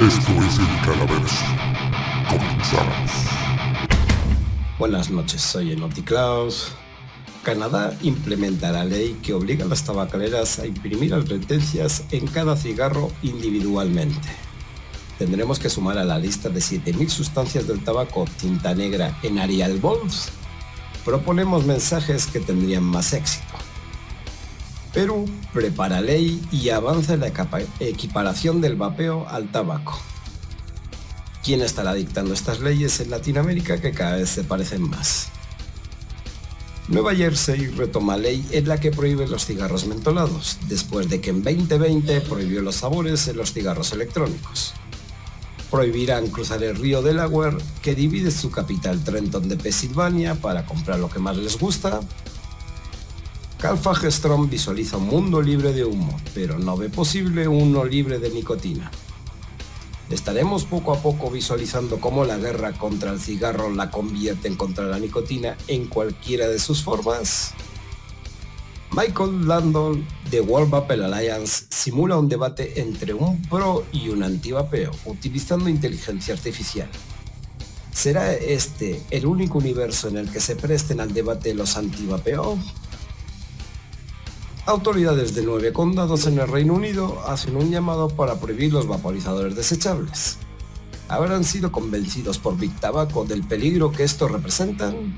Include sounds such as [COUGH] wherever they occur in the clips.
Esto es el. Comenzamos. Buenas noches, soy Enoti Klaus. Canadá implementa la ley que obliga a las tabacaleras a imprimir advertencias en cada cigarro individualmente. Tendremos que sumar a la lista de 7.000 sustancias del tabaco tinta negra en Arial Balls. Proponemos mensajes que tendrían más éxito. Perú prepara ley y avanza en la equiparación del vapeo al tabaco. ¿Quién estará dictando estas leyes en Latinoamérica que cada vez se parecen más? Nueva Jersey retoma ley en la que prohíbe los cigarros mentolados, después de que en 2020 prohibió los sabores en los cigarros electrónicos. Prohibirán cruzar el río Delaware, que divide su capital Trenton de Pensilvania, para comprar lo que más les gusta. Carl Fagerström visualiza un mundo libre de humo, pero no ve posible uno libre de nicotina. Estaremos poco a poco visualizando cómo la guerra contra el cigarro la convierte en contra la nicotina en cualquiera de sus formas. Michael Landon de World Vapor Alliance simula un debate entre un pro y un anti-vapeo utilizando inteligencia artificial. ¿Será este el único universo en el que se presten al debate los anti-vapeo? Autoridades de nueve condados en el Reino Unido hacen un llamado para prohibir los vaporizadores desechables. ¿Habrán sido convencidos por Big Tobacco del peligro que estos representan?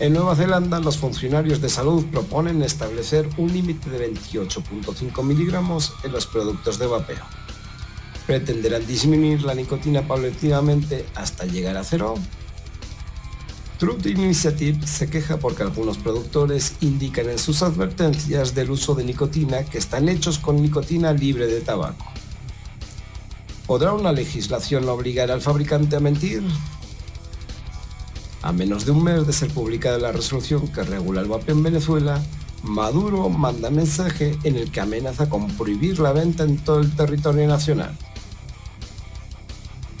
En Nueva Zelanda, los funcionarios de salud proponen establecer un límite de 28.5 miligramos en los productos de vapeo. Pretenderán disminuir la nicotina paulatinamente hasta llegar a cero Truth Initiative se queja porque algunos productores indican en sus advertencias del uso de nicotina que están hechos con nicotina libre de tabaco. ¿Podrá una legislación obligar al fabricante a mentir? A menos de un mes de ser publicada la resolución que regula el vapeo en Venezuela, Maduro manda mensaje en el que amenaza con prohibir la venta en todo el territorio nacional.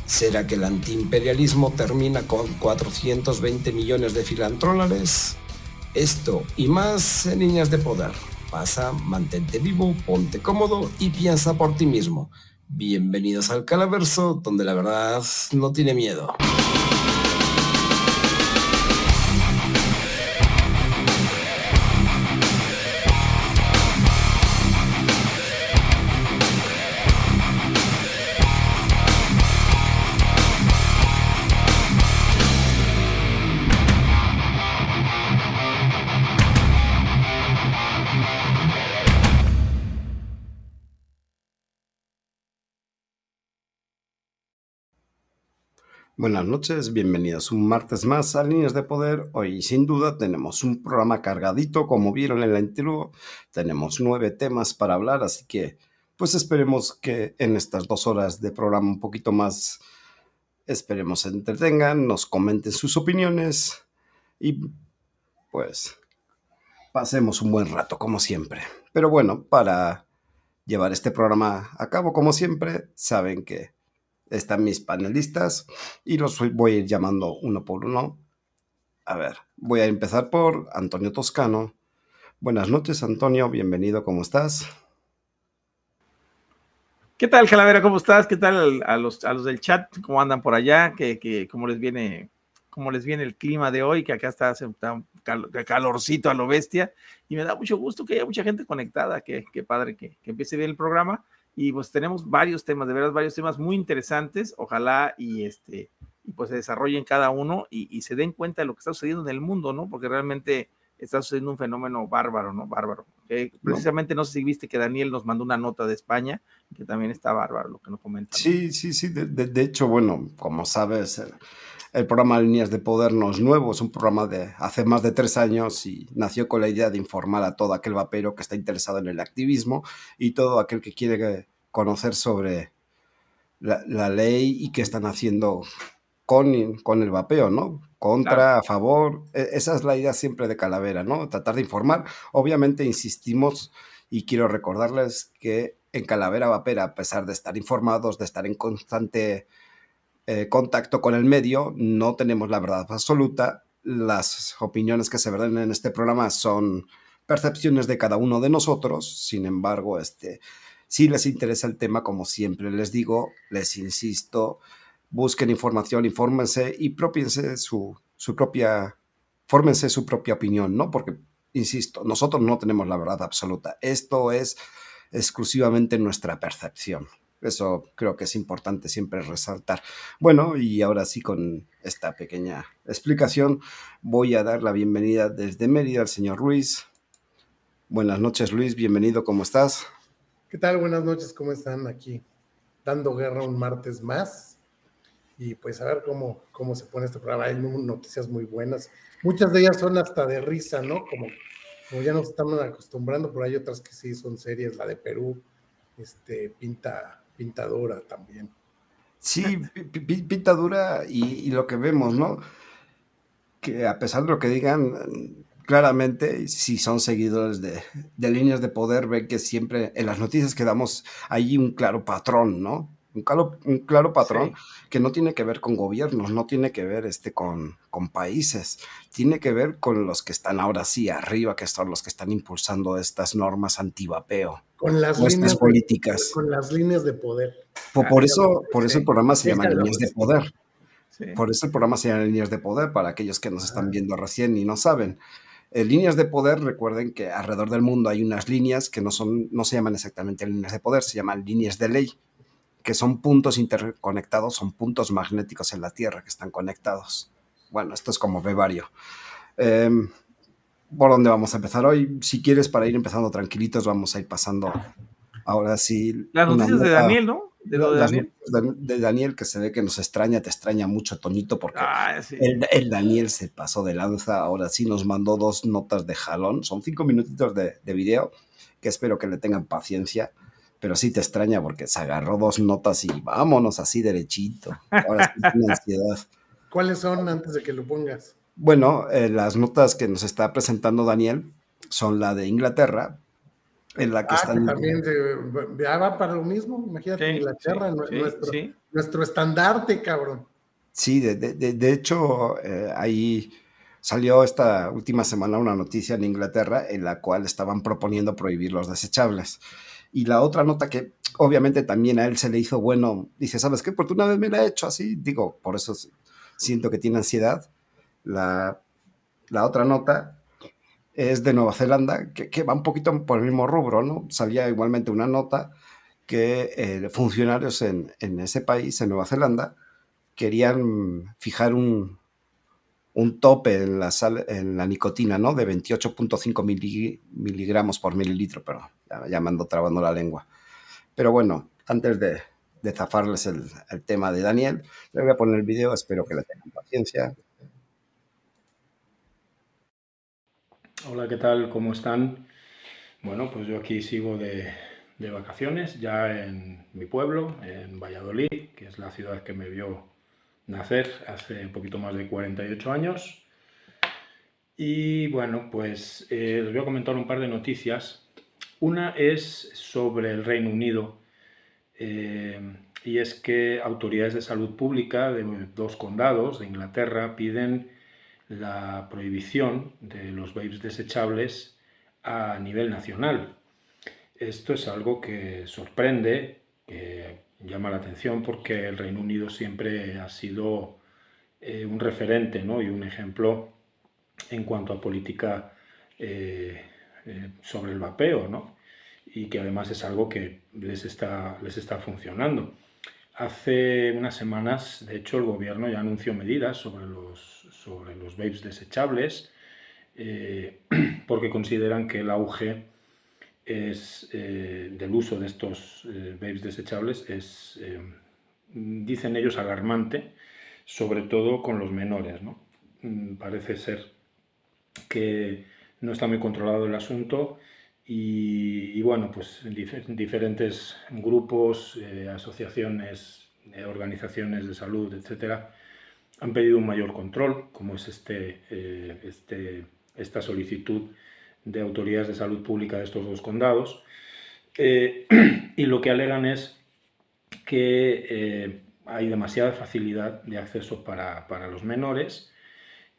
¿Será que el antiimperialismo termina con 420 millones de filantrólares? Esto y más en Niñas de Poder. Pasa, mantente vivo, ponte cómodo y piensa por ti mismo. Bienvenidos al Calaverso, donde la verdad no tiene miedo. Buenas noches, bienvenidos un martes más a Líneas de Poder. Hoy sin duda tenemos un programa cargadito, como vieron en la intro, tenemos nueve temas para hablar, así que pues esperemos que en estas dos horas de programa un poquito más, esperemos se entretengan, nos comenten sus opiniones y pues pasemos un buen rato como siempre. Pero bueno, para llevar este programa a cabo como siempre, saben que están mis panelistas y los voy a ir llamando uno por uno. A ver, voy a empezar por Antonio Toscano. Buenas noches, Antonio, bienvenido, ¿cómo estás? ¿Qué tal, Calavera? ¿Cómo estás? ¿Qué tal a los, a los del chat? ¿Cómo andan por allá? ¿Qué, cómo, les viene, ¿Cómo les viene el clima de hoy? Que acá está, está calorcito a lo bestia. Y me da mucho gusto que haya mucha gente conectada. Qué, qué padre que, que empiece bien el programa y pues tenemos varios temas, de verdad, varios temas muy interesantes. Ojalá y este y pues se desarrollen cada uno y, se den cuenta de lo que está sucediendo en el mundo, ¿no? Porque realmente está sucediendo un fenómeno bárbaro, ¿no? Bárbaro. precisamente no. sé si viste que Daniel nos mandó una nota de España, que también está bárbaro lo que nos comenta. Sí, sí, sí. De, hecho, bueno, como sabes, el programa Líneas de Poder no es nuevo, es un programa de hace más de tres años y nació con la idea de informar a todo aquel vapero que está interesado en el activismo y todo aquel que quiere conocer sobre la, ley y qué están haciendo con, con el vapeo, ¿no? Contra, a favor. E, esa es la idea siempre de Calavera, ¿no? Tratar de informar. Obviamente insistimos y quiero recordarles que en Calavera Vapera, a pesar de estar informados, de estar en constante eh, contacto con el medio, no tenemos la verdad absoluta. Las opiniones que se verán en este programa son percepciones de cada uno de nosotros. Sin embargo, este, Si les interesa el tema, como siempre les digo, les insisto, busquen información, infórmense y propiense su, su propia, fórmense su propia opinión, ¿no? Porque, insisto, nosotros no tenemos la verdad absoluta. Esto es exclusivamente nuestra percepción. Eso creo que es importante siempre resaltar. Bueno, y ahora sí, con esta pequeña explicación, voy a dar la bienvenida desde Mérida al señor Luis. Buenas noches, Luis, bienvenido, ¿cómo estás? ¿Qué tal? Buenas noches, ¿cómo están aquí? Dando guerra un martes más. Y pues a ver cómo, cómo se pone este programa. Hay noticias muy buenas. Muchas de ellas son hasta de risa, ¿no? Como, como ya nos estamos acostumbrando, pero hay otras que sí son serias. La de Perú, este, pinta, pintadura también. Sí, [LAUGHS] pintadura y, y, lo que vemos, ¿no? Que a pesar de lo que digan, claramente, si son seguidores de, de líneas de poder, ven que siempre en las noticias que damos hay un claro patrón, ¿no? Un claro, un claro patrón sí. que no tiene que ver con gobiernos, no tiene que ver este, con, con países, tiene que ver con los que están ahora sí arriba, que son los que están impulsando estas normas antivapeo con las líneas políticas. De, con las líneas de poder. Por, por eso, por eso el programa se llama Líneas de Poder. Sí. Por eso el programa se llama Líneas de Poder, para aquellos que nos están viendo recién y no saben. Eh, líneas de poder, recuerden que alrededor del mundo hay unas líneas que no, son, no se llaman exactamente líneas de poder, se llaman líneas de ley, que son puntos interconectados, son puntos magnéticos en la Tierra que están conectados. Bueno, esto es como Bevario. Eh, por dónde vamos a empezar hoy. Si quieres, para ir empezando tranquilitos, vamos a ir pasando ahora sí. Las noticias de Daniel, ¿no? De, lo de, Daniel. de, Daniel, que se ve que nos extraña, te extraña mucho, Toñito, porque ah, sí. el, el, Daniel se pasó de lanza. Ahora sí nos mandó dos notas de jalón. Son cinco minutitos de, de video, que espero que le tengan paciencia. Pero sí te extraña porque se agarró dos notas y vámonos así derechito. Ahora sí tiene [LAUGHS] ansiedad. ¿Cuáles son antes de que lo pongas? Bueno, eh, las notas que nos está presentando Daniel son la de Inglaterra, en la que ah, están. Que también se, ya va para lo mismo, imagínate, sí, Inglaterra, sí, nuestro, sí. nuestro estandarte, cabrón. Sí, de, de, de hecho, eh, ahí salió esta última semana una noticia en Inglaterra en la cual estaban proponiendo prohibir los desechables. Y la otra nota que obviamente también a él se le hizo bueno, dice, ¿sabes qué? Porque una vez me la he hecho así, digo, por eso siento que tiene ansiedad la, la otra nota es de Nueva Zelanda, que, que, va un poquito por el mismo rubro, ¿no? Salía igualmente una nota que eh, funcionarios en, en, ese país, en Nueva Zelanda, querían fijar un, un tope en la, sal, en la nicotina, ¿no? De 28.5 mili, miligramos por mililitro, pero ya, me ando trabando la lengua. Pero bueno, antes de, de zafarles el, el, tema de Daniel, le voy a poner el video, espero que le tengan paciencia. Hola, ¿qué tal? ¿Cómo están? Bueno, pues yo aquí sigo de, de, vacaciones, ya en mi pueblo, en Valladolid, que es la ciudad que me vio nacer hace un poquito más de 48 años. Y bueno, pues eh, les voy a comentar un par de noticias. Una es sobre el Reino Unido, eh, y es que autoridades de salud pública de dos condados de Inglaterra piden la prohibición de los vapes desechables a nivel nacional. Esto es algo que sorprende, llama la atención porque el Reino Unido siempre ha sido eh, un referente ¿no? y un ejemplo en cuanto a política eh, eh, sobre el vapeo, ¿no? y que además es algo que les está, les está funcionando. Hace unas semanas, de hecho, el gobierno ya anunció medidas sobre los sobre los vapes desechables, [CLEARS THROAT] porque consideran que el auge es, eh, del uso de estos eh, vapes desechables es, eh, dicen ellos, alarmante, sobre todo con los menores. ¿no? Mm, parece ser que no está muy controlado el asunto y, bueno, pues dif diferentes grupos, asociaciones, organizaciones de salud, etcétera, han pedido un mayor control, como es este, eh, este, esta solicitud de autoridades de salud pública de estos dos condados. Eh, [CLEARS THROAT] y lo que alegan es que eh, hay demasiada facilidad de acceso para, para, los menores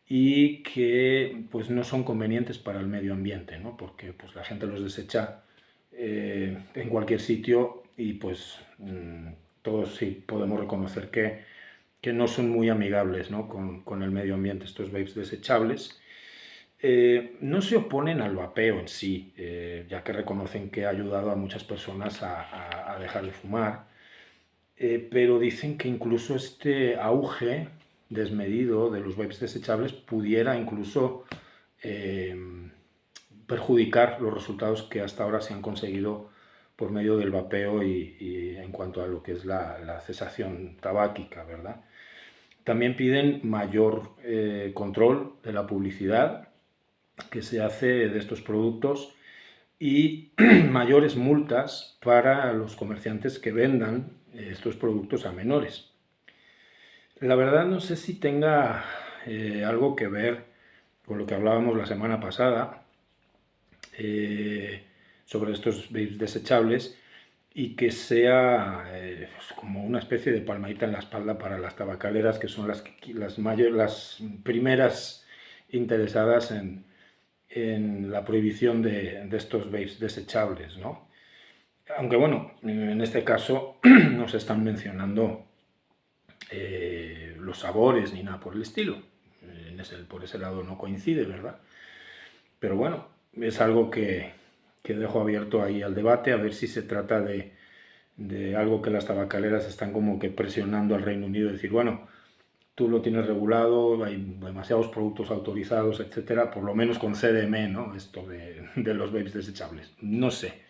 y que pues, no son convenientes para el medio ambiente, ¿no? porque pues, la gente los desecha eh, en cualquier sitio y pues mm, todos sí podemos reconocer que, que no son muy amigables ¿no? Con, con, el medio ambiente estos vapes desechables. Eh, no se oponen al vapeo en sí, eh, ya que reconocen que ha ayudado a muchas personas a, dejar de fumar, pero dicen que incluso este auge desmedido de los vapes desechables pudiera incluso perjudicar los resultados que hasta ahora se han conseguido por medio del vapeo y, en cuanto a lo que es la, cesación tabáquica, ¿verdad? También piden mayor eh, control de la publicidad que se hace de estos productos y [CLEARS THROAT] mayores multas para los comerciantes que vendan estos productos a menores. La verdad no sé si tenga eh, algo que ver con lo que hablábamos la semana pasada, eh, sobre estos desechables y que sea eh, pues, como una especie de palmadita en la espalda para las tabacaleras, que son las, las, las primeras interesadas en, en la prohibición de, estos vapes desechables. ¿no? Aunque bueno, en este caso [CLEARS THROAT] no se están mencionando eh, los sabores ni nada por el estilo. Por ese lado no coincide, ¿verdad? Pero bueno, es algo que, que, dejo abierto ahí al debate, a ver si se trata de, de, algo que las tabacaleras están como que presionando al Reino Unido, decir, bueno, tú lo tienes regulado, hay demasiados productos autorizados, etcétera, por lo menos con CDM, ¿no? Esto de, los vapes desechables. No sé,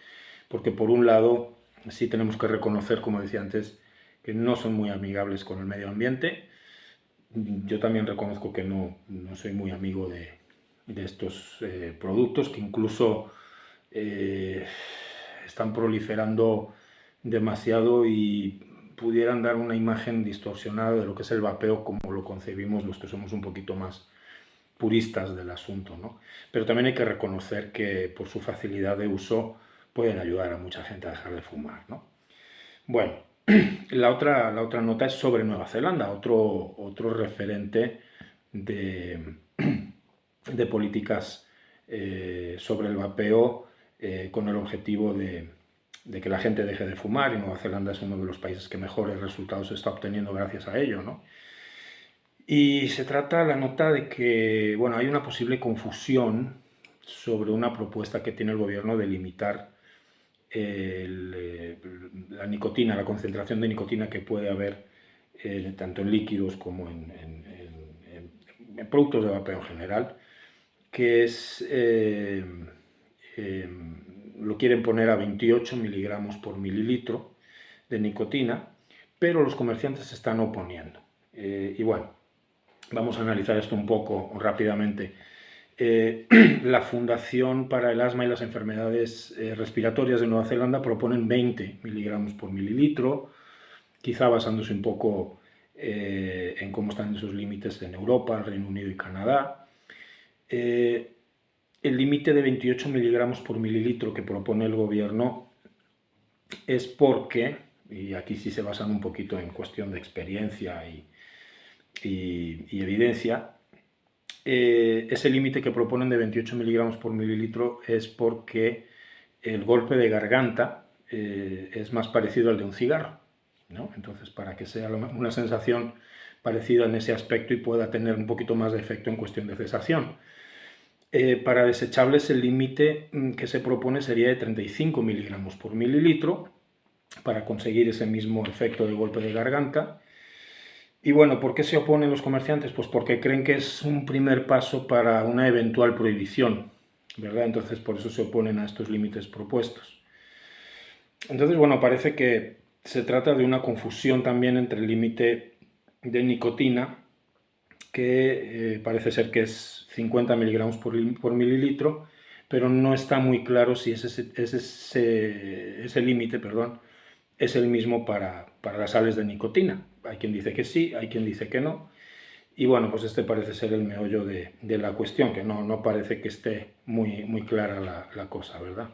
porque por un lado sí tenemos que reconocer, como decía antes, que no son muy amigables con el medio ambiente. Yo también reconozco que no, no soy muy amigo de, de estos eh, productos que incluso eh, están proliferando demasiado y pudieran dar una imagen distorsionada de lo que es el vapeo como lo concebimos los que somos un poquito más puristas del asunto. ¿no? Pero también hay que reconocer que por su facilidad de uso pueden ayudar a mucha gente a dejar de fumar. ¿no? Bueno, [CLEARS THROAT] la otra, la otra nota es sobre Nueva Zelanda, otro, otro referente de [CLEARS THROAT] de políticas eh, sobre el vapeo eh, con el objetivo de, que la gente deje de fumar y Nueva Zelanda es uno de los países que mejores resultados está obteniendo gracias a ello. ¿no? Y se trata la nota de que bueno, hay una posible confusión sobre una propuesta que tiene el gobierno de limitar eh, la nicotina, la concentración de nicotina que puede haber tanto en líquidos como en, productos de vapeo en general que es, eh, eh, lo quieren poner a 28 miligramos por mililitro de nicotina, pero los comerciantes se están oponiendo. Eh, y bueno, vamos a analizar esto un poco rápidamente. [CLEARS THROAT] la Fundación para el Asma y las Enfermedades Respiratorias de Nueva Zelanda proponen 20 miligramos por mililitro, quizá basándose un poco en cómo están esos límites en Europa, Reino Unido y Canadá. Eh, el límite de 28 miligramos por mililitro que propone el gobierno es porque, y aquí sí se basan un poquito en cuestión de experiencia y, evidencia, eh, ese límite que proponen de 28 miligramos por mililitro es porque el golpe de garganta eh, es más parecido al de un cigarro. Entonces, para que sea una sensación parecida en ese aspecto y pueda tener un poquito más de efecto en cuestión de cesación. Eh, para desechables el límite mm, que se propone sería de 35 miligramos por mililitro para conseguir ese mismo efecto de golpe de garganta. Y bueno, ¿por qué se oponen los comerciantes? Pues porque creen que es un primer paso para una eventual prohibición, ¿verdad? Entonces por eso se oponen a estos límites propuestos. Entonces, bueno, parece que se trata de una confusión también entre el límite de nicotina que eh, parece ser que es 50 miligramos por, mililitro, pero no está muy claro si ese, ese, ese límite perdón, es el mismo para, para, las sales de nicotina. Hay quien dice que sí, hay quien dice que no. Y bueno, pues este parece ser el meollo de, de la cuestión, que no, no, parece que esté muy, muy clara la, la cosa, ¿verdad?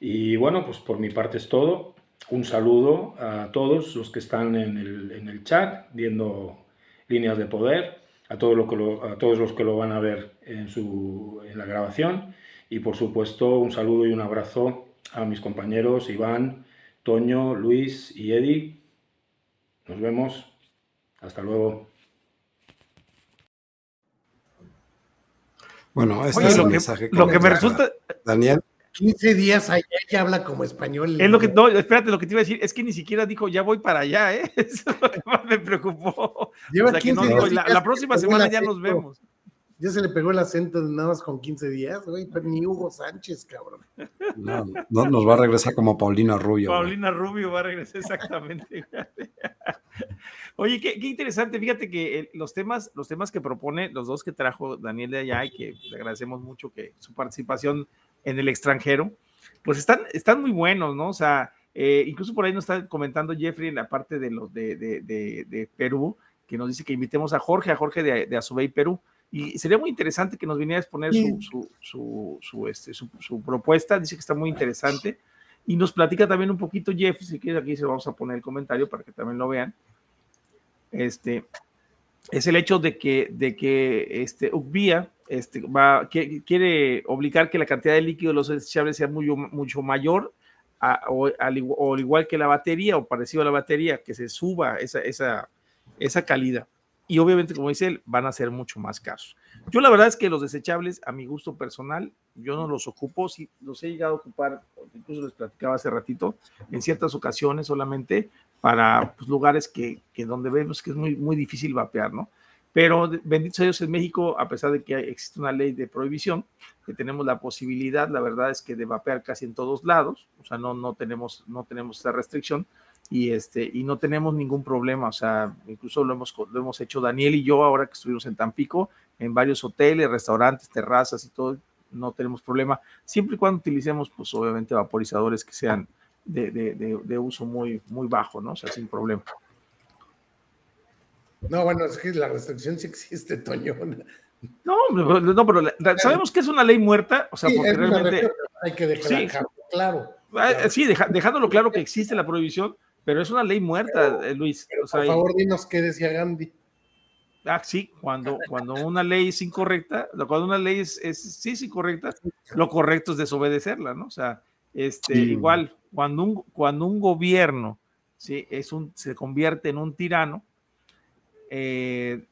Y bueno, pues por mi parte es todo. Un saludo a todos los que están en el, en el chat viendo líneas de poder a, todo lo que a todos los que lo van a ver en, su, en la grabación y por supuesto un saludo y un abrazo a mis compañeros Iván, Toño, Luis y Eddie. Nos vemos. Hasta luego. Bueno, este Oye, es lo el que, mensaje lo que me resulta, Daniel, 15 días allá y habla como español. es lo que, no, espérate, lo que te iba a decir, es que ni siquiera dijo, ya voy para allá, ¿eh? [LAUGHS] Eso es lo que más me preocupó. Lleva O sea, que 15 no digo, días la, próxima semana ya nos vemos. Ya se le pegó el acento de nada más con 15 días, güey, pero ni Hugo Sánchez, cabrón. no, no nos va a regresar como Paulina Rubio. güey. Paulina Rubio va a regresar exactamente. [LAUGHS] Oye, qué, qué interesante. Fíjate que eh, los temas, los temas que propone, los dos que trajo Daniel de allá y que le agradecemos mucho que su participación en el extranjero, pues están, están muy buenos, ¿no? O sea, eh, incluso por ahí nos está comentando Jeffrey en la parte de los de, de, de, de Perú, que nos dice que invitemos a Jorge, a Jorge de, de Azubey, Perú. Y sería muy interesante que nos viniera a exponer su, su, su, su, este, su, propuesta. Dice que está muy interesante. Y nos platica también un poquito Jeff, si quieres aquí se vamos a poner el comentario para que también lo vean. Este es el hecho de que, de que este, Ugbia este, va, que, quiere obligar que la cantidad de líquido de los desechables sea muy, mucho mayor, o, al, igual, que la batería o parecido a la batería, que se suba esa, esa, esa calidad. Y obviamente, como dice él, van a ser mucho más caros. Yo la verdad es que los desechables, a mi gusto personal, yo no los ocupo, sí, los he llegado a ocupar, incluso les platicaba hace ratito, en ciertas ocasiones solamente para pues, lugares que, que, donde vemos que es muy, muy difícil vapear, ¿no? Pero bendito sea Dios en México, a pesar de que existe una ley de prohibición, que tenemos la posibilidad, la verdad es que de vapear casi en todos lados, o sea, no, no, tenemos, no tenemos esa restricción y, este, y no tenemos ningún problema, o sea, incluso lo hemos, lo hemos hecho Daniel y yo ahora que estuvimos en Tampico, en varios hoteles, restaurantes, terrazas y todo, no tenemos problema, siempre y cuando utilicemos, pues obviamente vaporizadores que sean de, de, de, uso muy, muy bajo, ¿no? O sea, sin problema. No, bueno, es que la restricción sí existe, Toño. No, no pero sabemos que es una ley muerta, o sea, sí, porque realmente... Hay que dejar sí, claro. claro. Sí, deja, dejándolo claro que existe la prohibición, pero es una ley muerta, pero, Luis. Pero, o sea, por favor, dinos qué decía Gandhi. Ah, sí, cuando, cuando una ley es incorrecta, cuando una ley es, es sí es incorrecta, lo correcto es desobedecerla, ¿no? O sea, este, sí. igual, cuando un, cuando un gobierno ¿sí? es un, se convierte en un tirano, eh,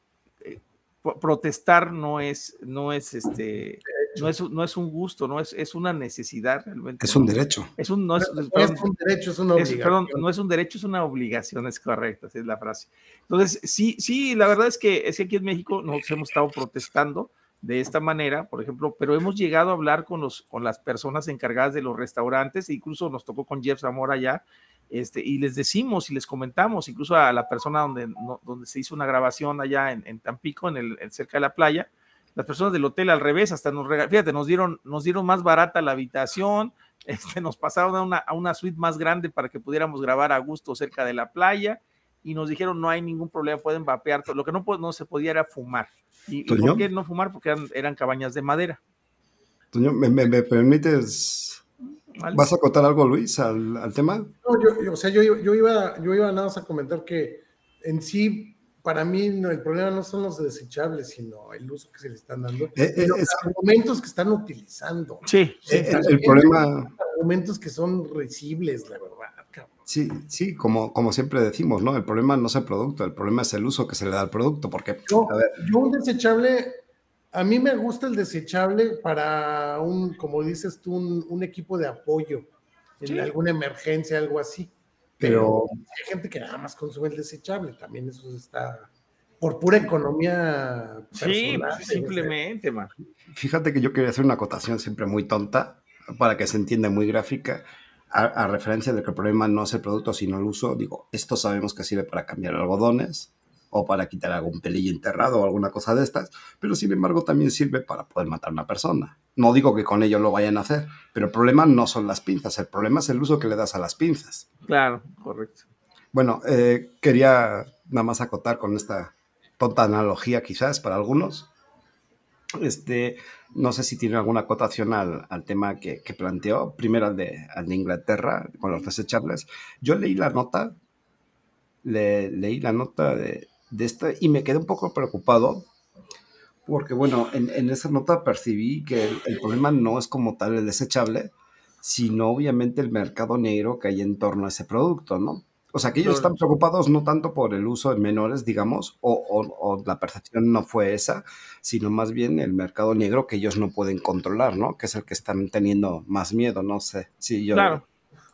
protestar no es, no es este, no es, no es un gusto, no es, es una necesidad realmente. Es un derecho. Es un, no es, no, perdón, es un derecho, es una obligación. Es, perdón, no es un derecho, es una obligación, es correcto, así es la frase. Entonces, sí, sí, la verdad es que, es que aquí en México nos hemos estado protestando de esta manera, por ejemplo, pero hemos llegado a hablar con, los, con las personas encargadas de los restaurantes, incluso nos tocó con Jeff Zamora ya, este, y les decimos y les comentamos, incluso a la persona donde, donde se hizo una grabación allá en, en Tampico, en el, cerca de la playa, las personas del hotel al revés, hasta nos regal, fíjate, nos dieron, nos dieron más barata la habitación, [LAUGHS] este, nos pasaron a una, a una suite más grande para que pudiéramos grabar a gusto cerca de la playa, y nos dijeron no hay ningún problema, pueden vapear, lo que no, no se podía era fumar. ¿Y, ¿y por qué no fumar? Porque eran, eran cabañas de madera. Toño, ¿me, me, me permites Vale. ¿Vas a contar algo, Luis, al, al tema? No, yo, yo, o sea, yo, yo, iba, yo iba nada más a comentar que en sí, para mí, no, el problema no son los desechables, sino el uso que se le están dando, eh, eh, los es, argumentos que están utilizando. Sí, sí eh, el, el problema... Argumentos que son recibles, la verdad. Sí, sí, como, como siempre decimos, ¿no? El problema no es el producto, el problema es el uso que se le da al producto, porque... Yo, a ver, yo un desechable a mí me gusta el desechable para un, como dices tú, un, un equipo de apoyo en sí. alguna emergencia, algo así. Pero, Pero, hay gente que nada más consume el desechable, también eso está por pura economía. Sí, personal, simplemente, man. Fíjate que yo quería hacer una acotación siempre muy tonta, para que se entienda muy gráfica, a, a referencia de que el problema no es el producto, sino el uso. Digo, esto sabemos que sirve para cambiar algodones, o para quitar algún pelillo enterrado o alguna cosa de estas, pero sin embargo también sirve para poder matar a una persona. No digo que con ello lo vayan a hacer, pero el problema no son las pinzas, el problema es el uso que le das a las pinzas. Claro, correcto. Bueno, eh, quería nada más acotar con esta tonta analogía quizás para algunos. Este, no sé si tiene alguna acotación al, al tema que, que, planteó, primero al de, al de Inglaterra con los desechables. Yo leí la nota, le, leí la nota de, de esta y me quedé un poco preocupado porque, bueno, en, esa nota percibí que el, el, problema no es como tal el desechable, sino obviamente el mercado negro que hay en torno a ese producto, ¿no? O sea, que ellos están preocupados no tanto por el uso en menores, digamos, o, la percepción no fue esa, sino más bien el mercado negro que ellos no pueden controlar, ¿no? Que es el que están teniendo más miedo, no sé. Sí, yo, claro.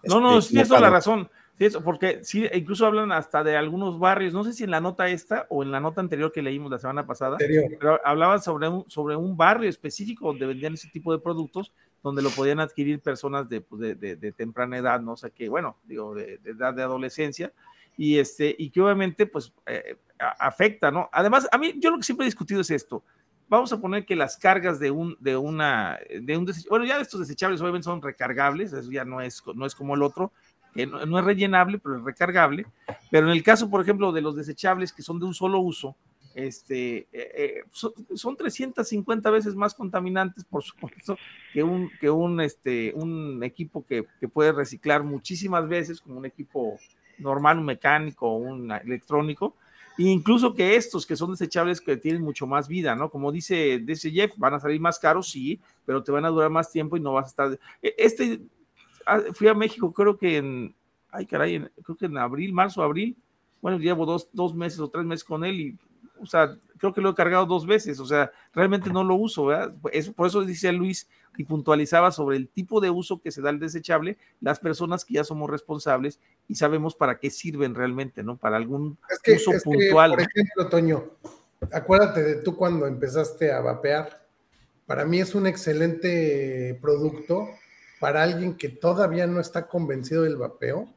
No, no, sí, eso es la razón. Sí, eso, porque sí, incluso hablan hasta de algunos barrios, no sé si en la nota esta o en la nota anterior que leímos la semana pasada, pero hablaban sobre un, sobre un barrio específico donde vendían ese tipo de productos, donde lo podían adquirir personas de, pues, de, temprana edad, no o sé sea, que, bueno, digo, de, edad de adolescencia, y, este, y que obviamente, pues, eh, afecta, ¿no? Además, a mí, yo lo que siempre he discutido es esto, vamos a poner que las cargas de un, de una, de un bueno, ya estos desechables obviamente son recargables, eso ya no es, no es como el otro, que no, es rellenable, pero es recargable. Pero en el caso, por ejemplo, de los desechables que son de un solo uso, este, eh, eh, son, 350 veces más contaminantes, por supuesto, que un, que un, este, un equipo que, que puede reciclar muchísimas veces, como un equipo normal, un mecánico un electrónico, e incluso que estos que son desechables que tienen mucho más vida, ¿no? Como dice, dice Jeff, van a salir más caros, sí, pero te van a durar más tiempo y no vas a estar... E, este Ah, fui a México, creo que en, ay caray, creo que en abril, marzo, abril, bueno, llevo dos, dos meses o tres meses con él y, o sea, creo que lo he cargado dos veces, o sea, realmente no lo uso, ¿verdad? por eso dice Luis y puntualizaba sobre el tipo de uso que se da al desechable, las personas que ya somos responsables y sabemos para qué sirven realmente, ¿no? Para algún uso puntual. por ejemplo, Toño, acuérdate de tú cuando empezaste a vapear. Para mí es un excelente producto para alguien que todavía no está convencido del vapeo.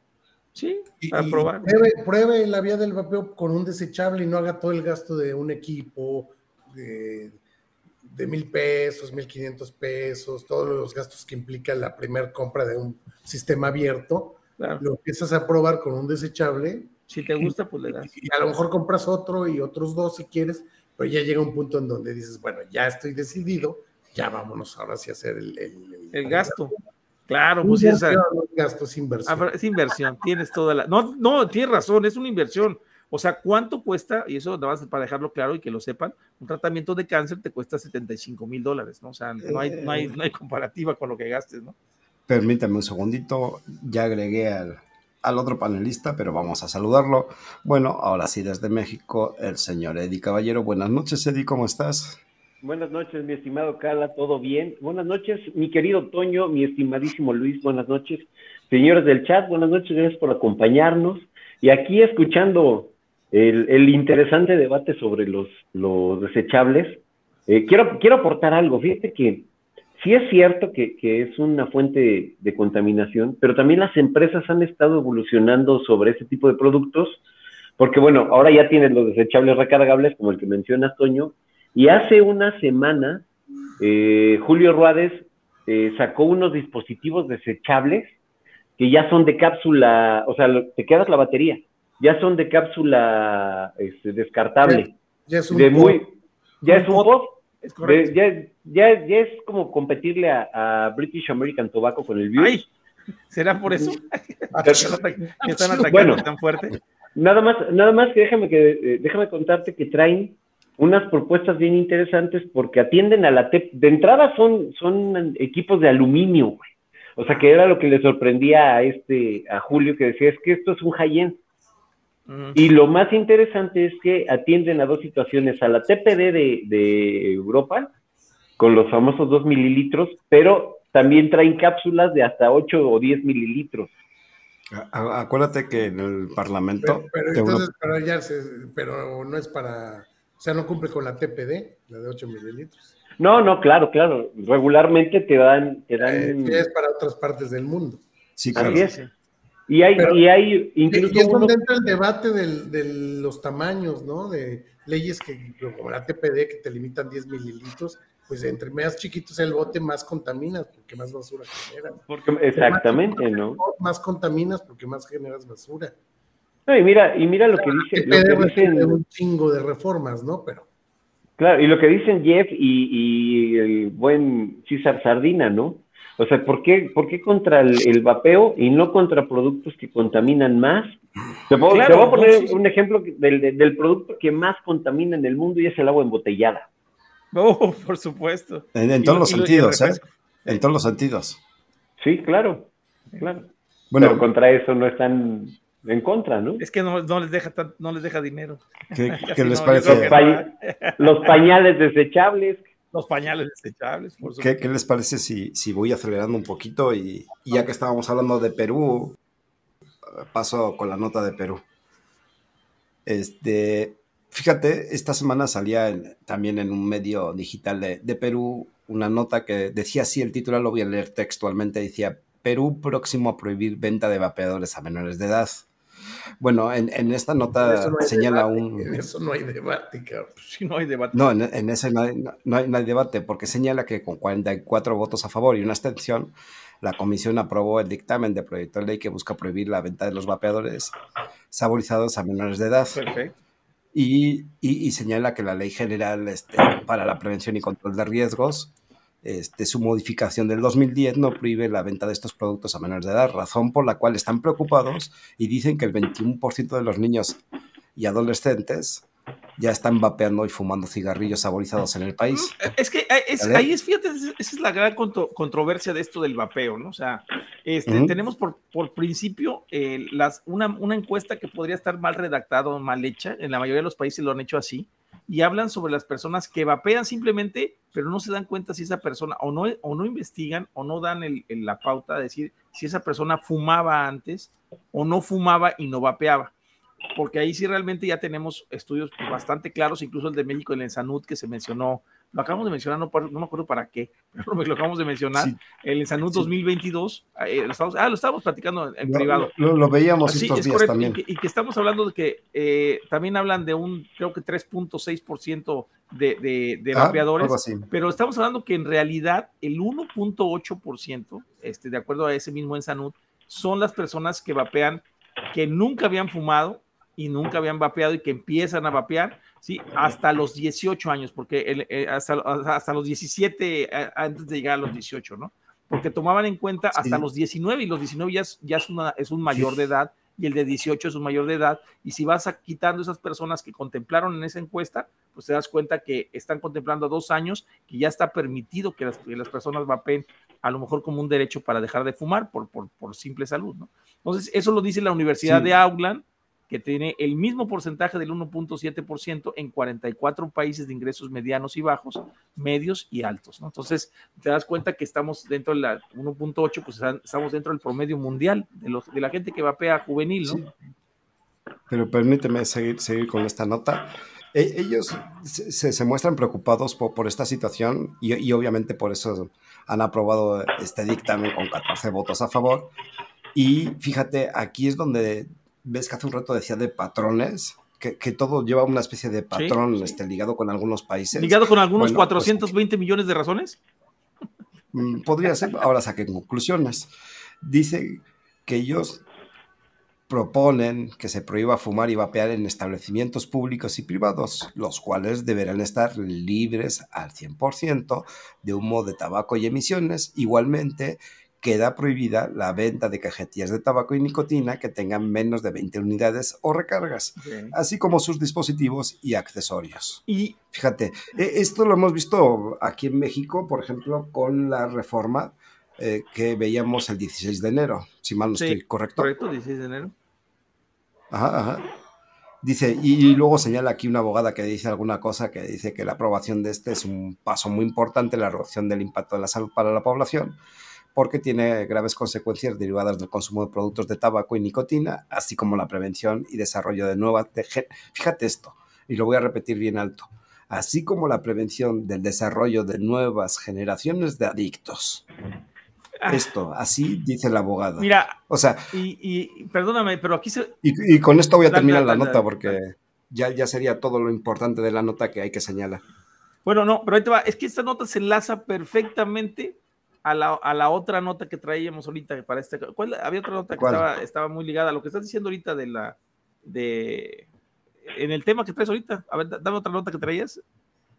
Sí, para probar. Pruebe, la vía del vapeo con un desechable y no haga todo el gasto de un equipo, de, mil pesos, mil quinientos pesos, todos los gastos que implica la primera compra de un sistema abierto. Lo empiezas a probar con un desechable. Si te gusta, pues le das. Y a lo mejor compras otro y otros dos si quieres, pero ya llega un punto en donde dices, bueno, ya estoy decidido, ya vámonos ahora sí a hacer el, el gasto. Claro, pues es, gasto, es inversión. Es inversión, tienes toda la. No, no, tienes razón, es una inversión. O sea, ¿cuánto cuesta? Y eso nada más para dejarlo claro y que lo sepan, un tratamiento de cáncer te cuesta 75 mil dólares, ¿no? O sea, no hay, no, hay, no hay comparativa con lo que gastes, ¿no? Permítame un segundito, ya agregué al, al otro panelista, pero vamos a saludarlo. Bueno, ahora sí, desde México, el señor Eddie Caballero. Buenas noches, Eddie, ¿cómo estás? Buenas noches, mi estimado Carla, ¿todo bien? Buenas noches, mi querido Toño, mi estimadísimo Luis, buenas noches. Señores del chat, buenas noches, gracias por acompañarnos. Y aquí escuchando el, interesante debate sobre los, desechables, eh, quiero, aportar algo. Fíjate que sí es cierto que, es una fuente de, contaminación, pero también las empresas han estado evolucionando sobre ese tipo de productos, porque bueno, ahora ya tienen los desechables recargables, como el que mencionas, Toño, y hace una semana, eh, Julio Ruárez eh, sacó unos dispositivos desechables que ya son de cápsula, o sea, te quedas la batería, ya son de cápsula este, descartable. Ya, es un de muy, ya es un pop. ya, es como competirle a, British American Tobacco con el View. ¿Será por eso? [LAUGHS] que están atacando tan fuerte. Nada más, nada más que déjame que eh, déjame contarte que traen unas propuestas bien interesantes porque atienden a la TEP. De entrada son, son equipos de aluminio, güey. O sea, que era lo que le sorprendía a este, a Julio, que decía, es que esto es un high-end. Y lo más interesante es que atienden a dos situaciones, a la TPD de, de Europa, con los famosos 2 mililitros, pero también traen cápsulas de hasta 8 o 10 mililitros. Acuérdate que en el Parlamento... Pero, entonces, pero no es para o sea, no cumple con la TPD, la de 8 mililitros. No, no, claro, claro. Regularmente te dan. Te dan... Eh, es para otras partes del mundo. Sí, claro. Y hay, y hay incluso. Y es donde entra el debate de los tamaños, ¿no? De leyes que, como la TPD, que te limitan 10 mililitros, pues entre más chiquitos el bote, más contaminas, porque más basura generas. exactamente, ¿no? Más contaminas porque más generas basura. No, y mira, y mira lo que dice. Lo dicen un chingo de reformas, ¿no? Pero. Claro, y lo que dicen Jeff y, el buen César Sardina, ¿no? O sea, ¿por qué, por qué contra el, vapeo y no contra productos que contaminan más? Te, voy a poner un ejemplo del, producto que más contamina en el mundo y es el agua embotellada. Oh, por supuesto. En, todos los sentidos, ¿eh? En todos los sentidos. Sí, claro, claro. Bueno, Pero contra eso no están en contra, ¿no? Es que no, no les deja tan- no les deja dinero. ¿qué, [LAUGHS] les no, parece? Pa- Los pañales desechables. Los pañales desechables, por ¿Qué, supuesto. qué les parece si, si voy acelerando un poquito y, y ya que estábamos hablando de Perú, paso con la nota de Perú? Este, fíjate, esta semana salía en- también en un medio digital de, de Perú una nota que decía así, el titular lo voy a leer textualmente, decía, Perú próximo a prohibir venta de vapeadores a menores de edad. Bueno, en, en esta nota no hay señala debate, un... En eso no hay debate, cabrón. [LAUGHS] Si no hay debate. No, en, en ese no hay, no- no hay- no hay debate, porque señala que con 44 votos a favor y una abstención, la comisión aprobó el dictamen de proyecto de ley que busca prohibir la venta de los vapeadores saborizados a menores de edad. Perfecto. Y, y- y señala que la ley general este, para la prevención y control de riesgos, este, su modificación del 2010 no prohíbe la venta de estos productos a menores de edad, razón por la cual están preocupados y dicen que el 21% de los niños y adolescentes ya están vapeando y fumando cigarrillos saborizados en el país. Es que eh, es- ahí es, fíjate, es- esa es la gran contro- controversia de esto del vapeo, ¿no? O sea, este, tenemos por, por principio eh, las, una, una encuesta que podría estar mal redactada o mal hecha, en la mayoría de los países lo han hecho así, y hablan sobre las personas que vapean simplemente, pero no se dan cuenta si esa persona, o no, o no investigan, o no dan el- la pauta de decir si esa persona fumaba antes, o no fumaba y no vapeaba. Porque ahí sí realmente ya tenemos estudios bastante claros, incluso el de México en el Sanud que se mencionó, lo acabamos de mencionar, no, no me acuerdo para qué, [LAUGHS] pero lo acabamos de mencionar, Sí. el Sanud Sí. 2022, eh, lo ah, lo estábamos platicando en, Lo, privado. lo- lo veíamos Sí, estos es días correcto, también. Y que, y que estamos hablando de que eh, también hablan de un, creo que 3.6% de, de, de Ah, vapeadores, así. pero estamos hablando que en realidad el 1.8%, este, de acuerdo a ese mismo en Sanud, son las personas que vapean que nunca habían fumado y nunca habían vapeado y que empiezan a vapear, ¿sí? Hasta los 18 años, porque el- eh, hasta, hasta los 17, eh, antes de llegar a los 18, ¿no? Porque tomaban en cuenta hasta Sí. los 19 y los 19 ya es, ya es, una, es un mayor de edad y el de 18 es un mayor de edad. Y si vas a- quitando esas personas que contemplaron en esa encuesta, pues te das cuenta que están contemplando a dos años, que ya está permitido que las, que las personas vapeen a lo mejor como un derecho para dejar de fumar por, por, por simple salud, ¿no? Entonces, eso lo dice la Universidad Sí. de Auckland, que tiene el mismo porcentaje del 1.7% en 44 países de ingresos medianos y bajos, medios y altos. Entonces, te das cuenta que estamos dentro de la 1.8, pues estamos dentro del promedio mundial de, la gente que vapea juvenil, ¿no? Pero permíteme seguir, seguir con esta nota. E- ellos se, se- se muestran preocupados por, por esta situación y, y obviamente por eso han aprobado este dictamen con 14 votos a favor. Y fíjate, aquí es donde ves que hace un rato decía de patrones, que, que todo lleva una especie de patrón sí. Este, ligado con algunos países. Ligado con algunos Bueno, pues, 420 millones de razones. Mm, Podría ser, ahora saquen conclusiones. Dice que ellos proponen que se prohíba fumar y vapear en establecimientos públicos y privados, los cuales deberán estar libres al 100% de humo de tabaco y emisiones. Igualmente, queda prohibida la venta de cajetillas de tabaco y nicotina que tengan menos de 20 unidades o recargas, así como sus dispositivos y accesorios. Y Fíjate, e- esto lo hemos visto aquí en México, por ejemplo, con la reforma eh, que veíamos el 16 de enero, si mal no Sí, estoy correcto. correcto, 16 de enero. Ajá, ajá. Dice, y luego señala aquí una abogada que dice alguna cosa que dice que la aprobación de este es un paso muy importante en la reducción del impacto de la salud para la población, porque tiene graves consecuencias derivadas del consumo de productos de tabaco y nicotina, así como la prevención y desarrollo de nuevas... de Fíjate esto, y lo voy a repetir bien alto, así como la prevención del desarrollo de nuevas generaciones de adictos. Ah. Esto, así dice la abogada. Mira, O sea, y, y perdóname, pero aquí se, y, y con esto voy a terminar la nota porque ya, ya sería todo lo importante de la nota que hay que señalar. Bueno, no, pero ahí te va. Es que esta nota se enlaza perfectamente a la, a la otra nota que traíamos ahorita para este. ¿cuál? Había otra nota que estaba, estaba muy ligada a lo que estás diciendo ahorita de la. de En el tema que traes ahorita. A ver, da- dame otra nota que traías.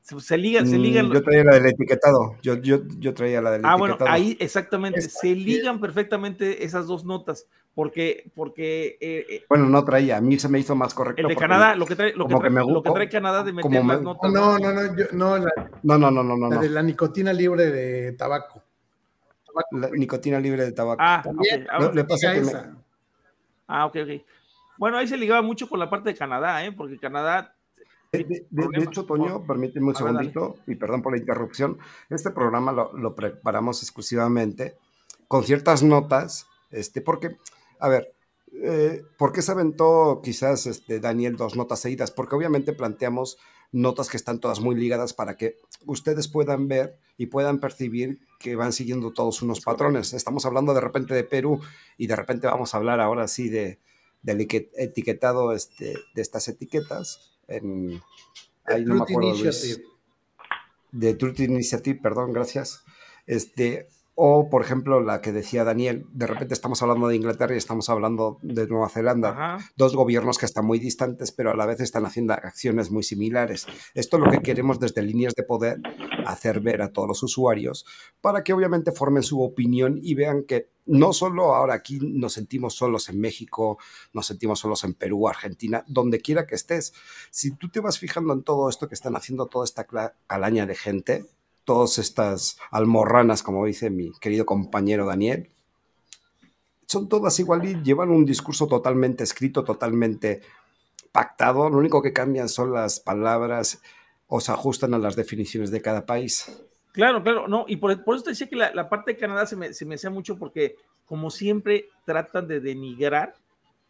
Se, se ligan, se Mm, ligan. Yo traía la del etiquetado. Yo, yo, yo traía la del Ah, bueno, etiquetado. ahí exactamente, Esta- se ligan perfectamente esas dos notas, porque, porque eh, eh, Bueno, no traía. A mí se me hizo más correcto. el de Canadá, lo que trae, lo que como que trae, me lo que trae Canadá de meter me- las notas. No, no, no, yo- no, la, No, no, no, no, no. la no. de la nicotina libre de tabaco. La nicotina libre de tabaco. Ah, También, ok. Ah, le pasa que me-. Ah, ok, ok. Bueno, ahí se ligaba mucho con la parte de Canadá, ¿eh? Porque Canadá. De, de- de- hecho, Toño, permíteme un ver, dale. segundito y perdón por la interrupción. Este programa lo, lo preparamos exclusivamente con ciertas notas, este, porque, a ver, eh, ¿por qué se aventó quizás este, Daniel dos notas seguidas? Porque obviamente planteamos notas que están todas muy ligadas para que ustedes puedan ver y puedan percibir que van siguiendo todos unos patrones. Estamos hablando de repente de Perú y de repente vamos a hablar ahora sí de, del etiquetado este, de estas etiquetas. En, ahí no me acuerdo, Luis de Truth Initiative, perdón, gracias. Este, o, por ejemplo, la que decía Daniel, de repente estamos hablando de Inglaterra y estamos hablando de Nueva Zelanda, Ajá. dos gobiernos que están muy distantes, pero a la vez están haciendo acciones muy similares. Esto es lo que queremos desde líneas de poder hacer ver a todos los usuarios para que obviamente formen su opinión y vean que no solo ahora aquí nos sentimos solos en México, nos sentimos solos en Perú, Argentina, donde quiera que estés. Si tú te vas fijando en todo esto que están haciendo toda esta calaña de gente, todas estas almorranas, como dice mi querido compañero Daniel, son todas igual y llevan un discurso totalmente escrito, totalmente pactado. Lo único que cambian son las palabras o se ajustan a las definiciones de cada país. Claro, claro, no, y por, por eso te decía que la, la parte de Canadá se me, se me hacía mucho porque, como siempre, tratan de denigrar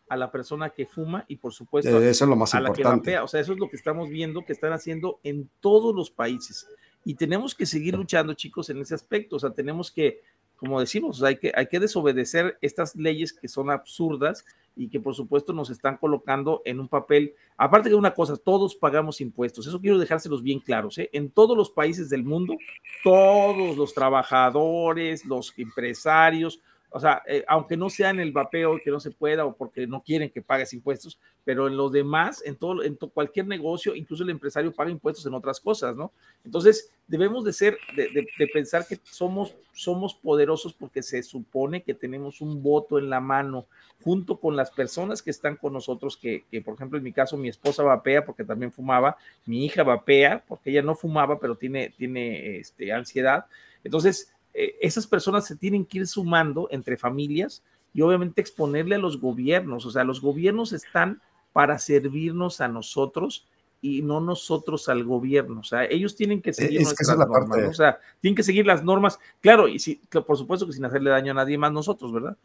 a la persona que fuma y, por supuesto, Eh, Eso es lo más a la que importante. vapea. O sea, eso es lo que estamos viendo que están haciendo en todos los países. Y tenemos que seguir luchando, chicos, en ese aspecto. O sea, tenemos que, como decimos, hay, que, hay que desobedecer estas leyes que son absurdas y que, por supuesto, nos están colocando en un papel. Aparte de una cosa, todos pagamos impuestos. Eso quiero dejárselos bien claros. ¿eh? En todos los países del mundo, todos los trabajadores, los empresarios, o sea, eh, aunque no sea en el vapeo que no se pueda o porque no quieren que pagues impuestos, pero en los demás, en todo, en cualquier negocio, incluso el empresario paga impuestos en otras cosas, ¿no? Entonces, debemos de ser, de- de pensar que somos, somos poderosos porque se supone que tenemos un voto en la mano junto con las personas que están con nosotros, que, que, por ejemplo, en mi caso, mi esposa vapea porque también fumaba, mi hija vapea porque ella no fumaba, pero tiene, tiene este, ansiedad. Entonces, eh, esas personas se tienen que ir sumando entre familias y obviamente exponerle a los gobiernos. O sea, los gobiernos están para servirnos a nosotros y no nosotros al gobierno. O sea, ellos tienen que seguir es que esa nuestras es la normas. parte- ¿no? O sea, tienen que seguir las normas. Claro, y sí, que por supuesto que sin hacerle daño a nadie más nosotros, ¿verdad?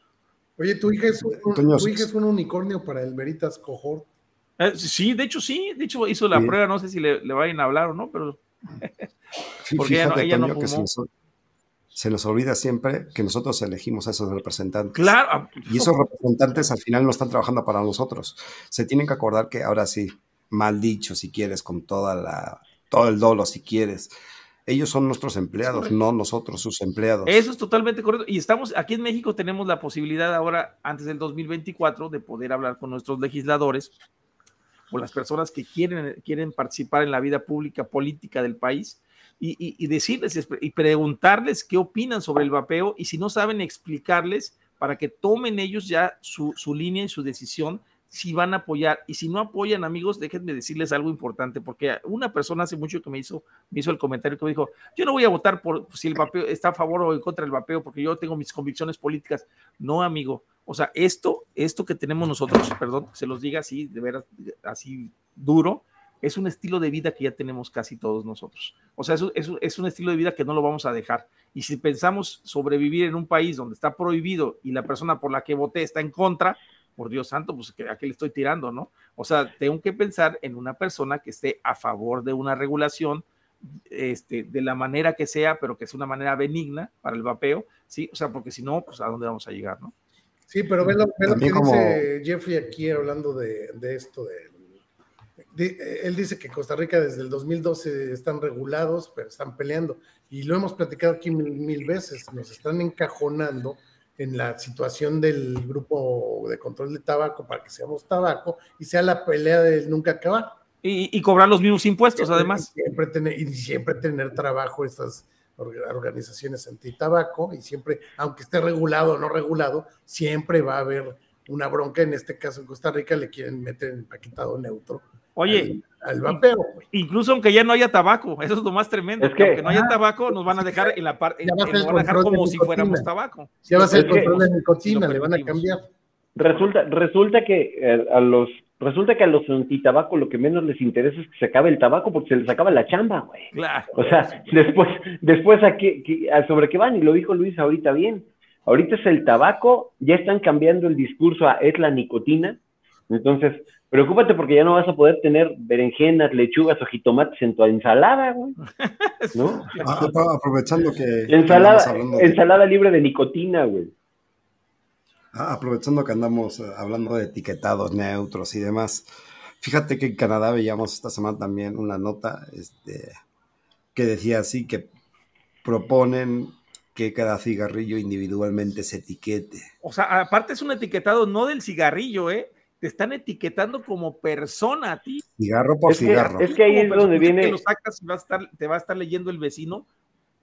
Oye, tu hija es un, Toño, tu hija es un unicornio para el Veritas Cohort. Eh, sí, de hecho sí, de hecho hizo la Sí. prueba, no sé si le, le vayan a hablar o no, pero Fí- [LAUGHS] Porque ella no- Fíjate, ella no que se se nos olvida siempre que nosotros elegimos a esos representantes. claro, ah, Y esos representantes al final no están trabajando para nosotros. Se tienen que acordar que ahora sí, mal dicho si quieres, con toda la, todo el dolo si quieres, ellos son nuestros empleados, no nosotros sus empleados. Eso es totalmente correcto. Y estamos aquí en México, tenemos la posibilidad ahora, antes del 2024, de poder hablar con nuestros legisladores o las personas que quieren, quieren participar en la vida pública, política del país y, decirles y preguntarles qué opinan sobre el vapeo y si no saben explicarles para que tomen ellos ya su, línea y su decisión si van a apoyar y si no apoyan amigos déjenme decirles algo importante porque una persona hace mucho que me hizo me hizo el comentario que dijo yo no voy a votar por si el vapeo está a favor o en contra del vapeo porque yo tengo mis convicciones políticas. No, amigo. O sea, esto, esto que tenemos nosotros, perdón, se los diga así, de veras, así duro, es un estilo de vida que ya tenemos casi todos nosotros. O sea, es, un- es un- es un estilo de vida que no lo vamos a dejar. Y si pensamos sobrevivir en un país donde está prohibido y la persona por la que voté está en contra, por Dios santo, pues ¿a qué le estoy tirando, no? O sea, tengo que pensar en una persona que esté a favor de una regulación este, de la manera que sea, pero que sea una manera benigna para el vapeo, ¿sí? O sea, porque si no, pues a dónde vamos a llegar, ¿no? Sí, pero ve lo, ve lo que como- dice Jeffrey aquí hablando de, de esto. De- él dice que Costa Rica desde el 2012 están regulados, pero están peleando. Y lo hemos platicado aquí mil, mil veces. Nos están encajonando en la situación del grupo de control de tabaco para que seamos tabaco y sea la pelea del nunca acabar. Y, y cobrar los mismos impuestos, además. Siempre tener, y siempre tener trabajo estas orga- organizaciones anti-tabaco y siempre, aunque esté regulado o no regulado, siempre va a haber una bronca, en este caso en Costa Rica le quieren meter el paquetado neutro. Oye, al, vapeo, güey. Incluso aunque ya no haya tabaco, eso es lo más tremendo. Es que, aunque no haya tabaco, nos van a dejar en la parte, nos van a dejar como si fuéramos tabaco. Ya va a ser el control de nicotina, le van a cambiar. Resulta, resulta que eh, a los resulta que a los antitabaco lo que menos les interesa es que se acabe el tabaco porque se les acaba la chamba, güey. Claro. O sea, después, después a qué, sobre qué van, y lo dijo Luis ahorita bien. Ahorita es el tabaco, ya están cambiando el discurso a es la nicotina. Entonces, preocúpate porque ya no vas a poder tener berenjenas, lechugas o jitomates en tu ensalada, güey. [LAUGHS] ¿No? Ah, aprovechando que. Ensalada, ensalada libre de nicotina, güey. Ah, aprovechando que andamos eh, hablando de etiquetados neutros y demás, fíjate que en Canadá veíamos esta semana también una nota este, que decía así que proponen que cada cigarrillo individualmente se etiquete. O sea, aparte es un etiquetado no del cigarrillo, ¿eh? Te están etiquetando como persona a ti. Cigarro por cigarro. es que ahí es donde viene. lo sacas y te va a estar leyendo el vecino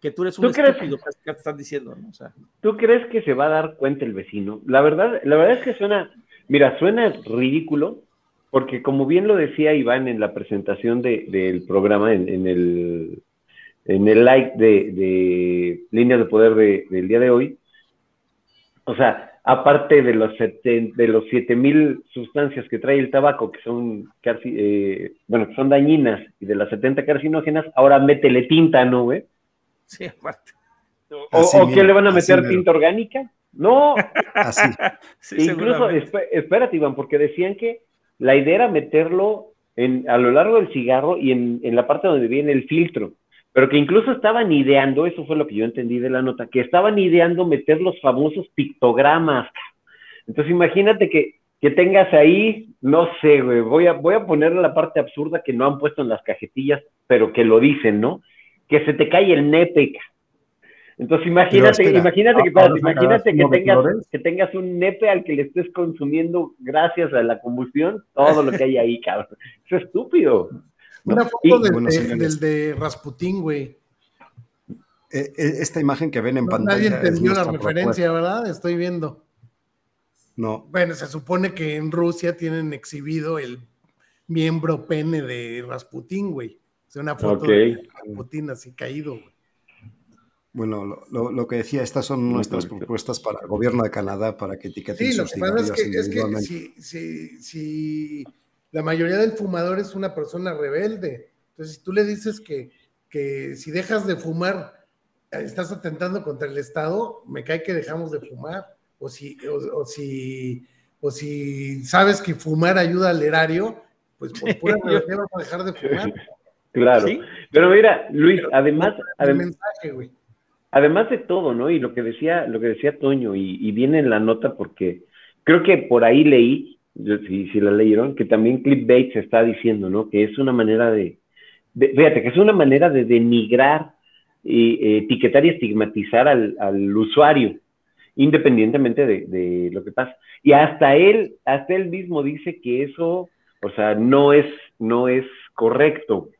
que tú eres un estúpido, que te están diciendo, ¿no? O sea, ¿Tú crees que se va a dar cuenta el vecino? La verdad, la verdad es que suena, mira, suena ridículo, porque como bien lo decía Iván en la presentación del programa, en, el en el like de, de líneas de poder del día de hoy, o sea, aparte de los de los 7000 sustancias que trae el tabaco, que son eh, bueno, que son dañinas, y de las 70 carcinógenas, ahora métele tinta, ¿no, güey? Sí, aparte. ¿O, qué le van a meter tinta orgánica? No. [LAUGHS] Así. Incluso, espérate, Iván, porque decían que la idea era meterlo en, a lo largo del cigarro y en, en la parte donde viene el filtro. Pero que incluso estaban ideando, eso fue lo que yo entendí de la nota, que estaban ideando meter los famosos pictogramas. Entonces imagínate que, que tengas ahí, no sé, güey, voy a, voy a poner la parte absurda que no han puesto en las cajetillas, pero que lo dicen, ¿no? que se te cae el nepe. Entonces imagínate, imagínate que, imagínate que tengas, que tengas un nepe al que le estés consumiendo gracias a la combustión todo lo que hay ahí, cabrón. Es estúpido. Una foto del, de, Rasputín, güey. Eh, eh, esta imagen que ven en pantalla. Nadie entendió la referencia, ¿verdad? Estoy viendo. No. Bueno, se supone que en Rusia tienen exhibido el miembro pene de Rasputín, güey. Es una foto de Putin así caído. Bueno, lo, que decía, estas son nuestras propuestas para el gobierno de Canadá para que etiqueten sí, sus lo que pasa es que, es que si, la mayoría del fumador es una persona rebelde, entonces si tú le dices que, que si dejas de fumar estás atentando contra el Estado, me cae que dejamos de fumar. O si, o, si, o si sabes que fumar ayuda al erario, pues por pura [LAUGHS] rebeldía vas a dejar de fumar. [LAUGHS] Claro. Pero mira, Luis, además, además de todo, ¿no? Y lo que decía, lo que decía Toño, y, viene en la nota porque creo que por ahí leí, si, si la leyeron, que también Clickbait se está diciendo, ¿no? Que es una manera de, fíjate, que es una manera de denigrar, y, etiquetar y estigmatizar al, al usuario, independientemente de, de, lo que pasa. Y hasta él, hasta él mismo dice que eso, o sea, no es, no es correcto.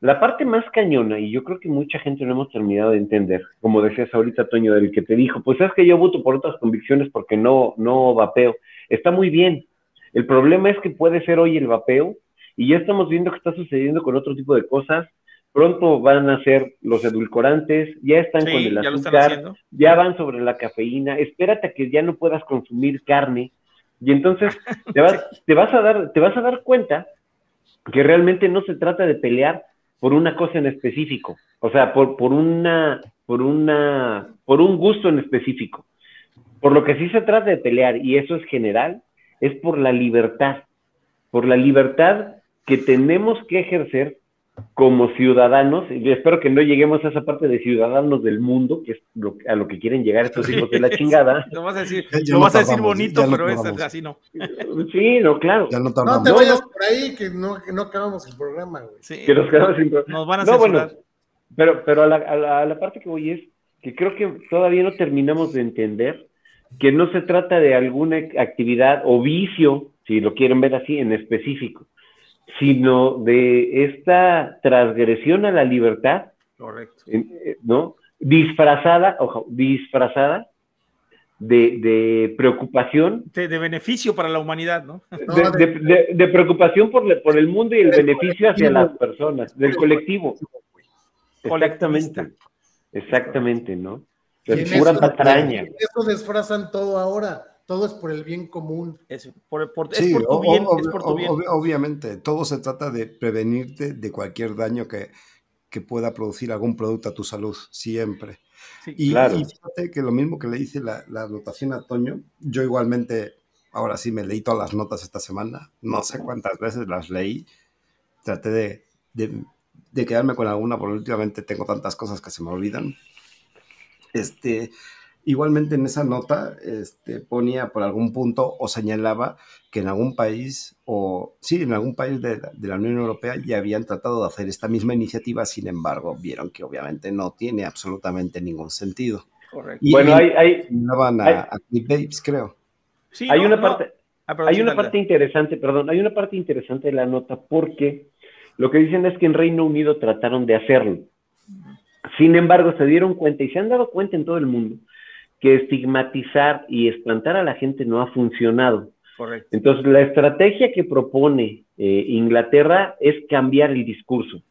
La parte más cañona, y yo creo que mucha gente no hemos terminado de entender, como decías ahorita, Toño, del que te dijo, pues es que yo voto por otras convicciones porque no, no vapeo. Está muy bien. El problema es que puede ser hoy el vapeo, y ya estamos viendo que está sucediendo con otro tipo de cosas. Pronto van a ser los edulcorantes, ya están con el azúcar, ya, van sobre la cafeína. Espérate a que ya no puedas consumir carne, y entonces [LAUGHS] te vas, te vas a dar, te vas a dar cuenta que realmente no se trata de pelear por una cosa en específico, o sea, por, por una, por una, por un gusto en específico. Por lo que sí se trata de pelear, y eso es general, es por la libertad, por la libertad que tenemos que ejercer como ciudadanos, y espero que no lleguemos a esa parte de ciudadanos del mundo, que es a lo que quieren llegar estos hijos de la [LAUGHS] chingada. Lo vas a decir, lo vas a decir bonito, pero es así no. Sí, no, claro. no, te vayas por ahí, que no, que no acabamos el programa, güey. Sí, que nos quedamos sin Nos van a no, bueno, pero, pero a la, a, la, parte que voy es que creo que todavía no terminamos de entender que no se trata de alguna actividad o vicio, si lo quieren ver así, en específico sino de esta transgresión a la libertad, Correcto. Eh, ¿no? Disfrazada, ojo, disfrazada de, de preocupación. De, de, beneficio para la humanidad, ¿no? [LAUGHS] De, de preocupación por, por, el mundo y el, el beneficio hacia las personas, del colectivo. Exactamente. Exactamente, ¿no? Es pura eso, patraña. Eso disfrazan todo ahora. Todo es por el bien común. Es por, por, sí, es por tu bien. Ob, es por tu ob, bien. obviamente, todo se trata de prevenirte de cualquier daño que, que pueda producir algún producto a tu salud, siempre. Sí, y, claro. y, fíjate que lo mismo que le hice la, la anotación a Toño, yo igualmente, ahora sí me leí todas las notas esta semana, no sé cuántas veces las leí, traté de, de, de quedarme con alguna, porque últimamente tengo tantas cosas que se me olvidan. Este, igualmente en esa nota este, ponía por algún punto o señalaba que en algún país, o sí, en algún país de, de, la Unión Europea ya habían tratado de hacer esta misma iniciativa, sin embargo, vieron que obviamente no tiene absolutamente ningún sentido. Correcto. Y bueno, hay, hay, van a, hay, a Babes, creo. Sí, hay no, una parte, no. hay una parte interesante, perdón, hay una parte interesante de la nota porque lo que dicen es que en Reino Unido trataron de hacerlo. Sin embargo, se dieron cuenta y se han dado cuenta en todo el mundo que estigmatizar y espantar a la gente no ha funcionado. Correcto. Entonces, la estrategia que propone eh, Inglaterra es cambiar el discurso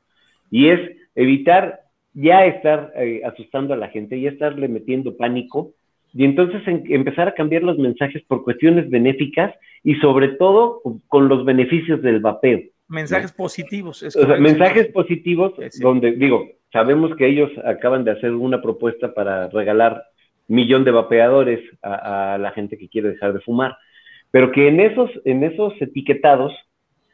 y es evitar ya estar eh, asustando a la gente, ya estarle metiendo pánico y entonces en, empezar a cambiar los mensajes por cuestiones benéficas y sobre todo con los beneficios del vapeo. Mensajes ¿no? positivos. Es o sea, mensajes positivos sí. donde, digo, sabemos que ellos acaban de hacer una propuesta para regalar millón de vapeadores a, a, la gente que quiere dejar de fumar, pero que en esos, en esos etiquetados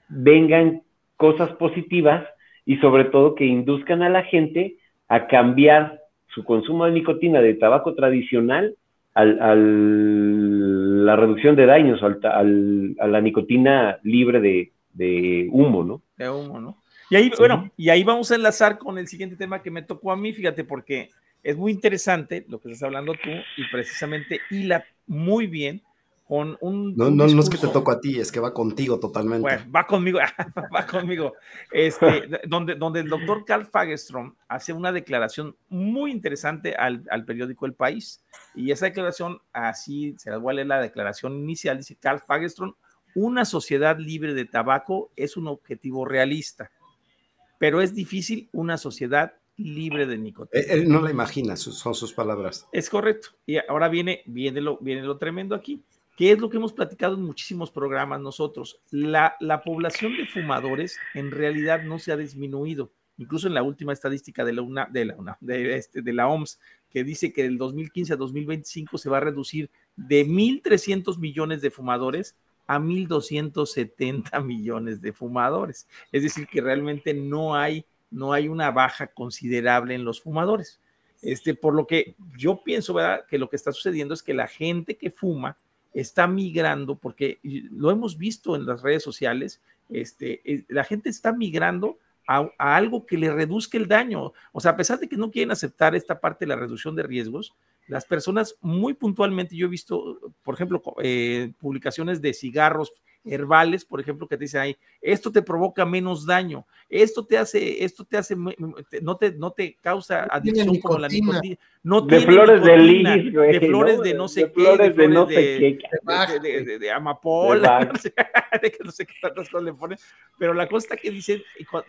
vengan cosas positivas y sobre todo que induzcan a la gente a cambiar su consumo de nicotina de tabaco tradicional al, al la reducción de daños, al, a la nicotina libre de, de humo, ¿no? De humo, ¿no? Y ahí, sí. bueno, y ahí vamos a enlazar con el siguiente tema que me tocó a mí, fíjate, porque es muy interesante lo que estás hablando tú y precisamente hila muy bien con un... No, un no, no es que te toco a ti, es que va contigo totalmente. Bueno, va conmigo, [LAUGHS] va conmigo. Este, donde, donde el doctor Carl Fagerstrom hace una declaración muy interesante al, al, periódico El País. Y esa declaración, así se las voy a leer la declaración inicial, dice Carl Fagerstrom, una sociedad libre de tabaco es un objetivo realista, pero es difícil una sociedad libre de nicotina. Él no la imagina, son sus palabras. Es correcto. Y ahora viene, viene, lo, viene lo tremendo aquí, que es lo que hemos platicado en muchísimos programas nosotros. La, la población de fumadores en realidad no se ha disminuido. Incluso en la última estadística de la, UNA, de, la UNA, de, este, de la OMS, que dice que del 2015 a 2025 se va a reducir de 1.300 millones de fumadores a 1.270 millones de fumadores. Es decir, que realmente no hay, no hay una baja considerable en los fumadores. Este, por lo que yo pienso, ¿verdad? Que lo que está sucediendo es que la gente que fuma está migrando, porque lo hemos visto en las redes sociales, este, la gente está migrando a, a, algo que le reduzca el daño. O sea, a pesar de que no quieren aceptar esta parte de la reducción de riesgos, las personas muy puntualmente, yo he visto, por ejemplo, eh, publicaciones de cigarros herbales, por ejemplo, que te dicen ahí, esto te provoca menos daño, esto te hace, esto te hace, no te, no te causa adicción como la nicotina, no de flores nicotina, de güey, de flores ¿no? de no sé de qué, flores de, de, no de, sé qué, de, de, de amapola, [LAUGHS] de que no sé qué tantas cosas le ponen, pero la cosa que dicen,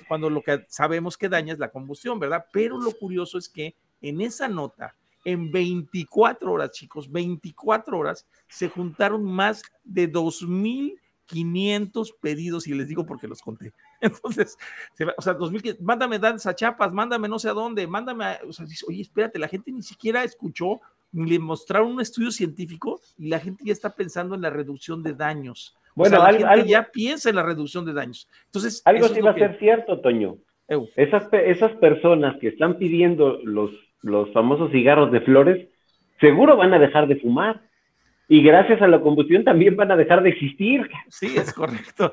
cuando lo que sabemos que daña es la combustión, ¿verdad? Pero lo curioso es que en esa nota, en 24 horas, chicos, 24 horas, se juntaron más de 2.500 pedidos, y les digo porque los conté. [LAUGHS] Entonces, se va, o sea, 2.000, mándame danza chapas, mándame no sé a dónde, mándame, a, o sea, dice, oye, espérate, la gente ni siquiera escuchó, ni le mostraron un estudio científico y la gente ya está pensando en la reducción de daños. Bueno, o sea, la algo, gente algo, ya piensa en la reducción de daños. Entonces, algo sí va a ser cierto, Toño. Esas, esas personas que están pidiendo los los famosos cigarros de flores, seguro van a dejar de fumar. Y gracias a la combustión también van a dejar de existir. Sí, es correcto.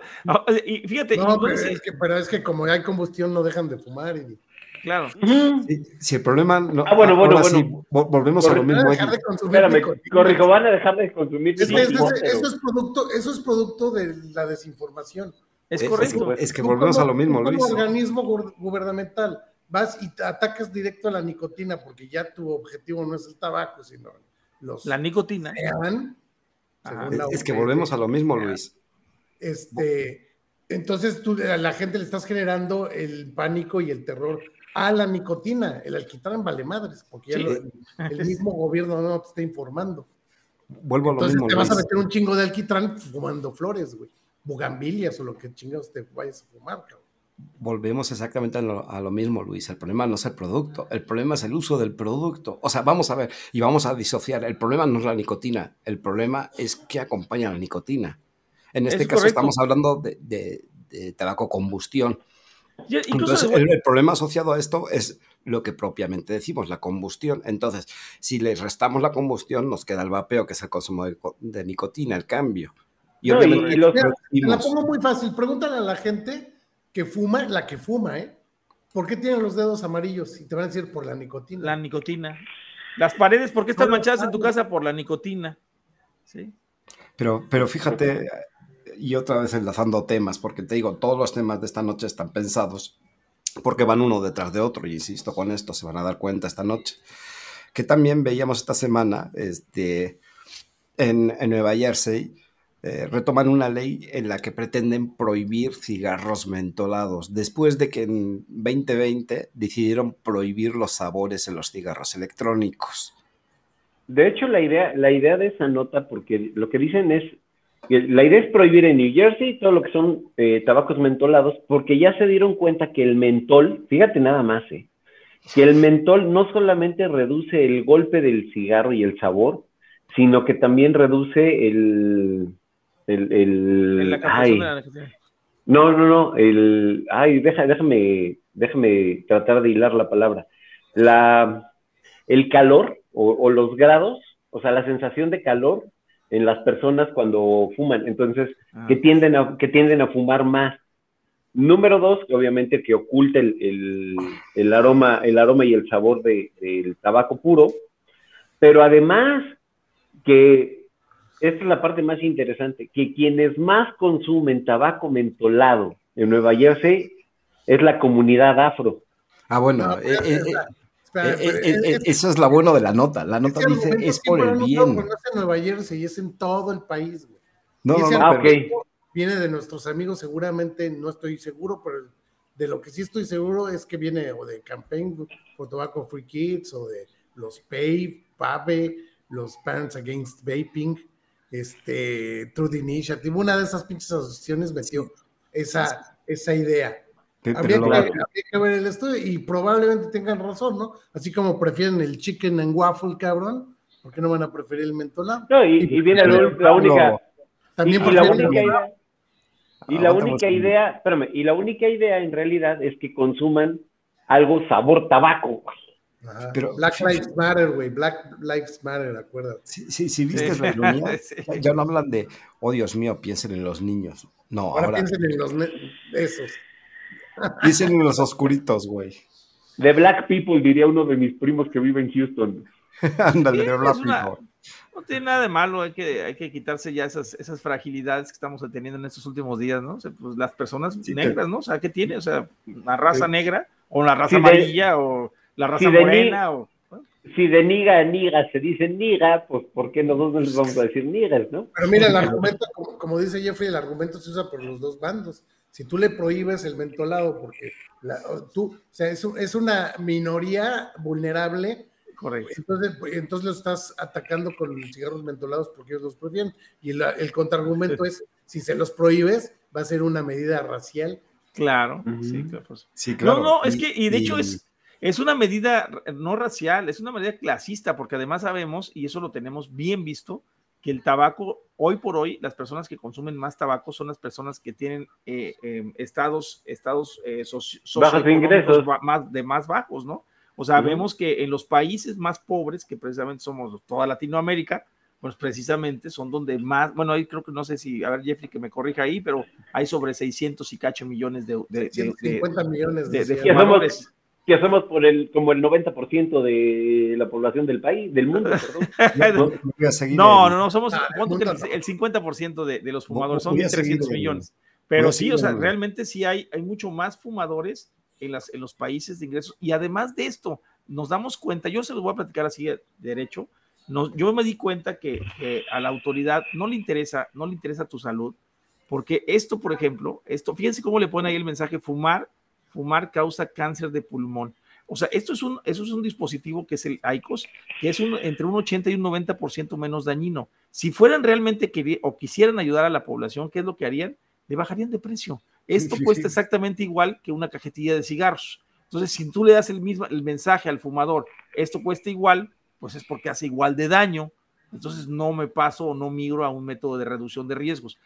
y fíjate. No, pero es, que, pero es que como hay combustión no dejan de fumar. Y... Claro. Si, si, el problema no. Ah, bueno, bueno, bueno. Sí, volvemos Corre, a lo mismo. Van a dejar de consumir Espérame, corrijo, van a dejar de consumir. Es, es, eso, es producto, eso es producto de la desinformación. Es, correcto. Es que, volvemos como, a lo mismo, Luis. organismo gubernamental vas y te atacas directo a la nicotina porque ya tu objetivo no es el tabaco, sino los La nicotina. sean, Ajá. según la Es que volvemos a lo mismo, Luis. Este, entonces tú a la gente le estás generando el pánico y el terror a la nicotina. El alquitrán vale madres, porque ya Sí. lo- el mismo gobierno no te está informando. Vuelvo a lo Entonces mismo, te vas a meter un chingo de alquitrán fumando flores, güey. Bugambilias o lo que chingados te vayas a fumar, cabrón. Volvemos exactamente a lo, a lo mismo, Luis. El problema no es el producto, el problema es el uso del producto. O sea, vamos a ver y vamos a disociar. El problema no es la nicotina, el problema es que acompaña la nicotina. En este Es caso correcto. estamos hablando de, de- de tabaco combustión. Yo- Entonces, el, el problema asociado a esto es lo que propiamente decimos, la combustión. Entonces, si le restamos la combustión, nos queda el vapeo, que es el consumo de, co- de nicotina, el cambio. Y No, obviamente y- y los- Mira, lo te la pongo muy fácil. Pregúntale a la gente que fuma, la que fuma, ¿eh? ¿Por qué tienen los dedos amarillos? Y te van a decir por la nicotina. la nicotina. Las paredes, ¿por qué están manchadas en tu saben. casa? Por la nicotina. ¿Sí? Pero, pero fíjate, y otra vez enlazando temas, porque te digo, todos los temas de esta noche están pensados porque van uno detrás de otro, y insisto con esto, se van a dar cuenta esta noche. Que también veíamos esta semana este, en, en Nueva Jersey, eh, retoman una ley en la que pretenden prohibir cigarros mentolados, después de que en 2020 decidieron prohibir los sabores en los cigarros electrónicos. De hecho, la idea, la idea de esa nota, porque lo que dicen es la idea es prohibir en New Jersey todo lo que son eh, tabacos mentolados, porque ya se dieron cuenta que el mentol, fíjate nada más, eh, que el mentol no solamente reduce el golpe del cigarro y el sabor, sino que también reduce el, el, el- En la ay, la no, no, no, el, ay, deja, déjame, déjame tratar de hilar la palabra. La, el calor o, o los grados, o sea, la sensación de calor en las personas cuando fuman, entonces, Ah. que tienden a, que tienden a fumar más. Número dos, obviamente que oculta el, el- el aroma, el aroma y el sabor de- del tabaco puro, pero además que esta es la parte más interesante, que quienes más consumen tabaco mentolado en Nueva Jersey es la comunidad afro. Ah, bueno, No, eh, eh, espera, Eh, eh, es- eh, es- eso es lo bueno de la nota. La nota dice es por el no bien. conoce Nueva Jersey, es en todo el país, güey. No, no, ese no, Ah, pero- ok. argumento Viene de nuestros amigos, seguramente no estoy seguro, pero de lo que sí estoy seguro es que viene o de Campaign for Tobacco Free Kids o de los PAVE, PAVE, los Parents Against Vaping, este, Truth Initiative, una de esas pinches asociaciones metió esa, esa idea. Habría que, lo- habría que ver el estudio y probablemente tengan razón, ¿no? Así como prefieren el chicken and waffle, cabrón, ¿por qué no van a preferir el mentolado? No, y, y viene la, la única, También y, y la única idea, y la única idea, espérame, y la única idea en realidad es que consuman algo sabor tabaco. Ajá. Pero- Black Lives Matter, güey. Black Lives Matter, acuérdate. si, si- si viste Sí. la ironía, [LAUGHS] Sí. ya no hablan de, oh Dios mío, piensen en los niños. No, Ahora, ahora, piensen en los esos. piensen en los oscuritos, güey. De black people, diría uno de mis primos que vive en Houston. [LAUGHS] Ándale, Sí, de es Black una- People. No tiene nada de malo, hay que, hay que quitarse ya esas, esas fragilidades que estamos teniendo en estos últimos días, ¿no? O sea, pues las personas Sí, negras, ¿no? O sea, ¿qué tiene? O sea, la raza Sí. negra, o la raza Sí, de- amarilla, o la raza de morena, o... Si de niga a niga se dice niga, pues ¿por qué nosotros no les vamos a decir nigas, no? Pero mira, el argumento, como, como dice Jeffrey, el argumento se usa por los dos bandos. Si tú le prohíbes el mentolado, porque la- tú, o sea, es, un- es una minoría vulnerable, Correcto. entonces, entonces lo estás atacando con cigarros mentolados porque ellos los prefieren. Y el, el contraargumento es, si se los prohíbes, va a ser una medida racial. Claro, sí, claro. pues. Sí, claro. No, no, es que, y de hecho es, es una medida r- no racial, es una medida clasista, porque además sabemos, y eso lo tenemos bien visto, que el tabaco, hoy por hoy, las personas que consumen más tabaco son las personas que tienen eh, eh, estados, estados eh, soci- Bajos socioeconómicos ingresos. más, de más bajos, ¿no? O sea, vemos que en los países más pobres, que precisamente somos toda Latinoamérica, pues precisamente son donde más, bueno, ahí creo que no sé si, a ver Jeffrey que me corrija ahí, pero hay sobre 600 y cacho millones de, de- de- de- 150 millones de, de fumadores. Que hacemos por el, como el 90% de la población del país, del mundo, [LAUGHS] perdón. No, no No, somos, Ah, el, el 50% de, de los fumadores no son voy a seguir 1.300 el- millones. voy Pero sí, o sea, realmente sí hay, hay mucho más fumadores en, las, en los países de ingresos. Y además de esto, nos damos cuenta, yo se los voy a platicar así de derecho, no, yo me di cuenta que, que, a la autoridad no le interesa, no le interesa tu salud, porque esto, por ejemplo, esto, fíjense cómo le pone ahí el mensaje, fumar, fumar causa cáncer de pulmón. O sea, esto es un, eso es un dispositivo que es el ICOS, que es un, entre un 80 y un 90% menos dañino. Si fueran realmente que, o quisieran ayudar a la población, ¿qué es lo que harían? Le bajarían de precio. Esto sí, cuesta sí. exactamente igual que una cajetilla de cigarros. Entonces, si tú le das el mismo el mensaje al fumador, esto cuesta igual, pues es porque hace igual de daño. Entonces no me paso o no migro a un método de reducción de riesgos.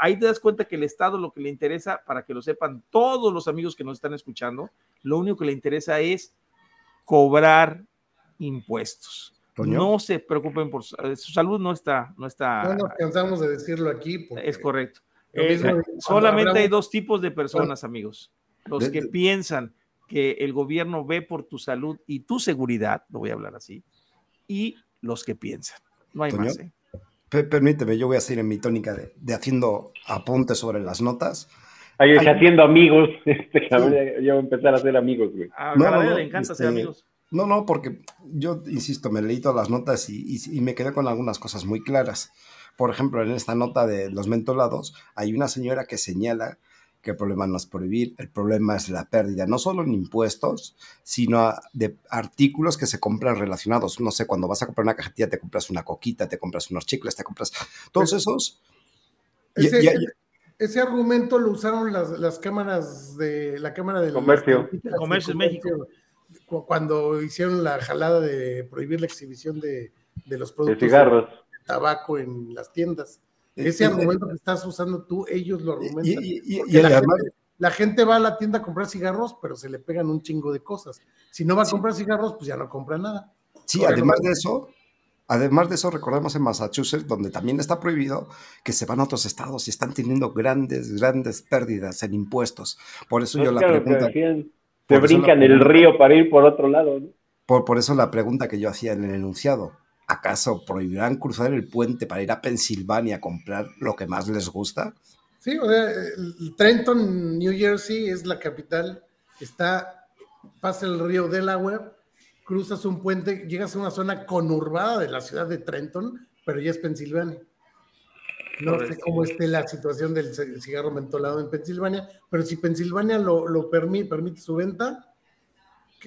Ahí te das cuenta que el Estado lo que le interesa, para que lo sepan todos los amigos que nos están escuchando, lo único que le interesa es cobrar impuestos. ¿Toño? No se preocupen por su, su, salud, no está, no está. No nos cansamos de decirlo aquí. Es correcto. Eh, solamente hablamos... hay dos tipos de personas, amigos. Los de, que de... piensan que el gobierno ve por tu salud y tu seguridad, lo voy a hablar así, y los que piensan. No hay Toño, más. ¿eh? Permíteme, yo voy a seguir en mi tónica de, de haciendo apuntes sobre las notas. Ay, Ay, haciendo amigos. [LAUGHS] Este ya voy a empezar a hacer amigos, güey. A no, no, le encanta este, ser amigos. No, no, porque yo insisto, me leí todas las notas y, y, y, me quedé con algunas cosas muy claras. Por ejemplo, en esta nota de los mentolados, hay una señora que señala que el problema no es prohibir, el problema es la pérdida, no solo en impuestos, sino de artículos que se compran relacionados. No sé, cuando vas a comprar una cajetilla, te compras una coquita, te compras unos chicles, te compras todos esos. Ese, y, y, ese argumento lo usaron las, las, cámaras de la Cámara del Comercio. De Comercio en México. Cuando hicieron la jalada de prohibir la exhibición de, de los productos de cigarros. De tabaco en las tiendas. Ese argumento que estás usando tú, ellos lo argumentan. Y, y, y la, además, gente, la, gente, va a la tienda a comprar cigarros, pero se le pegan un chingo de cosas. Si no va a sí. comprar cigarros, pues ya no compra nada. Sí, Ahora, además no, de eso, además de eso, recordemos en Massachusetts, donde también está prohibido, que se van a otros estados y están teniendo grandes, grandes pérdidas en impuestos. Por eso yo claro, la pregunta... Se brincan el río para ir por otro lado. ¿no? Por, por eso la pregunta que yo hacía en el enunciado ¿Acaso prohibirán cruzar el puente para ir a Pensilvania a comprar lo que más les gusta? Sí, o sea, Trenton, New Jersey es la capital, está, pasa el río Delaware, cruzas un puente, llegas a una zona conurbada de la ciudad de Trenton, pero ya es Pensilvania. No sé cómo esté la situación del cigarro mentolado en Pensilvania, pero si Pensilvania lo, lo permite, permite su venta,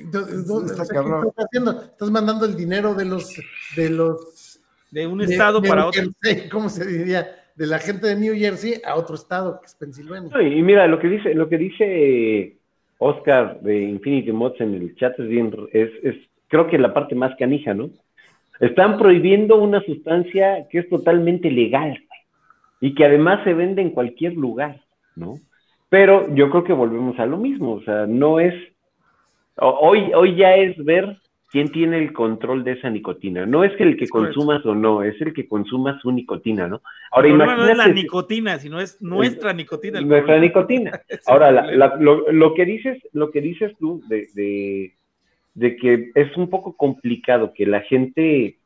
¿Dónde, está, o sea, ¿qué estás haciendo? Estás mandando el dinero de los de los de un estado de, para otro. [LAUGHS] ¿Cómo se diría? De la gente de New Jersey a otro estado que es Pensilvania. y mira lo que dice lo que dice Oscar de Infinity Mods en el chat es bien es, es creo que la parte más canija, ¿no? Están prohibiendo una sustancia que es totalmente legal y que además se vende en cualquier lugar, ¿no? Pero yo creo que volvemos a lo mismo, o sea, no es Hoy, hoy ya es ver quién tiene el control de esa nicotina. No es el que consumas o no, es el que consuma su nicotina, ¿no? Ahora, el no es la nicotina, sino es nuestra nicotina. nuestra problema. nicotina. [LAUGHS] Ahora, la, la, lo, lo, que dices, lo que dices tú de, de, de, que es un poco complicado que la gente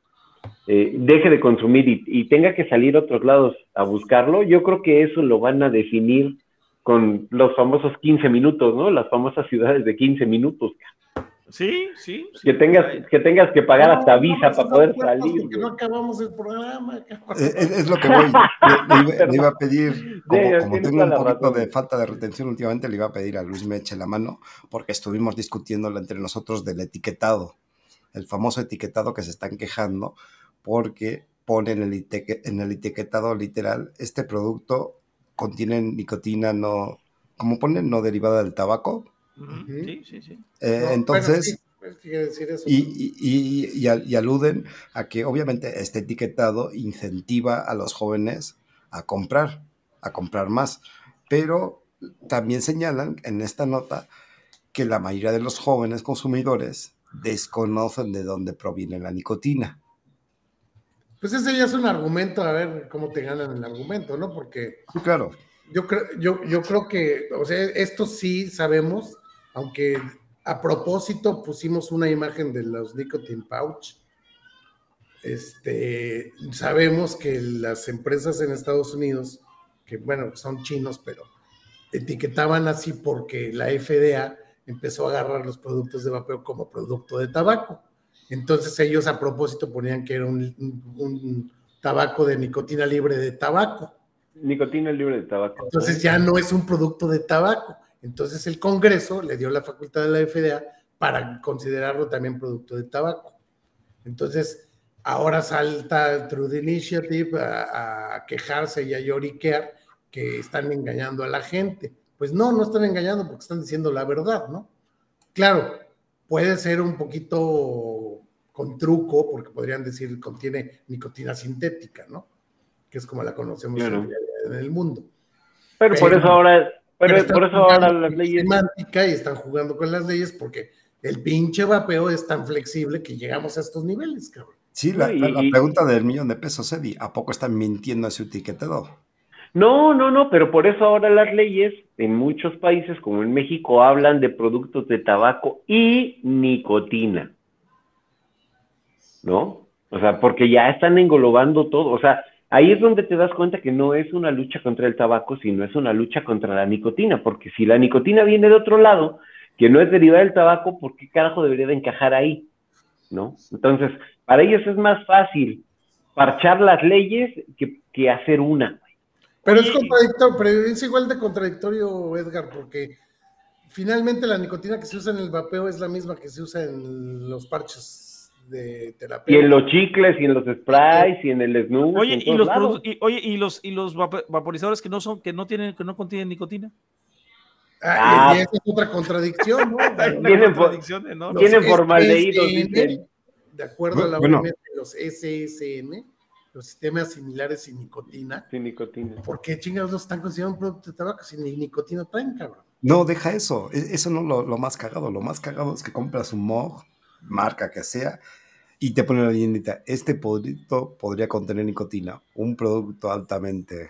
eh, deje de consumir y, y tenga que salir a otros lados a buscarlo, yo creo que eso lo van a definir con los famosos 15 minutos, ¿no? Las famosas ciudades de 15 minutos. Sí, sí. sí que, tengas, que tengas que pagar no, hasta visa no, para poder salir. Que no acabamos el programa. Es, es, lo que voy. le, le, le, iba a pedir, como, sí, como tengo un poquito de falta de retención últimamente, le iba a pedir a Luis me eche la mano, porque estuvimos discutiendo entre nosotros del etiquetado, el famoso etiquetado que se están quejando, porque ponen en el, en el etiquetado literal, este producto contienen nicotina no, como ponen, no derivada del tabaco. Sí, sí, sí. Eh, no, entonces, bueno, sí, decir eso, y, y, y, y, aluden a que obviamente este etiquetado incentiva a los jóvenes a comprar, a comprar más. Pero también señalan en esta nota que la mayoría de los jóvenes consumidores desconocen de dónde proviene la nicotina. Pues ese ya es un argumento, a ver cómo te ganan el argumento, ¿no? Porque. Sí, claro. Yo creo, yo, yo creo que, o sea, esto sí sabemos, aunque a propósito pusimos una imagen de los nicotine pouch. Este, sabemos que las empresas en Estados Unidos, que bueno, son chinos, pero etiquetaban así porque la FDA empezó a agarrar los productos de vapeo como producto de tabaco Entonces ellos a propósito ponían que era un, un tabaco de nicotina libre de tabaco. Nicotina libre de tabaco. Entonces ya no es un producto de tabaco. Entonces el Congreso le dio la facultad de la FDA para considerarlo también producto de tabaco. Entonces, ahora salta True Initiative a, a, quejarse y a lloriquear que están engañando a la gente. Pues no, no están engañando porque están diciendo la verdad, ¿no? Claro, puede ser un poquito con truco, porque podrían decir contiene nicotina sintética, ¿no? Que es como la conocemos claro. en, el mundo. Pero, pero por eso ahora, pero, pero por eso ahora las leyes. Semántica y están jugando con las leyes porque el pinche vapeo es tan flexible que llegamos a estos niveles, cabrón. Sí, la, la, la pregunta del millón de pesos, Eddie, ¿a poco están mintiendo a su etiquetado? No, no, no, pero por eso ahora las leyes en muchos países, como en México, hablan de productos de tabaco y nicotina. ¿No? O sea, porque ya están englobando todo. O sea, ahí es donde te das cuenta que no es una lucha contra el tabaco, sino es una lucha contra la nicotina, porque si la nicotina viene de otro lado, que no es derivada del tabaco, ¿por qué carajo debería de encajar ahí? ¿No? Entonces, para ellos es más fácil parchar las leyes que, que hacer una. Pero Oye, es contradictorio, pero es igual de contradictorio, Edgar, porque finalmente la nicotina que se usa en el vapeo es la misma que se usa en los parches de terapia. Y en los chicles, y en los sprays, y en el snoop. Oye, y los, y, oye, y los, y los vaporizadores que no son, que no tienen, que no contienen nicotina. Ah, ah, y esa es otra contradicción, ¿no? [LAUGHS] tienen, contradicción enorme. tienen formaldehídos. De acuerdo a la bueno. OMS, los SSN, los sistemas similares sin nicotina. Sin nicotina. ¿Por qué chingados no están considerando un producto de tabaco si ni nicotina traen, cabrón? No, deja eso. Eso no es lo, lo, más cagado. Lo más cagado es que compras un MOG, marca que sea, y te pone la leyendita. Este producto podría contener nicotina. Un producto altamente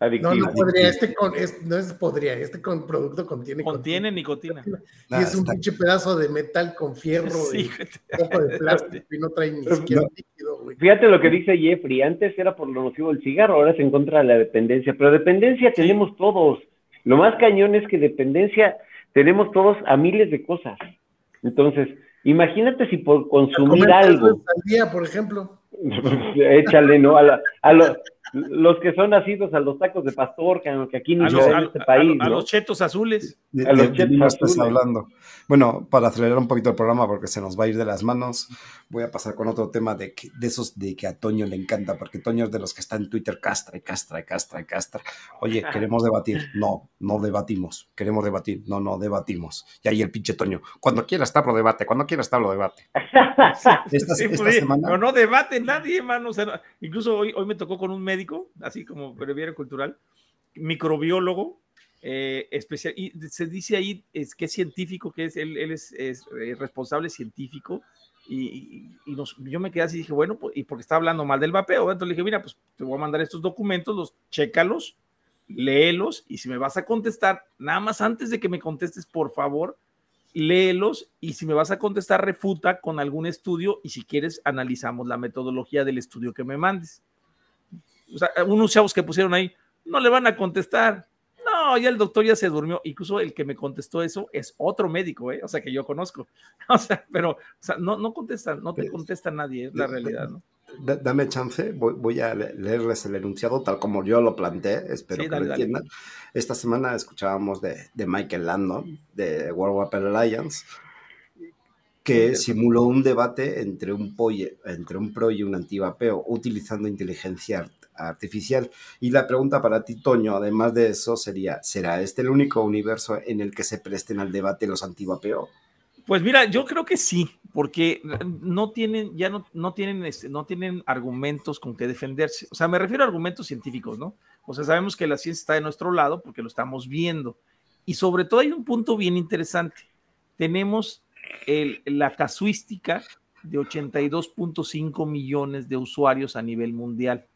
Adictivo. No, no podría, este con, es, no es podría, este con producto contiene Contiene nicotina. Y nah, es un pinche pedazo de metal con fierro sí, y un poco de plástico y no trae ni siquiera líquido, güey. Fíjate lo que dice Jeffrey, antes era por lo nocivo del cigarro, ahora es en contra de la dependencia, pero dependencia tenemos todos. Lo más cañón es que dependencia tenemos todos a miles de cosas. Entonces, imagínate si por consumir algo. Al día, por ejemplo. [LAUGHS] Échale, ¿no? A, la, a lo, los que son nacidos a los tacos de pastor, que aquí ni se en este país. A, a, ¿no? los chetos azules. De, a los de, chetos azules. estás hablando. Bueno, para acelerar un poquito el programa, porque se nos va a ir de las manos, voy a pasar con otro tema de, que, de esos de que a Toño le encanta, porque Toño es de los que está en Twitter castra y castra y castra y castra. Oye, [LAUGHS] queremos debatir. No, no debatimos. Queremos debatir. No, no debatimos. Y ahí el pinche Toño. Cuando quieras tablo debate, cuando quieras tablo debate. [LAUGHS] esta, sí, esta semana... No, no debate nadie, hermano. O sea, incluso hoy, hoy me tocó con un así como breviario cultural, microbiólogo, eh, especial, y se dice ahí es que es científico, que es él, él es, es, responsable científico, y, y, yo me quedé así y dije, bueno, pues, y porque está hablando mal del vapeo, entonces le dije, mira, pues te voy a mandar estos documentos, los chécalos, léelos, y si me vas a contestar, nada más antes de que me contestes, por favor, léelos y si me vas a contestar, refuta con algún estudio y si quieres, analizamos la metodología del estudio que me mandes. O sea, unos chavos que pusieron ahí, no le van a contestar. No, ya el doctor ya se durmió. Incluso el que me contestó eso es otro médico, ¿eh? o sea, que yo conozco. [LAUGHS] O sea, pero o sea, no, no contestan, no te contesta nadie, es la realidad, ¿no? Dame chance, voy, voy, a leerles el enunciado tal como yo lo planteé, espero sí, que lo entiendan. Dale. Esta semana escuchábamos de, de, Michael Landon, de World Weapon Alliance, que simuló un debate entre un, polle, entre un pro y un antivapeo utilizando inteligencia artificial. Y la pregunta para ti, Toño, además de eso, sería, ¿será este el único universo en el que se presten al debate los antivapeo? Pues mira, yo creo que sí, porque no tienen, ya no, no tienen, este, no tienen argumentos con que defenderse. O sea, me refiero a argumentos científicos, ¿no? O sea, sabemos que la ciencia está de nuestro lado porque lo estamos viendo. Y sobre todo hay un punto bien interesante. Tenemos el, la casuística de 82.5 millones de usuarios a nivel mundial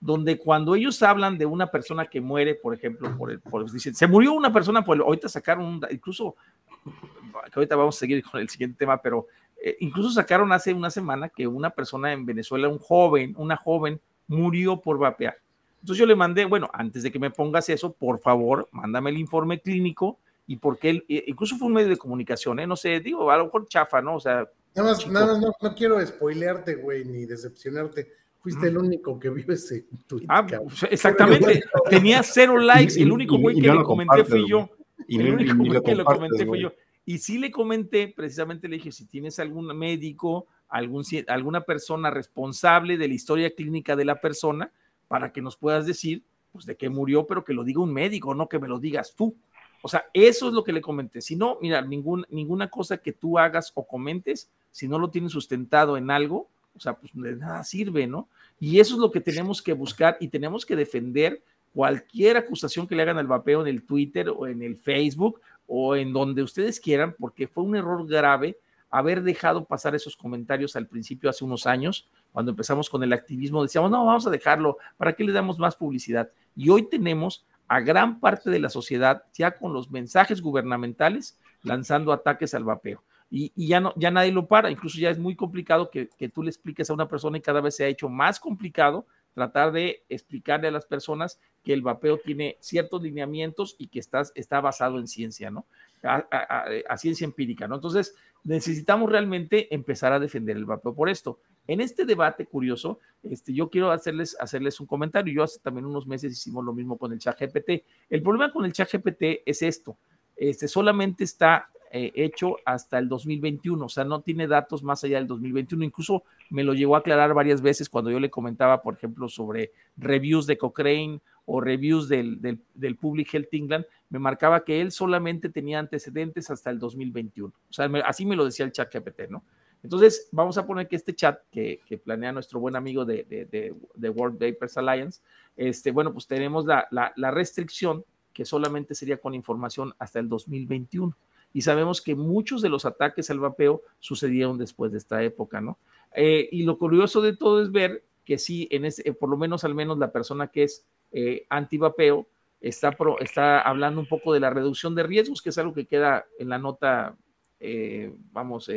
donde cuando ellos hablan de una persona que muere, por ejemplo, por el, por, dicen, se murió una persona, pues ahorita sacaron, un, incluso, que ahorita vamos a seguir con el siguiente tema, pero eh, incluso sacaron hace una semana que una persona en Venezuela, un joven, una joven, murió por vapear. Entonces yo le mandé, bueno, antes de que me pongas eso, por favor, mándame el informe clínico y porque él, incluso fue un medio de comunicación, ¿eh? no sé, digo, a lo mejor chafa, ¿no? O sea, Nada más, nada más no, no quiero spoilearte, güey, ni decepcionarte. Fuiste el único que vio ese tweet. Ah, pues, exactamente. [LAUGHS] Tenía cero likes. el único güey que le comenté fui yo. Y el único güey que lo comenté fui yo. Y sí le comenté, precisamente le dije, si tienes algún médico, algún, alguna persona responsable de la historia clínica de la persona, para que nos puedas decir, pues, de qué murió, pero que lo diga un médico, no que me lo digas tú. O sea, eso es lo que le comenté. Si no, mira, ningún, ninguna cosa que tú hagas o comentes, si no lo tienes sustentado en algo, o sea, pues de nada sirve, ¿no? Y eso es lo que tenemos que buscar y tenemos que defender cualquier acusación que le hagan al vapeo en el Twitter o en el Facebook o en donde ustedes quieran, porque fue un error grave haber dejado pasar esos comentarios al principio hace unos años, cuando empezamos con el activismo, decíamos, no, vamos a dejarlo, ¿para qué le damos más publicidad? Y hoy tenemos a gran parte de la sociedad ya con los mensajes gubernamentales lanzando ataques al vapeo. Y, ya, no, ya nadie lo para, incluso ya es muy complicado que, que tú le expliques a una persona y cada vez se ha hecho más complicado tratar de explicarle a las personas que el vapeo tiene ciertos lineamientos y que está, está basado en ciencia, ¿no? A, ciencia empírica, ¿no? Entonces, necesitamos realmente empezar a defender el vapeo por esto. En este debate curioso, este, yo quiero hacerles, hacerles un comentario. Yo hace también unos meses hicimos lo mismo con el chat GPT. El problema con el chat GPT es esto. Este, solamente está eh, hecho hasta el 2021, o sea, no tiene datos más allá del 2021. Incluso me lo llegó a aclarar varias veces cuando yo le comentaba, por ejemplo, sobre reviews de Cochrane o reviews del, del, Public Health England, me marcaba que él solamente tenía antecedentes hasta el 2021. O sea, así me lo decía el chat GPT, ¿no? Entonces, vamos a poner que este chat que, planea nuestro buen amigo de, de, World Vapers Alliance, este, bueno, pues tenemos la, la restricción que solamente sería con información hasta el 2021 y sabemos que muchos de los ataques al vapeo sucedieron después de esta época, ¿no? Eh, y lo curioso de todo es ver que sí, en ese, por lo menos al menos la persona que es eh, anti-vapeo está, está hablando un poco de la reducción de riesgos, que es algo que queda en la nota, eh, vamos,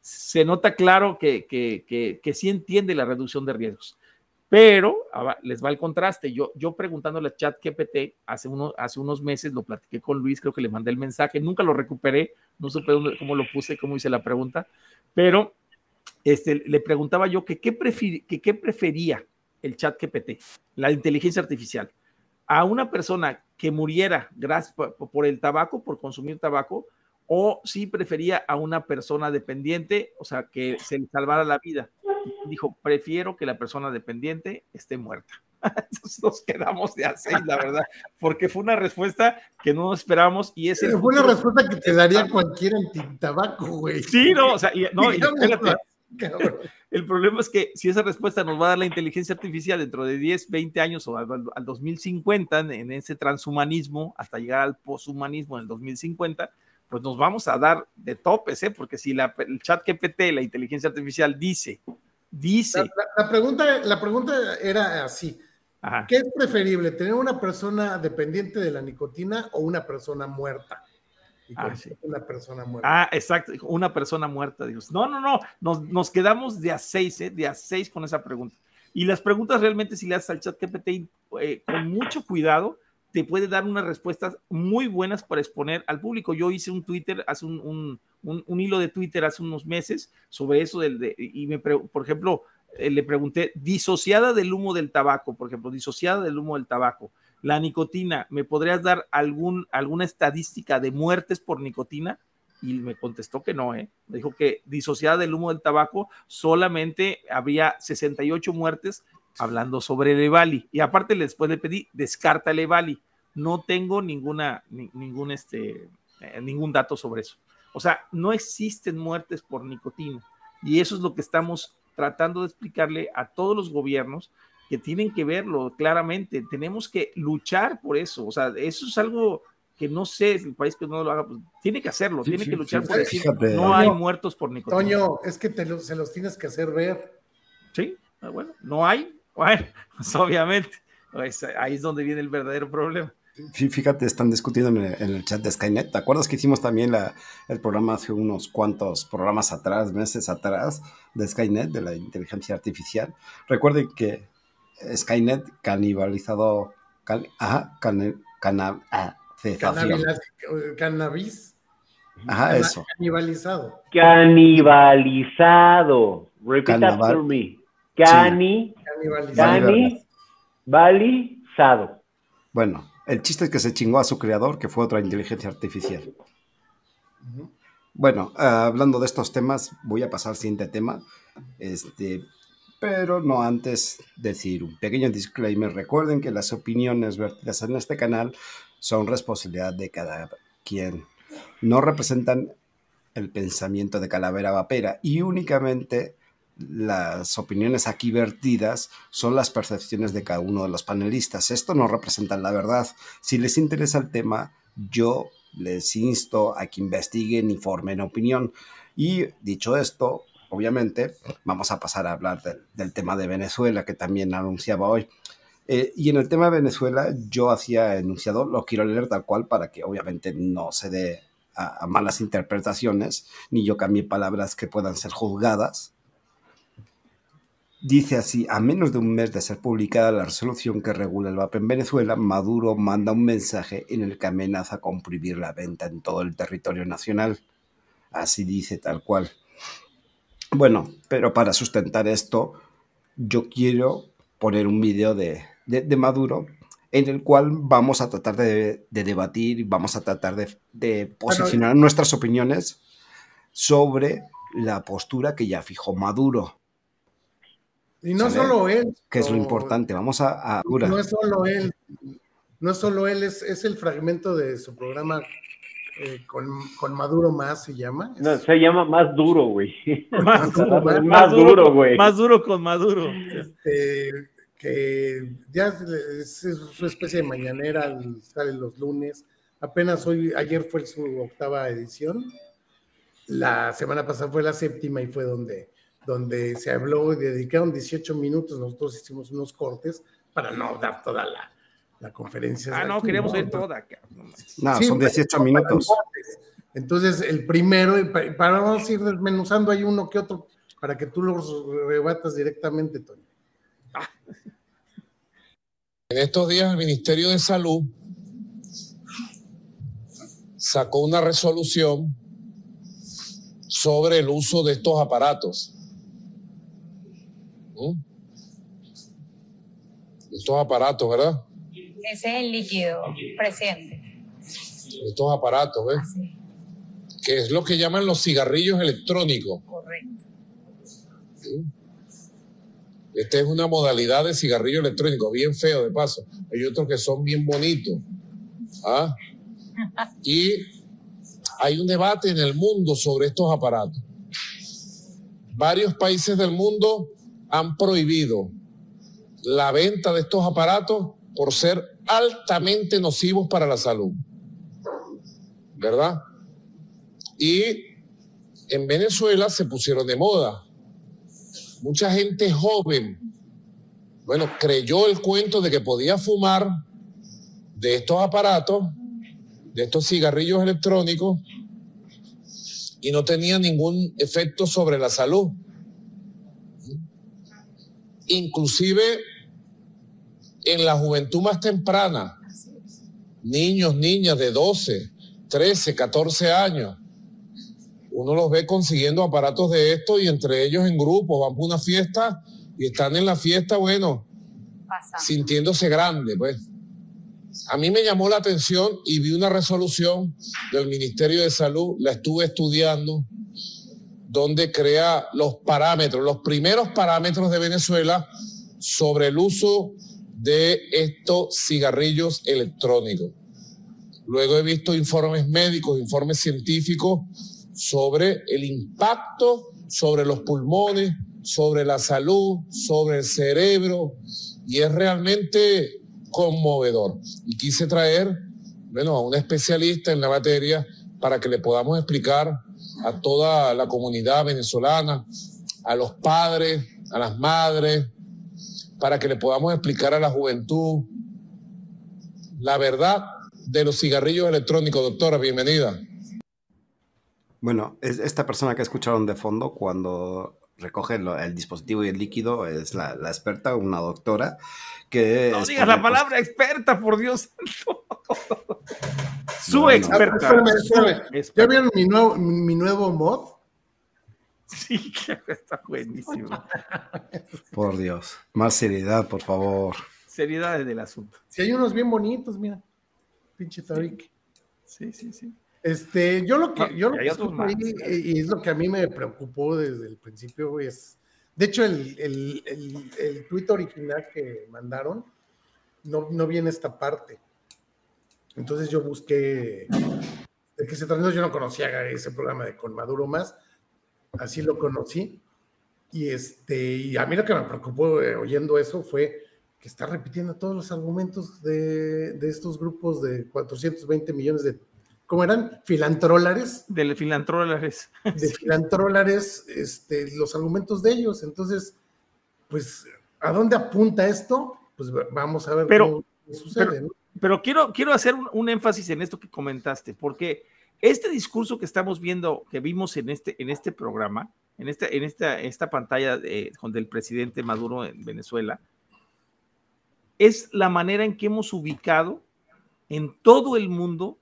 se nota claro que, que, que sí entiende la reducción de riesgos. Pero les va el contraste. Yo, yo preguntándole a chat GPT hace, uno, hace unos meses, lo platiqué con Luis, creo que le mandé el mensaje, nunca lo recuperé, no supe cómo lo puse, cómo hice la pregunta, pero este, le preguntaba yo que qué, que qué prefería el chat GPT, la inteligencia artificial, a una persona que muriera gracias, por el tabaco, por consumir tabaco, o si prefería a una persona dependiente, o sea, que se le salvara la vida dijo, prefiero que la persona dependiente esté muerta. [LAUGHS] Entonces nos quedamos de a seis, la verdad, porque fue una respuesta que no esperábamos y es Fue una respuesta que te daría cualquier antitabaco, güey. Sí, no, o sea, no, espérate. [LAUGHS] El problema es que si esa respuesta nos va a dar la inteligencia artificial dentro de 10, 20 años o al, 2050, en ese transhumanismo, hasta llegar al poshumanismo en el 2050, pues nos vamos a dar de topes, ¿eh? porque si la, el chat GPT, la inteligencia artificial, dice Dice. La, pregunta, la pregunta era así. ¿Qué es preferible, tener una persona dependiente de la nicotina o una persona muerta? Ah, una persona muerta. Ah, exacto, una persona muerta, Dios. No, no, no, nos, nos quedamos de a seis, ¿eh? de a seis con esa pregunta. Y las preguntas realmente, si le das al chat GPT eh, con mucho cuidado, te puede dar unas respuestas muy buenas para exponer al público. Yo hice un Twitter, hace un, un, hilo de Twitter hace unos meses sobre eso, del, de, y me, por ejemplo, eh, le pregunté, disociada del humo del tabaco, por ejemplo, disociada del humo del tabaco, la nicotina, ¿me podrías dar algún, alguna estadística de muertes por nicotina? Y me contestó que no, ¿eh? Dijo que disociada del humo del tabaco solamente había 68 muertes hablando sobre el Evali. Y aparte después le pedí, descarta el Evali. No tengo ninguna, ningún, este, eh, ningún dato sobre eso. O sea, no existen muertes por nicotina. Y eso es lo que estamos tratando de explicarle a todos los gobiernos que tienen que verlo claramente. Tenemos que luchar por eso. O sea, eso es algo que no sé, el país que no lo haga, pues tiene que hacerlo, tiene que luchar por decir, no hay muertos por nicotina. Toño, es que se los tienes que hacer ver. Sí, ah, bueno, no hay, bueno, pues obviamente, pues, ahí es donde viene el verdadero problema. Fíjate, están discutiendo en el, chat de Skynet. ¿Te acuerdas que hicimos también el programa hace unos cuantos programas atrás, meses atrás, de Skynet, de la inteligencia artificial? Recuerden que Skynet canibalizado. ajá, ah, cannabis. Ajá, eso. Canibalizado. Canibalizado. Repeat after me. Cani. Canibalizado. Bueno, el chiste es que se chingó a su creador, que fue otra inteligencia artificial. Bueno, ah, hablando de estos temas, voy a pasar al siguiente tema. Este, pero no antes decir un pequeño disclaimer. Recuerden que las opiniones vertidas en este canal son responsabilidad de cada quien. No representan el pensamiento de Calavera Vapera y únicamente las opiniones aquí vertidas son las percepciones de cada uno de los panelistas. Esto no representa la verdad. Si les interesa el tema, yo les insto a que investiguen y formen opinión. Y dicho esto, obviamente, vamos a pasar a hablar del, del tema de Venezuela, que también anunciaba hoy. Eh, y en el tema de Venezuela, yo hacía enunciado, lo quiero leer tal cual para que obviamente no se dé a malas interpretaciones, ni yo cambie palabras que puedan ser juzgadas. Dice así, a menos de un mes de ser publicada la resolución que regula el VAP en Venezuela, Maduro manda un mensaje en el que amenaza con prohibir la venta en todo el territorio nacional. Así dice tal cual. Bueno, pero para sustentar esto, yo quiero poner un vídeo de, de- de Maduro en el cual vamos a tratar de, de debatir, vamos a tratar de, de posicionar nuestras opiniones sobre la postura que ya fijó Maduro, Y no ¿Sale? solo él. que es lo importante. Vamos a... a No es solo él. No es solo él, es, es el fragmento de su programa eh, con, con Maduro Más se llama. No, se llama más duro, güey. [LAUGHS] Más duro, más, más duro, con- güey. Más duro con Maduro. Este, que ya es, es su especie de mañanera, sale los lunes. Apenas hoy, ayer fue su octava edición. La semana pasada fue la séptima y fue donde, donde se habló y dedicaron 18 minutos. Nosotros hicimos unos cortes para no dar toda la, la conferencia. Ah, no, aquí, queríamos oír toda. no manches. No, Sí, son 18 para- minutos. Entonces, el primero, para vamos a ir desmenuzando hay uno que otro para que tú los rebatas directamente, Toño. En estos días el Ministerio de Salud sacó una resolución sobre el uso de estos aparatos. ¿Mm? Estos aparatos, ¿verdad? Ese es el líquido, presidente. Estos aparatos, ¿ves? Así, Que es lo que llaman los cigarrillos electrónicos. correcto. Esta es una modalidad de cigarrillo electrónico, bien feo de paso. Hay otros que son bien bonitos. ¿Ah? [LAUGHS] Y hay un debate en el mundo sobre estos aparatos. Varios países del mundo han prohibido la venta de estos aparatos por ser altamente nocivos para la salud. ¿Verdad? Y en Venezuela se pusieron de moda mucha gente joven, bueno, creyó el cuento de que podía fumar de estos aparatos, de estos cigarrillos electrónicos, y no tenía ningún efecto sobre la salud. Inclusive en la juventud más temprana, niños, niñas de 12, 13, 14 años, uno los ve consiguiendo aparatos de esto y entre ellos en grupo van por una fiesta y están en la fiesta, bueno, sintiéndose grande, pues. A mí me llamó la atención y vi una resolución del Ministerio de Salud, la estuve estudiando, donde crea los parámetros, los primeros parámetros de Venezuela sobre el uso de estos cigarrillos electrónicos. Luego he visto informes médicos, informes científicos sobre el impacto sobre los pulmones, sobre la salud, sobre el cerebro, y es realmente conmovedor. Y quise traer, bueno, a un especialista en la materia para que le podamos explicar a toda la comunidad venezolana, a los padres, a las madres, para que le podamos explicar a la juventud la verdad de los cigarrillos electrónicos. Doctora, bienvenida. Bueno, es- esta persona que escucharon de fondo cuando recoge lo- el dispositivo y el líquido es la, la experta, una doctora que... No digas la palabra experta, por Dios santo. Su experta. Espérame, espérame. su ¿Ya experta. vieron mi nuevo, mi nuevo mod? Sí, [LAUGHS] claro, está buenísimo. Por Dios. Más seriedad, por favor. Seriedad del asunto. Si hay unos bien bonitos, mira. Pinche Tarik. Sí, sí, sí. Este, yo lo que, No, yo lo que escucho y es lo que a mí me preocupó desde el principio, es, de hecho, el, el, el, el tuit original que mandaron no, no viene esta parte. Entonces yo busqué de qué se trata. Yo no conocía ese programa de Con Maduro Más, así lo conocí. Y, este, y a mí lo que me preocupó eh, oyendo eso fue que está repitiendo todos los argumentos de, de estos grupos de 420 millones de, ¿cómo eran? Filantrólares, Del filantrólares. de filantrólares, [LAUGHS] este, los argumentos de ellos. Entonces, pues, ¿a dónde apunta esto? Pues vamos a ver Pero- cómo sucede, pero- ¿no? Pero quiero, quiero hacer un, un énfasis en esto que comentaste, porque este discurso que estamos viendo, que vimos en este, en este programa, en, este, en esta, esta pantalla de, con del presidente Maduro en Venezuela, es la manera en que hemos ubicado en todo el mundo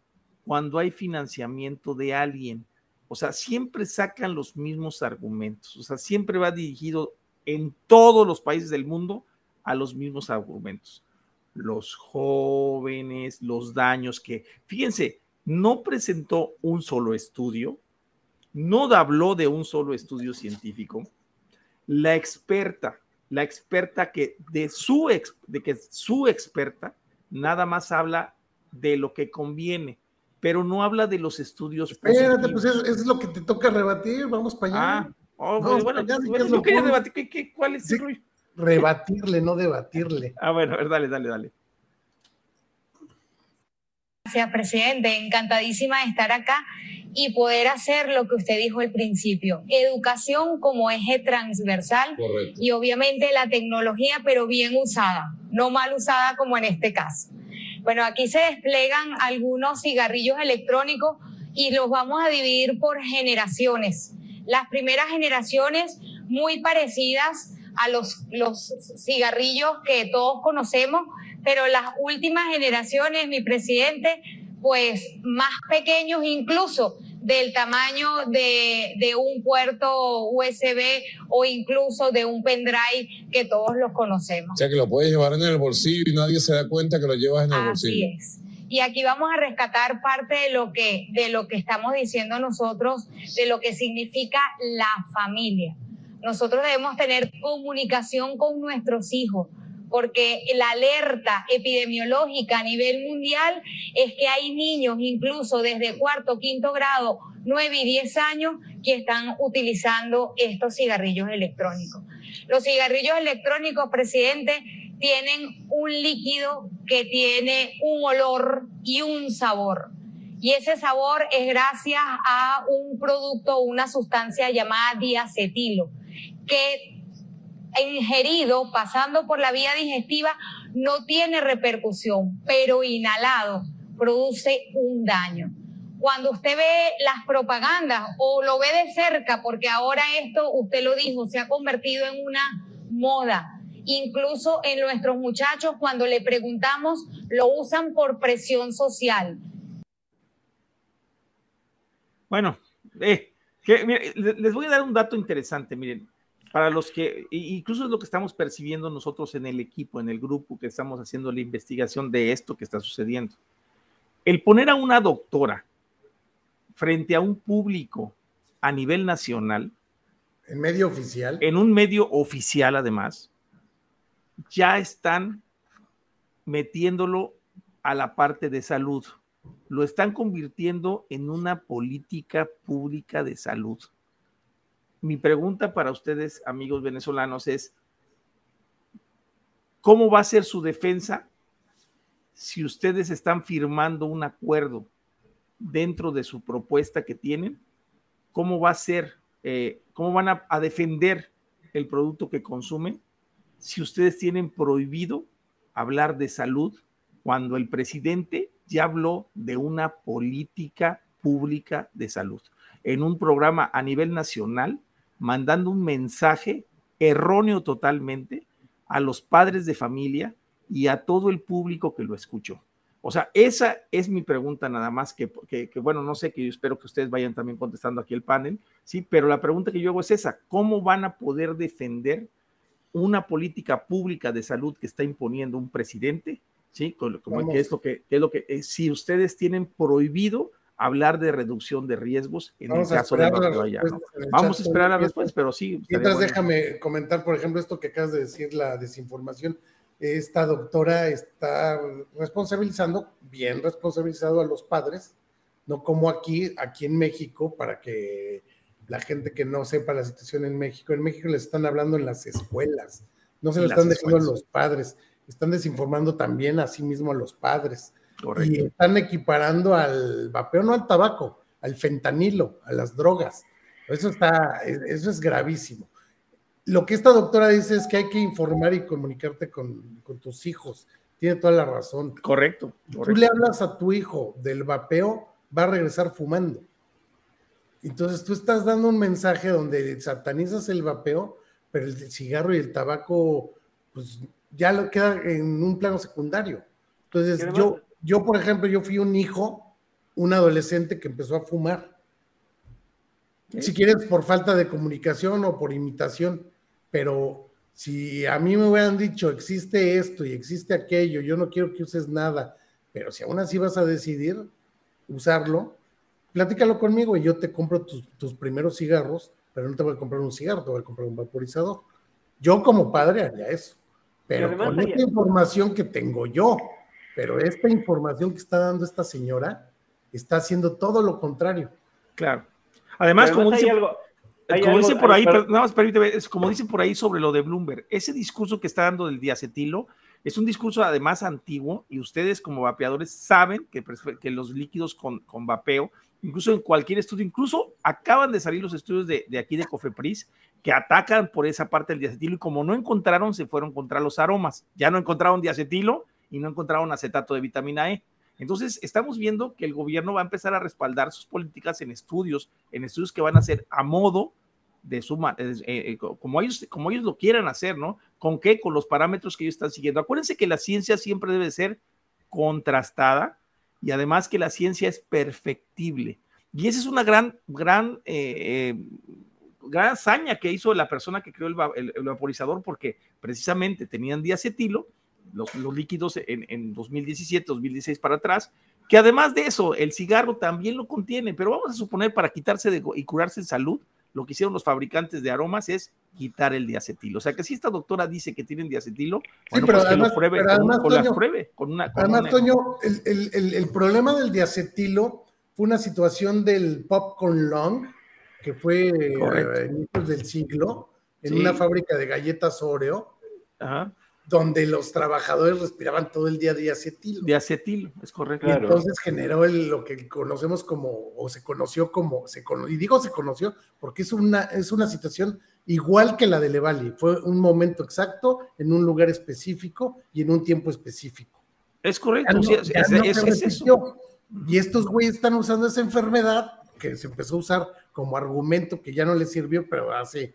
cuando hay financiamiento de alguien. O sea, siempre sacan los mismos argumentos. O sea, siempre va dirigido en todos los países del mundo a los mismos argumentos. Los jóvenes, los daños que, fíjense, no presentó un solo estudio, no habló de un solo estudio científico. La experta, la experta que de su, ex- de que su experta nada más habla de lo que conviene, pero no habla de los estudios Espérate, positivos. pues es, es lo que te toca rebatir, vamos para allá. Ah, oh, Vamos bueno, para allá, pues, ¿qué bueno, es yo lo quería bueno? debatir, ¿qué- qué- cuál es el Sí. rollo? Rebatirle, no debatirle. [LAUGHS] Ah, bueno, a ver, dale, dale, dale. Gracias, presidente. Encantadísima de estar acá y poder hacer lo que usted dijo al principio. Educación como eje transversal Correcto. y obviamente la tecnología, pero bien usada, no mal usada como en este caso. Bueno, aquí se desplegan algunos cigarrillos electrónicos y los vamos a dividir por generaciones. Las primeras generaciones muy parecidas a los, los cigarrillos que todos conocemos, pero las últimas generaciones, mi presidente, pues más pequeños incluso del tamaño de, de un puerto USB o incluso de un pendrive que todos los conocemos. O sea que lo puedes llevar en el bolsillo y nadie se da cuenta que lo llevas en el Así bolsillo. es. Y aquí vamos a rescatar parte de lo que de lo que estamos diciendo nosotros, de lo que significa la familia. Nosotros debemos tener comunicación con nuestros hijos, porque la alerta epidemiológica a nivel mundial es que hay niños, incluso desde cuarto, quinto grado, nueve y diez años, que están utilizando estos cigarrillos electrónicos. Los cigarrillos electrónicos, presidente, tienen un líquido que tiene un olor y un sabor. Y ese sabor es gracias a un producto, una sustancia llamada diacetilo, que ingerido, pasando por la vía digestiva, no tiene repercusión, pero inhalado produce un daño. Cuando usted ve las propagandas o lo ve de cerca, porque ahora esto, usted lo dijo, se ha convertido en una moda. Incluso en nuestros muchachos, cuando le preguntamos, lo usan por presión social. Bueno, eh, les voy a dar un dato interesante, miren, para los que, incluso es lo que estamos percibiendo nosotros en el equipo, en el grupo que estamos haciendo la investigación de esto que está sucediendo. El poner a una doctora frente a un público a nivel nacional, En medio oficial. en un medio oficial además, ya están metiéndolo a la parte de salud. Lo están convirtiendo en una política pública de salud. Mi pregunta para ustedes, amigos venezolanos, es, ¿cómo va a ser su defensa si ustedes están firmando un acuerdo dentro de su propuesta que tienen? ¿Cómo va a ser, eh, cómo van a, a defender el producto que consumen si ustedes tienen prohibido hablar de salud cuando el presidente ya habló de una política pública de salud en un programa a nivel nacional, mandando un mensaje erróneo totalmente a los padres de familia y a todo el público que lo escuchó. O sea, esa es mi pregunta nada más, que, que, bueno, no sé, que yo espero que ustedes vayan también contestando aquí el panel, ¿sí? Pero la pregunta que yo hago es esa, ¿cómo van a poder defender una política pública de salud que está imponiendo un presidente? ¿Sí? Como que es lo que, es lo que eh, si ustedes tienen prohibido hablar de reducción de riesgos en el caso de allá, Vamos a esperar a después, pero sí. Mientras déjame comentar, por ejemplo, esto que acabas de decir, la desinformación esta doctora está responsabilizando, bien responsabilizado a los padres, no como aquí, aquí en México, para que la gente que no sepa la situación en México, en México les están hablando en las escuelas, no se lo están dejando a los padres, están desinformando también a sí mismo a los padres. Y están equiparando al vapeo, no al tabaco, al fentanilo, a las drogas. Eso está, eso es gravísimo lo que esta doctora dice es que hay que informar y comunicarte con, tus hijos. Tiene toda la razón. Correcto, Tú le hablas a tu hijo del vapeo, va a regresar fumando. Entonces tú estás dando un mensaje donde satanizas el vapeo, pero el cigarro y el tabaco, pues ya lo queda en un plano secundario. Entonces yo, yo, por ejemplo, yo fui un hijo, un adolescente que empezó a fumar. Si quieres, por falta de comunicación o por imitación pero si a mí me hubieran dicho existe esto y existe aquello, yo no quiero que uses nada, pero si aún así vas a decidir usarlo, platícalo conmigo y yo te compro tus, primeros cigarros, pero no te voy a comprar un cigarro, te voy a comprar un vaporizador. Yo como padre haría eso, pero con esta información que tengo yo, pero esta información que está dando esta señora está haciendo todo lo contrario. Claro. Además, como dice, algo, como dicen por ahí, nada más permíteme, es como dicen por ahí sobre lo de Bloomberg, ese discurso que está dando del diacetilo es un discurso además antiguo y ustedes como vapeadores saben que, que los líquidos con, con, vapeo, incluso en cualquier estudio, incluso acaban de salir los estudios de, de, aquí de Cofepris que atacan por esa parte del diacetilo y como no encontraron, se fueron contra los aromas. Ya no encontraron diacetilo y no encontraron acetato de vitamina E. Entonces, estamos viendo que el gobierno va a empezar a respaldar sus políticas en estudios, en estudios que van a ser a modo de su, eh, eh, como, ellos, como ellos lo quieran hacer, ¿no? ¿Con qué? Con los parámetros que ellos están siguiendo. Acuérdense que la ciencia siempre debe ser contrastada y además que la ciencia es perfectible. Y esa es una gran, gran, eh, gran hazaña que hizo la persona que creó el, vaporizador porque precisamente tenían diacetilo, los, los líquidos en, en 2017, 2016 para atrás, que además de eso, el cigarro también lo contiene, pero vamos a suponer para quitarse de, y curarse en salud, lo que hicieron los fabricantes de aromas es quitar el diacetilo. O sea que si esta doctora dice que tienen diacetilo, bueno, pues que lo pruebe, con, pruebe con una. además, Toño, el, problema del diacetilo fue una situación del popcorn long, que fue a inicios del siglo, en una fábrica de galletas Oreo. Ajá donde los trabajadores respiraban todo el día diacetilo. Diacetilo, es correcto. Y entonces generó lo que conocemos como, o se conoció como, se y digo se conoció porque es una, es una situación igual que la de Levali. Fue un momento exacto, en un lugar específico y en un tiempo específico. Es correcto, Y estos güeyes están usando esa enfermedad que se empezó a usar como argumento que ya no les sirvió, pero hace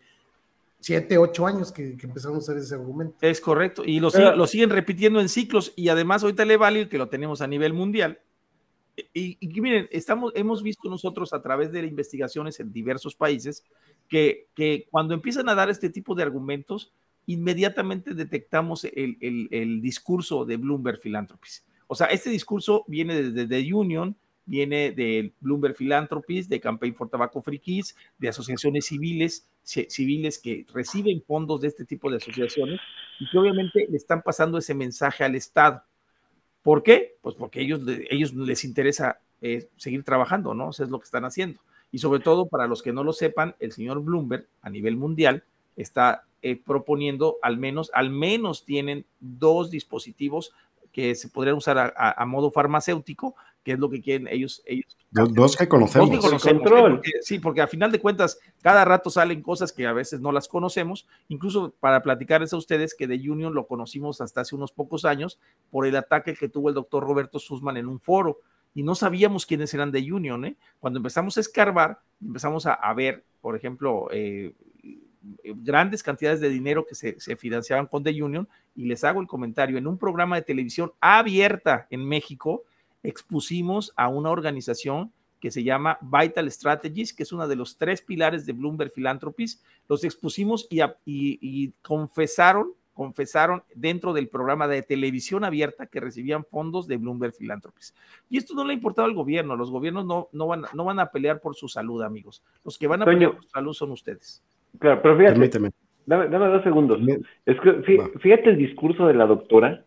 siete, ocho años que, que, empezaron a usar ese argumento. Es correcto, y lo, lo siguen repitiendo en ciclos, y además ahorita le vale que lo tenemos a nivel mundial. Y, miren, estamos, hemos visto nosotros a través de investigaciones en diversos países que, que cuando empiezan a dar este tipo de argumentos, inmediatamente detectamos el, el, el discurso de Bloomberg Philanthropies. O sea, este discurso viene desde The Union, viene del Bloomberg Philanthropies, de Campaign for Tobacco Free Kids, de asociaciones civiles, civiles que reciben fondos de este tipo de asociaciones y que obviamente le están pasando ese mensaje al Estado. ¿Por qué? Pues porque ellos, ellos les interesa eh, seguir trabajando, ¿no? Eso es lo que están haciendo. Y sobre todo, para los que no lo sepan, el señor Bloomberg a nivel mundial está eh, proponiendo al menos, al menos tienen dos dispositivos que se podrían usar a modo farmacéutico que es lo que quieren ellos. ellos dos, que conocemos. sí, porque a final de cuentas, cada rato salen cosas que a veces no las conocemos. Incluso para platicarles a ustedes que de Union lo conocimos hasta hace unos pocos años por el ataque que tuvo el doctor Roberto Sussman en un foro. Y no sabíamos quiénes eran de Union. ¿eh? Cuando empezamos a escarbar, empezamos a, ver, por ejemplo, eh, grandes cantidades de dinero que se, se, financiaban con The Union. Y les hago el comentario, en un programa de televisión abierta en México, expusimos a una organización que se llama Vital Strategies, que es uno de los tres pilares de Bloomberg Philanthropies. Los expusimos y, y confesaron confesaron dentro del programa de televisión abierta que recibían fondos de Bloomberg Philanthropies. Y esto no le ha importado al gobierno, los gobiernos no, no, van, no van a pelear por su salud, amigos. Los que van a pelear por su salud son ustedes. Claro, pero fíjate, dame, dos segundos. Es que fíjate el discurso de la doctora,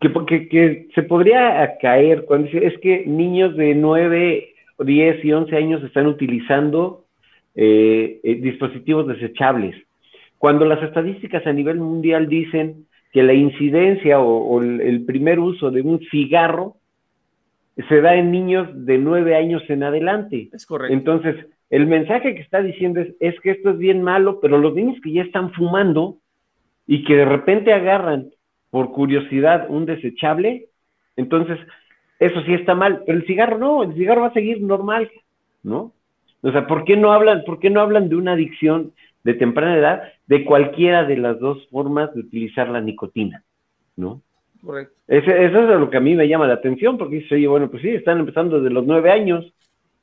que, que, se podría caer cuando dice, es que niños de 9, 10 y 11 años están utilizando eh, eh, dispositivos desechables cuando las estadísticas a nivel mundial dicen que la incidencia o, el primer uso de un cigarro se da en niños de nueve años en adelante. Es correcto. Entonces, el mensaje que está diciendo es, es, que esto es bien malo, pero los niños que ya están fumando y que de repente agarran por curiosidad un desechable, entonces eso sí está mal, pero el cigarro no, el cigarro va a seguir normal, ¿no? O sea, ¿por qué no hablan, por qué no hablan de una adicción de temprana edad de cualquiera de las dos formas de utilizar la nicotina, ¿no? Correcto. eso es lo que a mí me llama la atención, porque dice, oye, bueno, pues sí, están empezando desde los nueve años,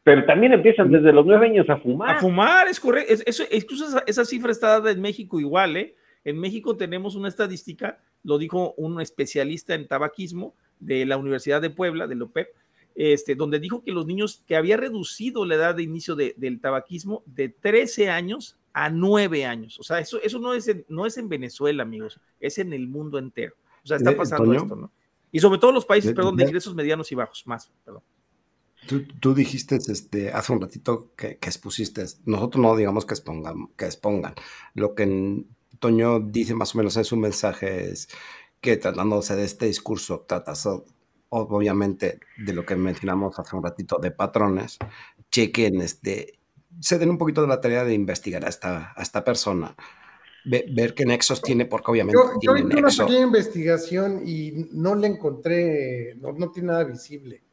pero también empiezan desde los nueve años a fumar. A fumar, es correcto. eso, incluso esa, esa, cifra está dada en México igual, ¿eh? En México tenemos una estadística, lo dijo un especialista en tabaquismo de la Universidad de Puebla, del OPEP, este, donde dijo que los niños, que había reducido la edad de inicio del tabaquismo de 13 años a nueve años. O sea, eso, eso no, es en, no es en Venezuela, amigos, es en el mundo entero. O sea, está pasando esto, ¿no? Y sobre todo los países, perdón, de ingresos medianos y bajos, más, perdón. Tú, dijiste este, hace un ratito que, expusiste, nosotros no digamos que expongan, que expongan. Lo que Toño dice más o menos en su mensaje es que tratándose de este discurso, tratas obviamente de lo que mencionamos hace un ratito de patrones, chequen este, se den un poquito de la tarea de investigar a esta, a esta persona, ver qué nexos tiene, porque obviamente yo, tiene yo nexo. una investigación y no le encontré, no, no tiene nada visible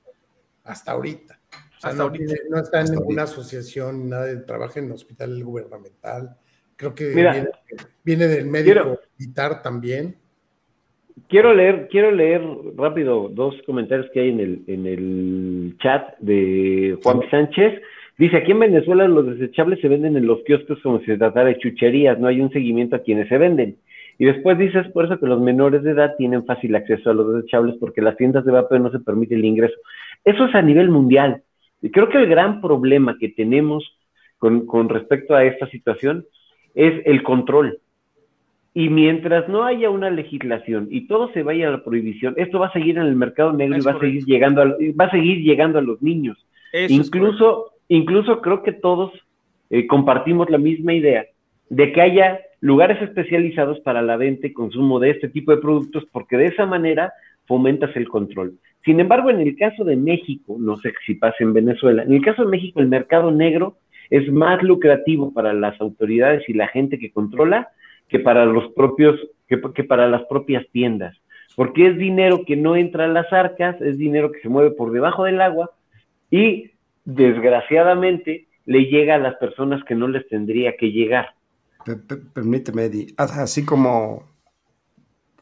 hasta ahorita. O sea, no, está en ninguna asociación, nada de trabaja en hospital gubernamental. Creo que viene, del médico militar también. Quiero leer, quiero leer rápido dos comentarios que hay en el, en el chat de Juan Sánchez. Dice, aquí en Venezuela los desechables se venden en los kioscos como si se tratara de chucherías, no hay un seguimiento a quienes se venden. Y después dices por eso que los menores de edad tienen fácil acceso a los desechables porque las tiendas de vapor no se permite el ingreso. Eso es a nivel mundial. Y creo que el gran problema que tenemos con, con respecto a esta situación es el control. Y mientras no haya una legislación y todo se vaya a la prohibición, esto va a seguir en el mercado negro y va a seguir llegando a, va a seguir llegando a los niños. Incluso Incluso creo que todos eh, compartimos la misma idea de que haya lugares especializados para la venta y consumo de este tipo de productos, porque de esa manera fomentas el control. Sin embargo, en el caso de México, no sé si pasa en Venezuela, en el caso de México el mercado negro es más lucrativo para las autoridades y la gente que controla que para los propios, que, para las propias tiendas, porque es dinero que no entra a las arcas, es dinero que se mueve por debajo del agua y desgraciadamente le llega a las personas que no les tendría que llegar. Permíteme, Eddie, así como,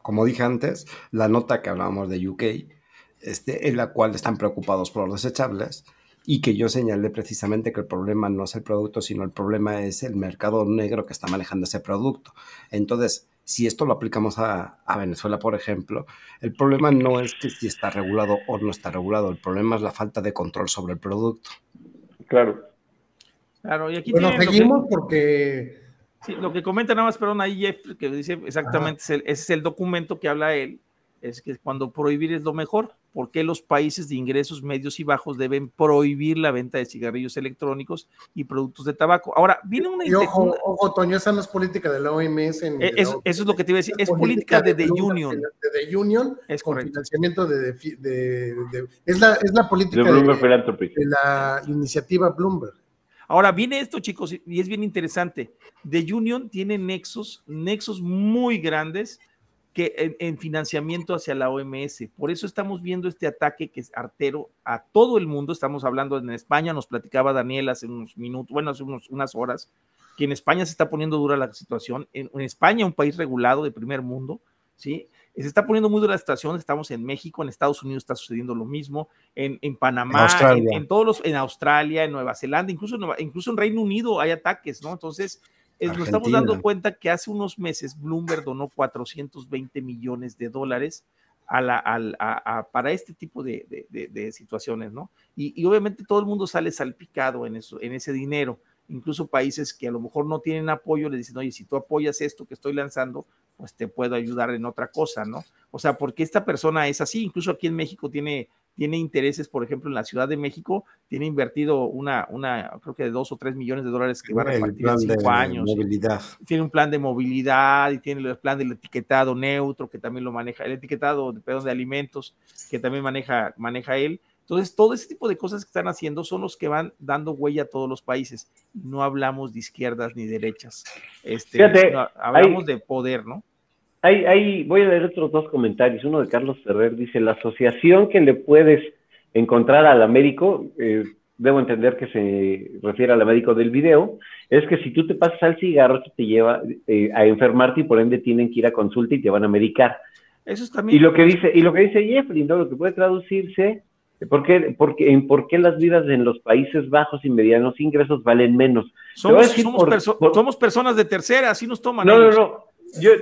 como dije antes, la nota que hablábamos de UK, este, en la cual están preocupados por los desechables, y que yo señalé precisamente que el problema no es el producto, sino el problema es el mercado negro que está manejando ese producto. Entonces, si esto lo aplicamos a, a, Venezuela, por ejemplo, el problema no es que si está regulado o no está regulado, el problema es la falta de control sobre el producto. Claro. Claro, y aquí bueno, seguimos porque... Sí, lo que comenta nada más, perdón, ahí Jeff, que dice exactamente, ese es el documento que habla él, es que cuando prohibir es lo mejor, ¿por qué los países de ingresos medios y bajos deben prohibir la venta de cigarrillos electrónicos y productos de tabaco? Ahora, viene una... Y ojo, ojo, Toño, esa no es política de la OMS. Eh, eso, es lo que te iba a decir, es, política, de, The Union. De The Union, es con financiamiento de, es, la, es la política de, de la iniciativa Bloomberg. Ahora viene esto, chicos, y es bien interesante. The Union tiene nexos, nexos muy grandes que en, financiamiento hacia la OMS. Por eso estamos viendo este ataque que es artero a todo el mundo. Estamos hablando en España, nos platicaba Daniel hace unos minutos, bueno, hace unas horas, que en España se está poniendo dura la situación, en, España, un país regulado de primer mundo, ¿sí? Se está poniendo muy dura la situación, estamos en México, en Estados Unidos está sucediendo lo mismo, en, en Panamá, en, todos los, en Australia, en Nueva Zelanda, incluso, incluso en Reino Unido hay ataques, ¿no? Entonces, nos estamos dando cuenta que hace unos meses Bloomberg donó 420 millones de dólares a la, para este tipo de, situaciones, ¿no? Y, obviamente todo el mundo sale salpicado en, eso, en ese dinero incluso países que a lo mejor no tienen apoyo, le dicen, oye, si tú apoyas esto que estoy lanzando, pues te puedo ayudar en otra cosa, ¿no? O sea, porque esta persona es así, incluso aquí en México tiene, tiene intereses, por ejemplo, en la Ciudad de México, tiene invertido una, una creo que de dos o tres millones de dólares que va a repartir en cinco años. Movilidad. Tiene un plan de movilidad y tiene el plan del etiquetado neutro, que también lo maneja, el etiquetado, perdón, de alimentos, que también maneja, maneja él. Entonces, todo ese tipo de cosas que están haciendo son los que van dando huella a todos los países. No hablamos de izquierdas ni derechas. Este, hablamos de poder, ¿no? Hay, voy a leer otros dos comentarios. Uno de Carlos Ferrer dice, la asociación que le puedes encontrar al médico, eh, debo entender que se refiere al médico del video, es que si tú te pasas al cigarro, te lleva eh, a enfermarte y por ende tienen que ir a consulta y te van a medicar. Eso es también. Y lo que dice, y lo que dice Jeffrey, ¿no? Lo que puede traducirse ¿Por qué, por, qué, las vidas en los Países Bajos y medianos ingresos valen menos? Somos, somos, personas de tercera, así nos toman. No, no, no. Yo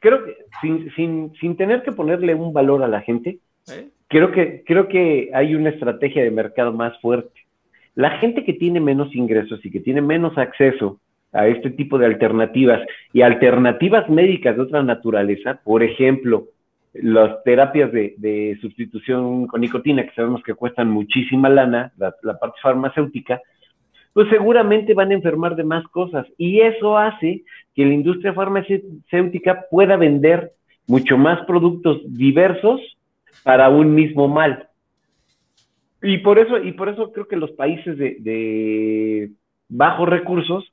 creo que sin, sin, sin, tener que ponerle un valor a la gente, ¿Eh? creo, que, creo que hay una estrategia de mercado más fuerte. La gente que tiene menos ingresos y que tiene menos acceso a este tipo de alternativas y alternativas médicas de otra naturaleza, por ejemplo, las terapias de, sustitución con nicotina, que sabemos que cuestan muchísima lana, la, parte farmacéutica, pues seguramente van a enfermar de más cosas. Y eso hace que la industria farmacéutica pueda vender mucho más productos diversos para un mismo mal. Y por eso, y por eso creo que los países de, bajos recursos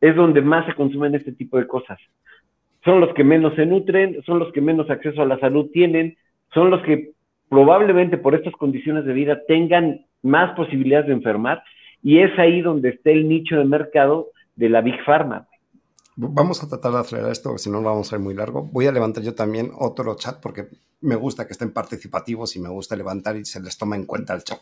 es donde más se consumen este tipo de cosas son los que menos se nutren, son los que menos acceso a la salud tienen, son los que probablemente por estas condiciones de vida tengan más posibilidades de enfermar y es ahí donde está el nicho de mercado de la Big Pharma. Vamos a tratar de acelerar esto, si no vamos a ser muy largo. Voy a levantar yo también otro chat porque me gusta que estén participativos y me gusta levantar y se les toma en cuenta el chat.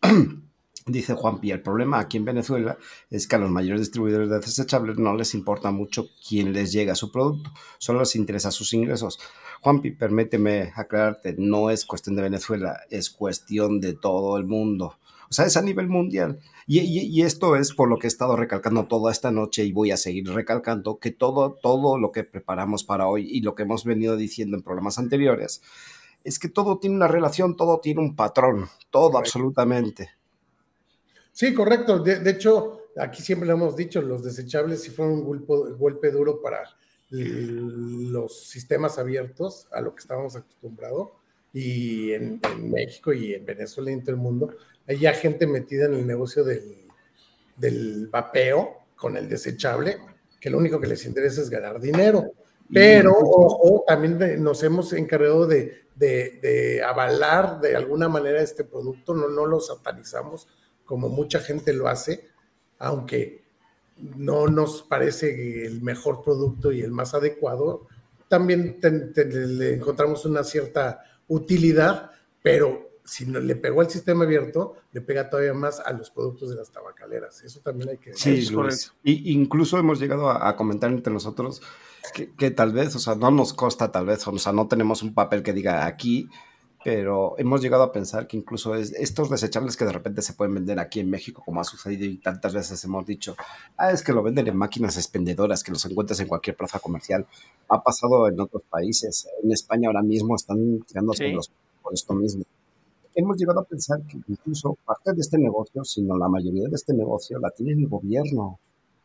[CLEARS THROAT] Dice Juanpi, el problema aquí en Venezuela es que a los mayores distribuidores de desechables no les importa mucho quién les llega su producto, solo les interesa sus ingresos. Juanpi, permíteme aclararte, no es cuestión de Venezuela, es cuestión de todo el mundo. O sea, es a nivel mundial. Y, y, esto es por lo que he estado recalcando toda esta noche y voy a seguir recalcando que todo, todo lo que preparamos para hoy y lo que hemos venido diciendo en programas anteriores es que todo tiene una relación, todo tiene un patrón, todo absolutamente. Sí, correcto. De, hecho, aquí siempre lo hemos dicho, los desechables sí fueron un golpe, duro para los sistemas abiertos a lo que estábamos acostumbrados. Y en, México y en Venezuela y en todo el mundo, hay ya gente metida en el negocio del, del vapeo con el desechable, que lo único que les interesa es ganar dinero. Pero, ojo, también nos hemos encargado de, de, avalar de alguna manera este producto, no, no lo satanizamos, como mucha gente lo hace, aunque no nos parece el mejor producto y el más adecuado, también le encontramos una cierta utilidad, pero si no le pegó al sistema abierto, le pega todavía más a los productos de las tabacaleras. Eso también hay que decir. Sí, correcto. Y incluso hemos llegado a, comentar entre nosotros que, que, tal vez, o sea, no nos consta tal vez, o sea, no tenemos un papel que diga aquí pero hemos llegado a pensar que incluso es, estos desechables que de repente se pueden vender aquí en México, como ha sucedido y tantas veces hemos dicho, ah, es que lo venden en máquinas expendedoras, que los encuentras en cualquier plaza comercial. Ha pasado en otros países. En España ahora mismo están tirándose los por esto mismo. Hemos llegado a pensar que incluso parte de este negocio, sino la mayoría de este negocio, la tiene el gobierno.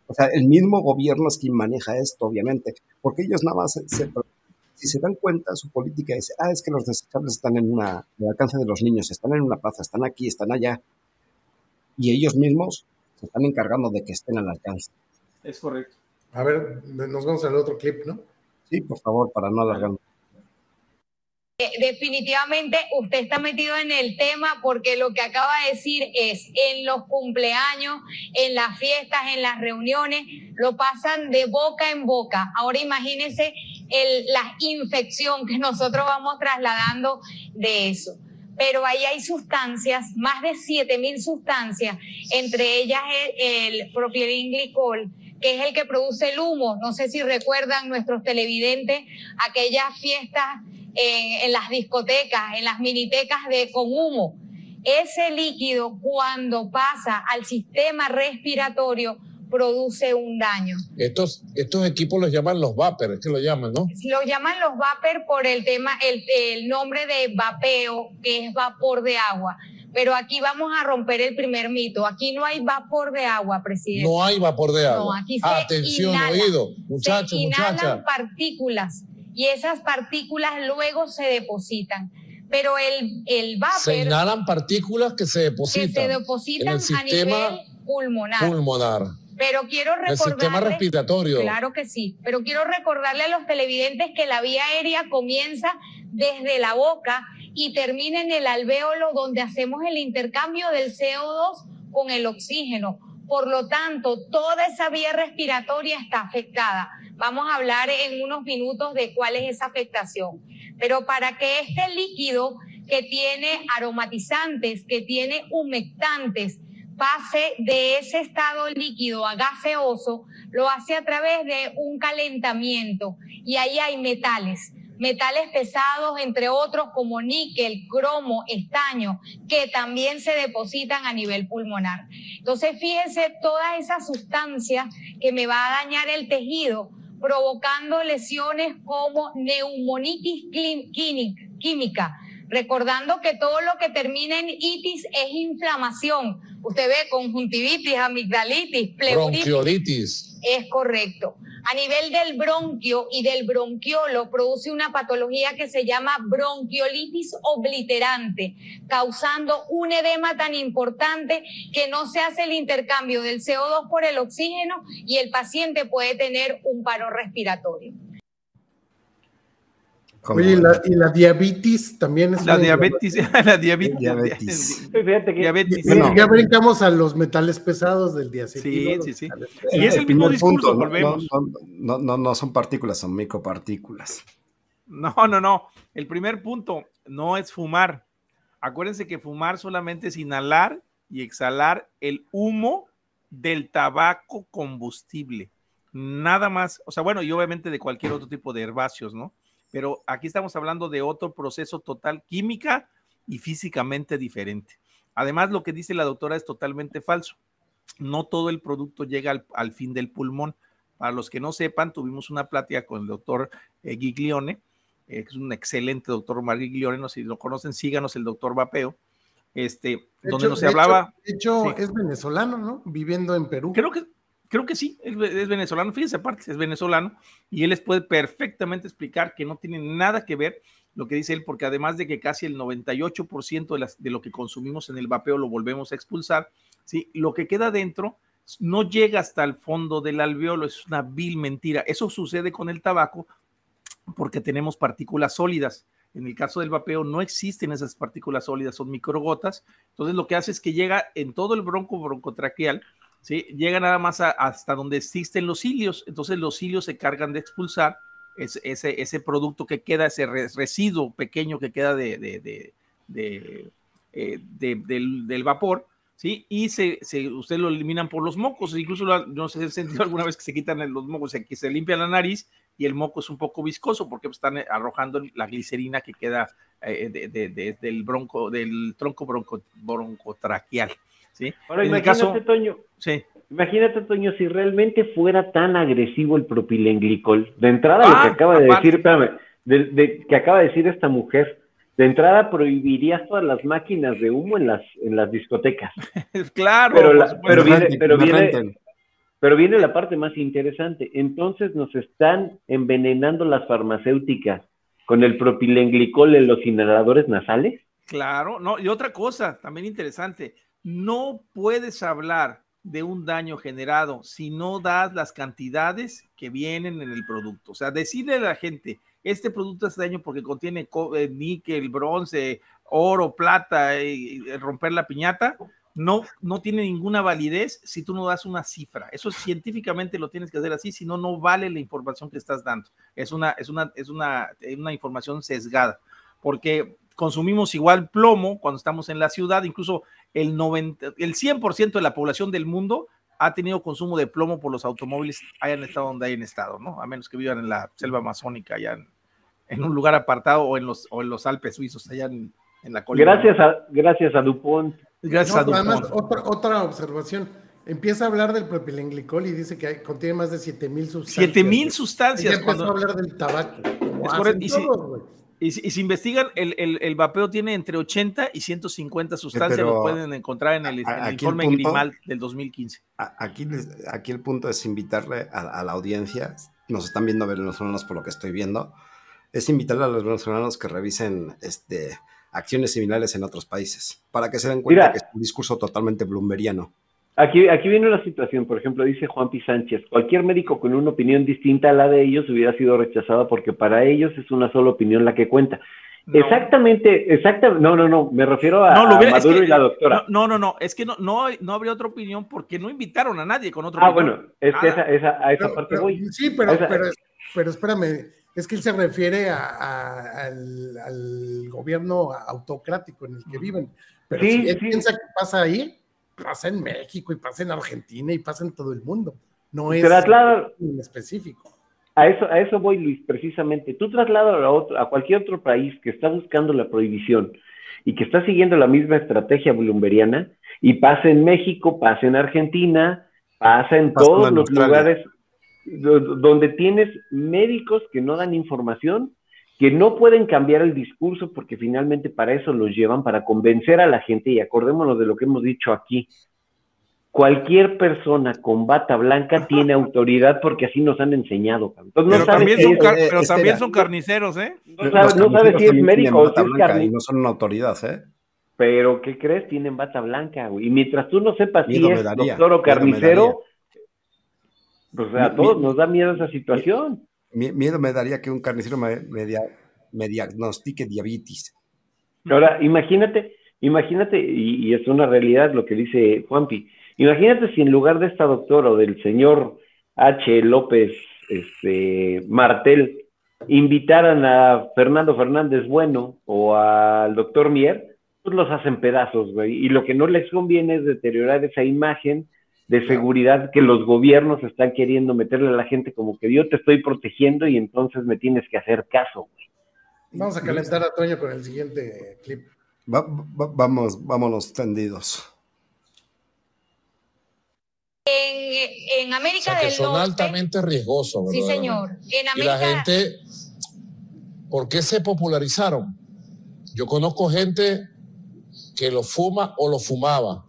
O sea, el mismo gobierno es quien maneja esto, obviamente, porque ellos nada más se, se si se dan cuenta, su política es, ah, es que los desechables están en una, el alcance de los niños, están en una plaza, están aquí, están allá. Y ellos mismos se están encargando de que estén al alcance. Es correcto. A ver, nos vamos al otro clip, ¿no? Sí, por favor, para no alargarnos. Eh, definitivamente usted está metido en el tema porque lo que acaba de decir es en los cumpleaños, en las fiestas, en las reuniones, lo pasan de boca en boca. Ahora imagínense la infección que nosotros vamos trasladando de eso. Pero ahí hay sustancias, más de 7000 sustancias, entre ellas el, el que es el que produce el humo. No sé si recuerdan nuestros televidentes aquellas fiestas en, en las discotecas, en las minitecas de con humo. Ese líquido cuando pasa al sistema respiratorio produce un daño. Estos, estos equipos los llaman los vapor, es que lo llaman, ¿no? Lo llaman los vapor por el tema, el, el nombre de vapeo, que es vapor de agua. Pero aquí vamos a romper el primer mito. Aquí no hay vapor de agua, presidente. No hay vapor de agua. No, aquí se Atención, inhala, oído, muchachos, muchachas. partículas y esas partículas luego se depositan. Pero el, el vapor Se inhalan partículas que se que depositan se en depositan el a nivel pulmonar. pulmonar, Pero quiero el sistema recordarle, respiratorio. claro que sí, pero quiero recordarle a los televidentes que la vía aérea comienza desde la boca y termina en el alvéolo donde hacemos el intercambio del CO2 con el oxígeno. Por lo tanto, toda esa vía respiratoria está afectada. Vamos a hablar en unos minutos de cuál es esa afectación. Pero para que este líquido que tiene aromatizantes, que tiene humectantes, pase de ese estado líquido a gaseoso, lo hace a través de un calentamiento. Y ahí hay metales, metales pesados, entre otros como níquel, cromo, estaño, que también se depositan a nivel pulmonar. Entonces, fíjense todas esas sustancias que me va a dañar el tejido, provocando lesiones como neumonitis química. Recordando que todo lo que termina en itis es inflamación. Usted ve conjuntivitis, amigdalitis, pleuritis. Es correcto. A nivel del bronquio y del bronquiolo produce una patología que se llama bronquiolitis obliterante, causando un edema tan importante que no se hace el intercambio del CO2 por el oxígeno y el paciente puede tener un paro respiratorio. Como- Oye, y la, y la diabetes también es La una diabetes, [LAUGHS] la diabetes. Diabetes. Fíjate que Diabetes. Bueno, ya brincamos a los metales pesados del diacetil. Sí, sí, sí. El- Y es el mismo primer discurso, no- volvemos. No, no, no, no son partículas, son micropartículas. No, no, no. El primer punto no es fumar. Acuérdense que fumar solamente es inhalar y exhalar el humo del tabaco combustible. Nada más. O sea, bueno, y obviamente de cualquier otro tipo de herbáceos, ¿no? Pero aquí estamos hablando de otro proceso total química y físicamente diferente. Además, lo que dice la doctora es totalmente falso. No todo el producto llega al, al fin del pulmón. Para los que no sepan, tuvimos una plática con el doctor eh, Giglione, eh, que es un excelente doctor Omar Giglione, no sé si lo conocen, síganos el doctor Vapeo, este, De donde hecho- nos hecho- hablaba, De hecho, Sí. es venezolano, ¿no? Viviendo en Perú. creo que, creo que sí, es, venezolano, fíjense aparte, es venezolano, y él les puede perfectamente explicar que no tiene nada que ver lo que dice él, porque además de que casi el 98% de, de lo que consumimos en el vapeo lo volvemos a expulsar, ¿sí? lo que queda dentro no llega hasta el fondo del alveolo, es una vil mentira. Eso sucede con el tabaco porque tenemos partículas sólidas. En el caso del vapeo no existen esas partículas sólidas, son microgotas. Entonces lo que hace es que llega en todo el bronco broncotraqueal, ¿sí? llega nada más hasta donde existen los cilios. Entonces los cilios se cargan de expulsar ese, ese, producto que queda, ese re- residuo pequeño que queda de, de, eh, de- del, del vapor, ¿sí? Y se, se, ustedes lo eliminan por los mocos, incluso lo- no sé si han sentido alguna vez que se quitan los mocos, que se limpia la nariz y el moco es un poco viscoso porque están arrojando la glicerina que queda eh, de- de- de- del bronco, del tronco bronco, broncotraqueal, ¿sí? Ahora En imagínate, caso- Toño, Sí. imagínate, Toño, si realmente fuera tan agresivo el propilenglicol. De entrada, lo Ah, que acaba de aparte. decir, espérame, de, de- que acaba de decir esta mujer, de entrada prohibirías todas las máquinas de humo en las, en las discotecas. [LAUGHS] claro, Pero, la- pero viene, pero viene, pero viene la parte más interesante. Entonces nos están envenenando las farmacéuticas con el propilenglicol en los inhaladores nasales. Claro, no, y otra cosa también interesante, no puedes hablar de un daño generado si no das las cantidades que vienen en el producto. O sea, decirle a la gente este producto hace daño porque contiene eh, níquel, bronce, oro, plata, y, romper la piñata, no, no tiene ninguna validez si tú no das una cifra. Eso científicamente lo tienes que hacer así, si no, no vale la información que estás dando. Es una, es una, es una, una información sesgada, porque consumimos igual plomo cuando estamos en la ciudad, incluso el, 90, el 100% de la población del mundo ha tenido consumo de plomo por los automóviles hayan estado donde hayan estado, ¿no? A menos que vivan en la selva amazónica, allá en, un lugar apartado o en los, o en los Alpes suizos, allá en, la colina. Gracias a, gracias a Dupont. Gracias a Dupont. Además, otra, otra observación. Empieza a hablar del propilenglicol y dice que contiene más de 7000 sustancias. 7000 sustancias. Y cuando... a hablar del tabaco. Es correcto. Y, y si, y investigan, el, el, el, vapeo tiene entre 80 y 150 sustancias, lo pueden encontrar en el, informe Grimal del 2015. Aquí, aquí el punto es invitarle a, la audiencia, nos están viendo venezolanos por lo que estoy viendo, es invitarle a los venezolanos que revisen este, acciones similares en otros países, para que se den cuenta que es un discurso totalmente blumberiano. Aquí, aquí viene la situación, por ejemplo, dice Juan P. Sánchez, cualquier médico con una opinión distinta a la de ellos hubiera sido rechazado porque para ellos es una sola opinión la que cuenta. Exactamente, exactamente, no, no, no, me refiero a, Maduro y la doctora. No, no, no, es que no, no, no habría otra opinión porque no invitaron a nadie con otra ah, opinión. Ah, bueno, es que esa, esa, a esa parte voy. Sí, pero, pero, pero, espérame, es que él se refiere a, al, al, gobierno autocrático en el que viven. Pero si él piensa que pasa ahí, pasa en México y pasa en Argentina y pasa en todo el mundo. No es en específico. A eso, a eso voy, Luis, precisamente. Tú trasladas a, a cualquier otro país que está buscando la prohibición y que está siguiendo la misma estrategia bolumberiana y pasa en México, pasa en Argentina, pasa en todos los lugares donde tienes médicos que no dan información que no pueden cambiar el discurso porque finalmente para eso los llevan, para convencer a la gente, y acordémonos de lo que hemos dicho aquí, cualquier persona con bata blanca tiene autoridad porque así nos han enseñado. pero, también, son, pero también son, carniceros, ¿eh? No sabes, si es médico o si es carnicero. No son una autoridad, ¿eh? Pero, ¿qué crees? Tienen bata blanca, güey. Y mientras tú no sepas si es doctor o carnicero, pues a todos nos da miedo esa situación miedo me daría que un carnicero me, me, diagnostique diabetes. Ahora, imagínate, imagínate, y, es una realidad lo que dice Juanpi, imagínate si en lugar de esta doctora o del señor H. López este, Martel invitaran a Fernando Fernández Bueno o al doctor Mier, pues los hacen pedazos, güey. Y lo que no les conviene es deteriorar esa imagen de seguridad que los gobiernos están queriendo meterle a la gente como que yo te estoy protegiendo y entonces me tienes que hacer caso. Vamos a calentar a Toño con el siguiente clip. vamos, vámonos tendidos. En, América del son altamente riesgosos, ¿verdad? Sí, señor. Y la gente, ¿por qué se popularizaron? Yo conozco gente que lo fuma o lo fumaba.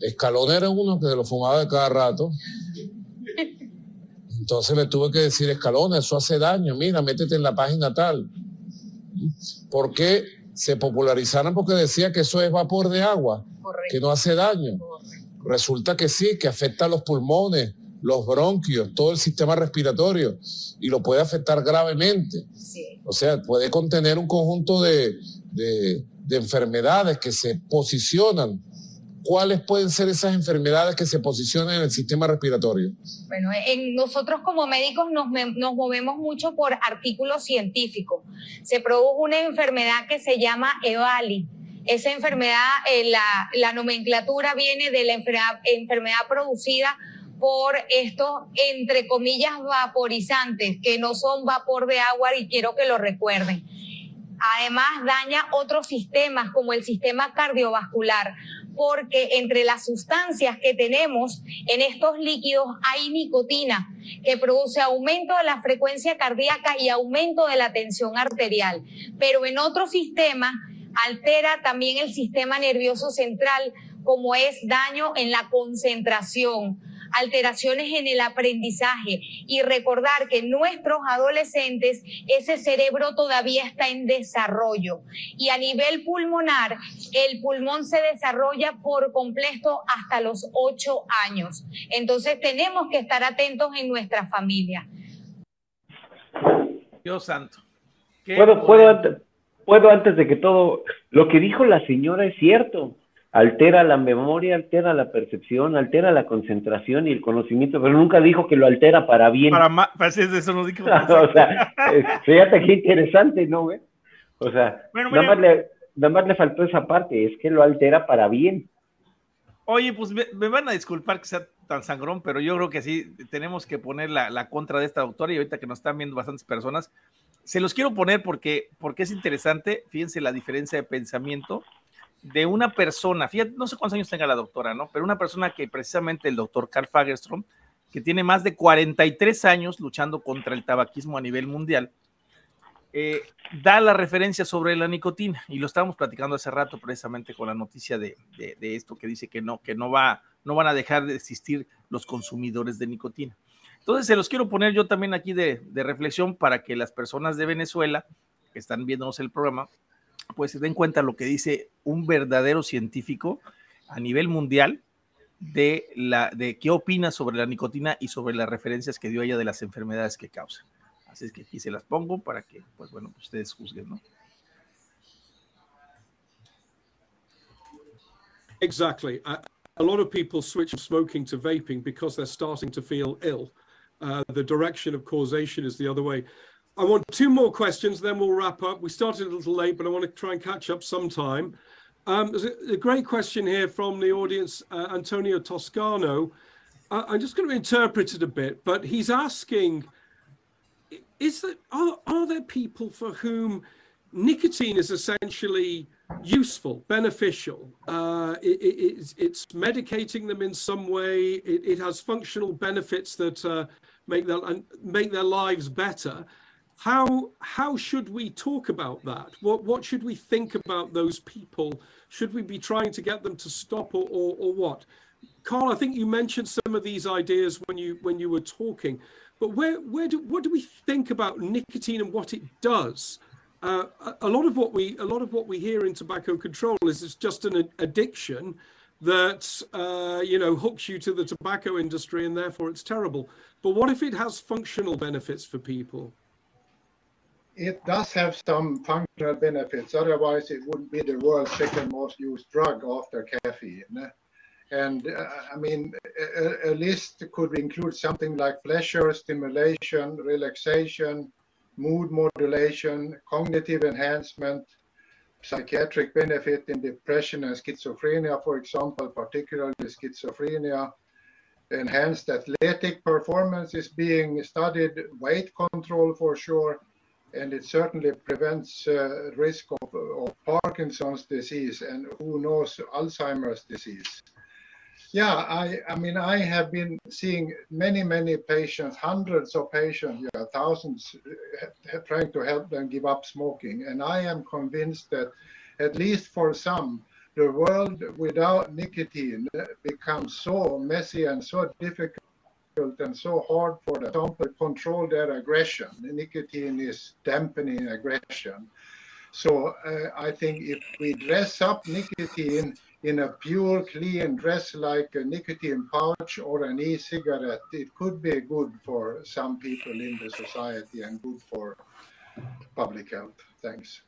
Escalón era uno que se lo fumaba de cada rato. Entonces le tuve que decir, Escalón, eso hace daño, mira, métete en la página tal. ¿Por qué se popularizaron? Porque decía que eso es vapor de agua, que no hace daño. Resulta que sí, que afecta a los pulmones, los bronquios, todo el sistema respiratorio y lo puede afectar gravemente. O sea, puede contener un conjunto de, de enfermedades que se posicionan ¿cuáles pueden ser esas enfermedades que se posicionan en el sistema respiratorio? Bueno, en nosotros como médicos nos, nos movemos mucho por artículos científicos. Se produjo una enfermedad que se llama EVALI. Esa enfermedad, eh, la, la, nomenclatura viene de la enfermedad, enfermedad producida por estos, entre comillas, vaporizantes, que no son vapor de agua y quiero que lo recuerden. Además, daña otros sistemas como el sistema cardiovascular porque entre las sustancias que tenemos en estos líquidos hay nicotina que produce aumento de la frecuencia cardíaca y aumento de la tensión arterial, pero en otro sistema altera también el sistema nervioso central como es daño en la concentración, alteraciones en el aprendizaje y recordar que nuestros adolescentes ese cerebro todavía está en desarrollo y a nivel pulmonar el pulmón se desarrolla por completo hasta los ocho años. Entonces tenemos que estar atentos en nuestra familia. Dios santo. Puedo, puedo, antes, puedo antes de que todo, lo que dijo la señora es cierto. Altera la memoria, altera la percepción, altera la concentración y el conocimiento, pero nunca dijo que lo altera para bien. Para más, pues eso no dijo. [LAUGHS] o sea, fíjate qué interesante, ¿no? O sea, nada, más le, nada más le faltó esa parte, es que lo altera para bien. Oye, pues me, van a disculpar que sea tan sangrón, pero yo creo que sí tenemos que poner la, contra de esta doctora y ahorita que nos están viendo bastantes personas, se los quiero poner porque, porque es interesante, fíjense la diferencia de pensamiento de una persona, fíjate, no sé cuántos años tenga la doctora, ¿no? Pero una persona que precisamente el doctor Carl Fagerstrom, que tiene más de 43 años luchando contra el tabaquismo a nivel mundial, eh, da la referencia sobre la nicotina y lo estábamos platicando hace rato precisamente con la noticia de, esto que dice que no, que no, va, no van a dejar de existir los consumidores de nicotina. Entonces se los quiero poner yo también aquí de, reflexión para que las personas de Venezuela que están viéndonos el programa, pues se den cuenta lo que dice un verdadero científico a nivel mundial de, la, de qué opina sobre la nicotina y sobre las referencias que dio ella de las enfermedades que causa. Así es que aquí se las pongo para que, pues bueno, ustedes juzguen, ¿no? Exactly. A lot of people switch smoking to vaping because they're starting to feel ill. Uh, the direction of causation is the other way. I want two more questions, then we'll wrap up. We started a little late, but I want to try and catch up sometime. Um, there's a, a, great question here from the audience, uh, Antonio Toscano. Uh, I'm just going to interpret it a bit, but he's asking is that are, are there people for whom nicotine is essentially useful, beneficial. Uh, it, it, it's, medicating them in some way. It, it has functional benefits that uh, make their make their lives better. How how should we talk about that? What what should we think about those people? Should we be trying to get them to stop or, or, or what? Carl, I think you mentioned some of these ideas when you when you were talking. But where, where do, what do we think about nicotine and what it does? Uh, a, lot of what we, a lot of what we hear in tobacco control is it's just an addiction that uh, you know hooks you to the tobacco industry and therefore it's terrible. But what if it has functional benefits for people? It does have some functional benefits. Otherwise, it wouldn't be the world's second most used drug after caffeine. And uh, I mean, a, a, list could include something like pleasure, stimulation, relaxation, mood modulation, cognitive enhancement, psychiatric benefit in depression and schizophrenia, for example, particularly schizophrenia. Enhanced athletic performance is being studied, weight control for sure, and it certainly prevents uh, risk of, of Parkinson's disease and who knows Alzheimer's disease. Yeah, I, I mean, I have been seeing many, many patients, hundreds of patients, yeah, thousands, uh, trying to help them give up smoking. And I am convinced that, at least for some, the world without nicotine becomes so messy and so difficult and so hard for them to control their aggression. Nicotine is dampening aggression. So uh, I think if we dress up nicotine in a pure, clean dress like a nicotine pouch or an e-cigarette, it could be good for some people in the society and good for public health. Thanks.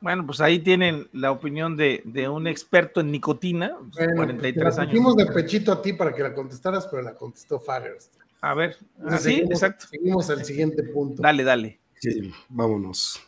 Bueno, pues ahí tienen la opinión de, de un experto en nicotina, bueno, 43 años. Hicimos de pechito a ti para que la contestaras, pero la contestó Faggers. A ver, ah, sí, exacto. Seguimos al siguiente punto. Dale, dale. Sí, vámonos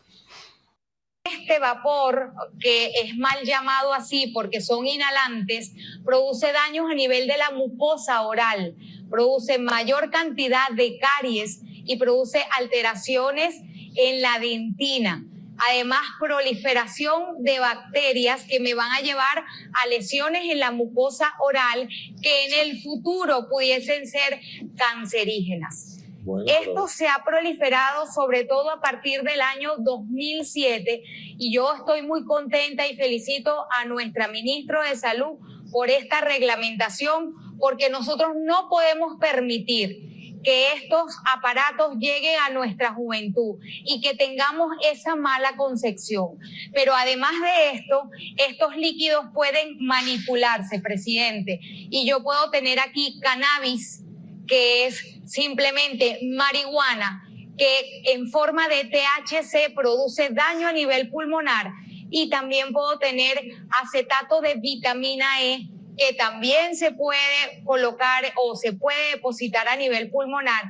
este vapor, que es mal llamado así porque son inhalantes, produce daños a nivel de la mucosa oral, produce mayor cantidad de caries y produce alteraciones en la dentina. Además, proliferación de bacterias que me van a llevar a lesiones en la mucosa oral que en el futuro pudiesen ser cancerígenas. Esto se ha proliferado sobre todo a partir del año 2007 y yo estoy muy contenta y felicito a nuestra ministra de Salud por esta reglamentación porque nosotros no podemos permitir que estos aparatos lleguen a nuestra juventud y que tengamos esa mala concepción. Pero además de esto, estos líquidos pueden manipularse, presidente. Y yo puedo tener aquí cannabis que es simplemente marihuana, que en forma de THC produce daño a nivel pulmonar y también puedo tener acetato de vitamina E que también se puede colocar o se puede depositar a nivel pulmonar,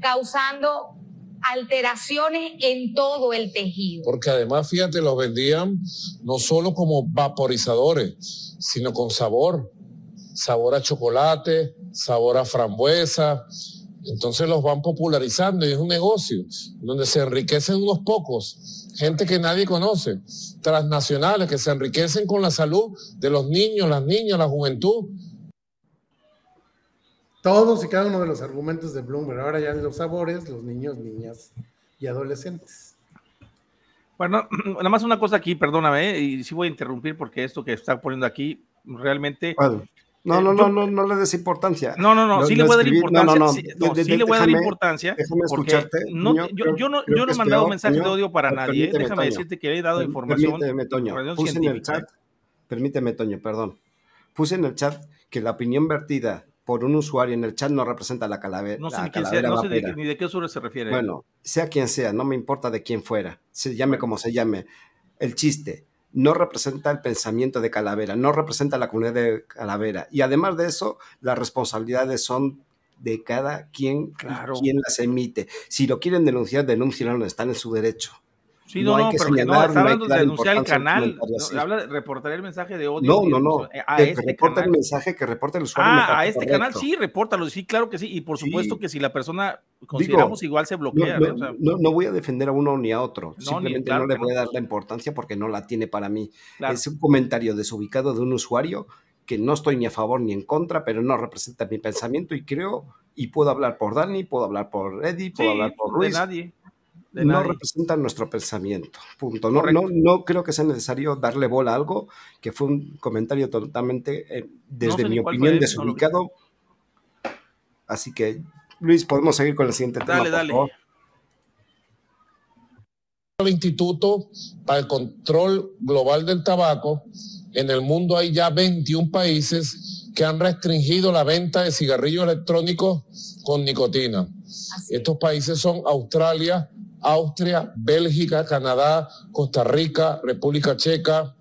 causando alteraciones en todo el tejido. Porque además, fíjate, los vendían no solo como vaporizadores, sino con sabor. Sabor a chocolate, sabor a frambuesa. Entonces los van popularizando y es un negocio donde se enriquecen unos pocos, gente que nadie conoce, transnacionales que se enriquecen con la salud de los niños, las niñas, la juventud. Todos y cada uno de los argumentos de Bloomberg. Ahora ya los sabores, los niños, niñas y adolescentes. Bueno, [CLEARS THROAT] nada más una cosa aquí, perdóname, ¿eh? y sí voy a interrumpir porque esto que está poniendo aquí realmente. No, no, no, no, no le des importancia. No, no, no, sí le voy a dar importancia. No, no, no. Sí, le voy a dar importancia. Déjame escucharte. No, yo, no, yo no he mandado mensaje de odio para nadie. Déjame decirte que he dado información. Permíteme, Toño. Puse en el chat. Permíteme, Toño, perdón. Puse en el chat que la opinión vertida por un usuario en el chat no representa la calavera. No sé, ni, sea, no sé de, ni de qué usuario se refiere. Bueno, sea quien sea, no me importa de quién fuera, se llame como se llame. El chiste no representa el pensamiento de Calavera, no representa la comunidad de Calavera. Y además de eso, las responsabilidades son de cada quien, claro. quien las emite. Si lo quieren denunciar, denúncienlo, están en su derecho. Sí, no, no, no pero que no, está hablando de denunciar el canal. No, habla de reportar el mensaje de odio. No, no, no. A que, este reporta canal. el mensaje, que reporte el usuario. Ah, a este canal sí, repórtalo. Sí, claro que sí. Y por supuesto Sí. que si la persona consideramos Digo, igual se bloquea. no, ¿eh? O sea, no- voy a defender a uno ni a otro. ni- Simplemente claro no le voy a dar la importancia porque no la tiene para mí. Claro. Es un comentario desubicado de un usuario que no estoy ni a favor ni en contra, pero no representa mi pensamiento y creo, y puedo hablar por Dani, puedo hablar por Eddie, puedo sí, hablar por de Luis. nadie. De no nadie. representan nuestro pensamiento. Punto. No, no, no creo que sea necesario darle bola a algo que fue un comentario totalmente, eh, desde sé mi opinión, desubicado. Así que, Luis, podemos seguir con el siguiente tema. Dale, por dale. favor? el Instituto para el Control Global del Tabaco, en el mundo hay ya 21 países que han restringido la venta de cigarrillos electrónicos con nicotina. Estos países son Australia, Austria, Bélgica, Canadá, Costa Rica, República Checa,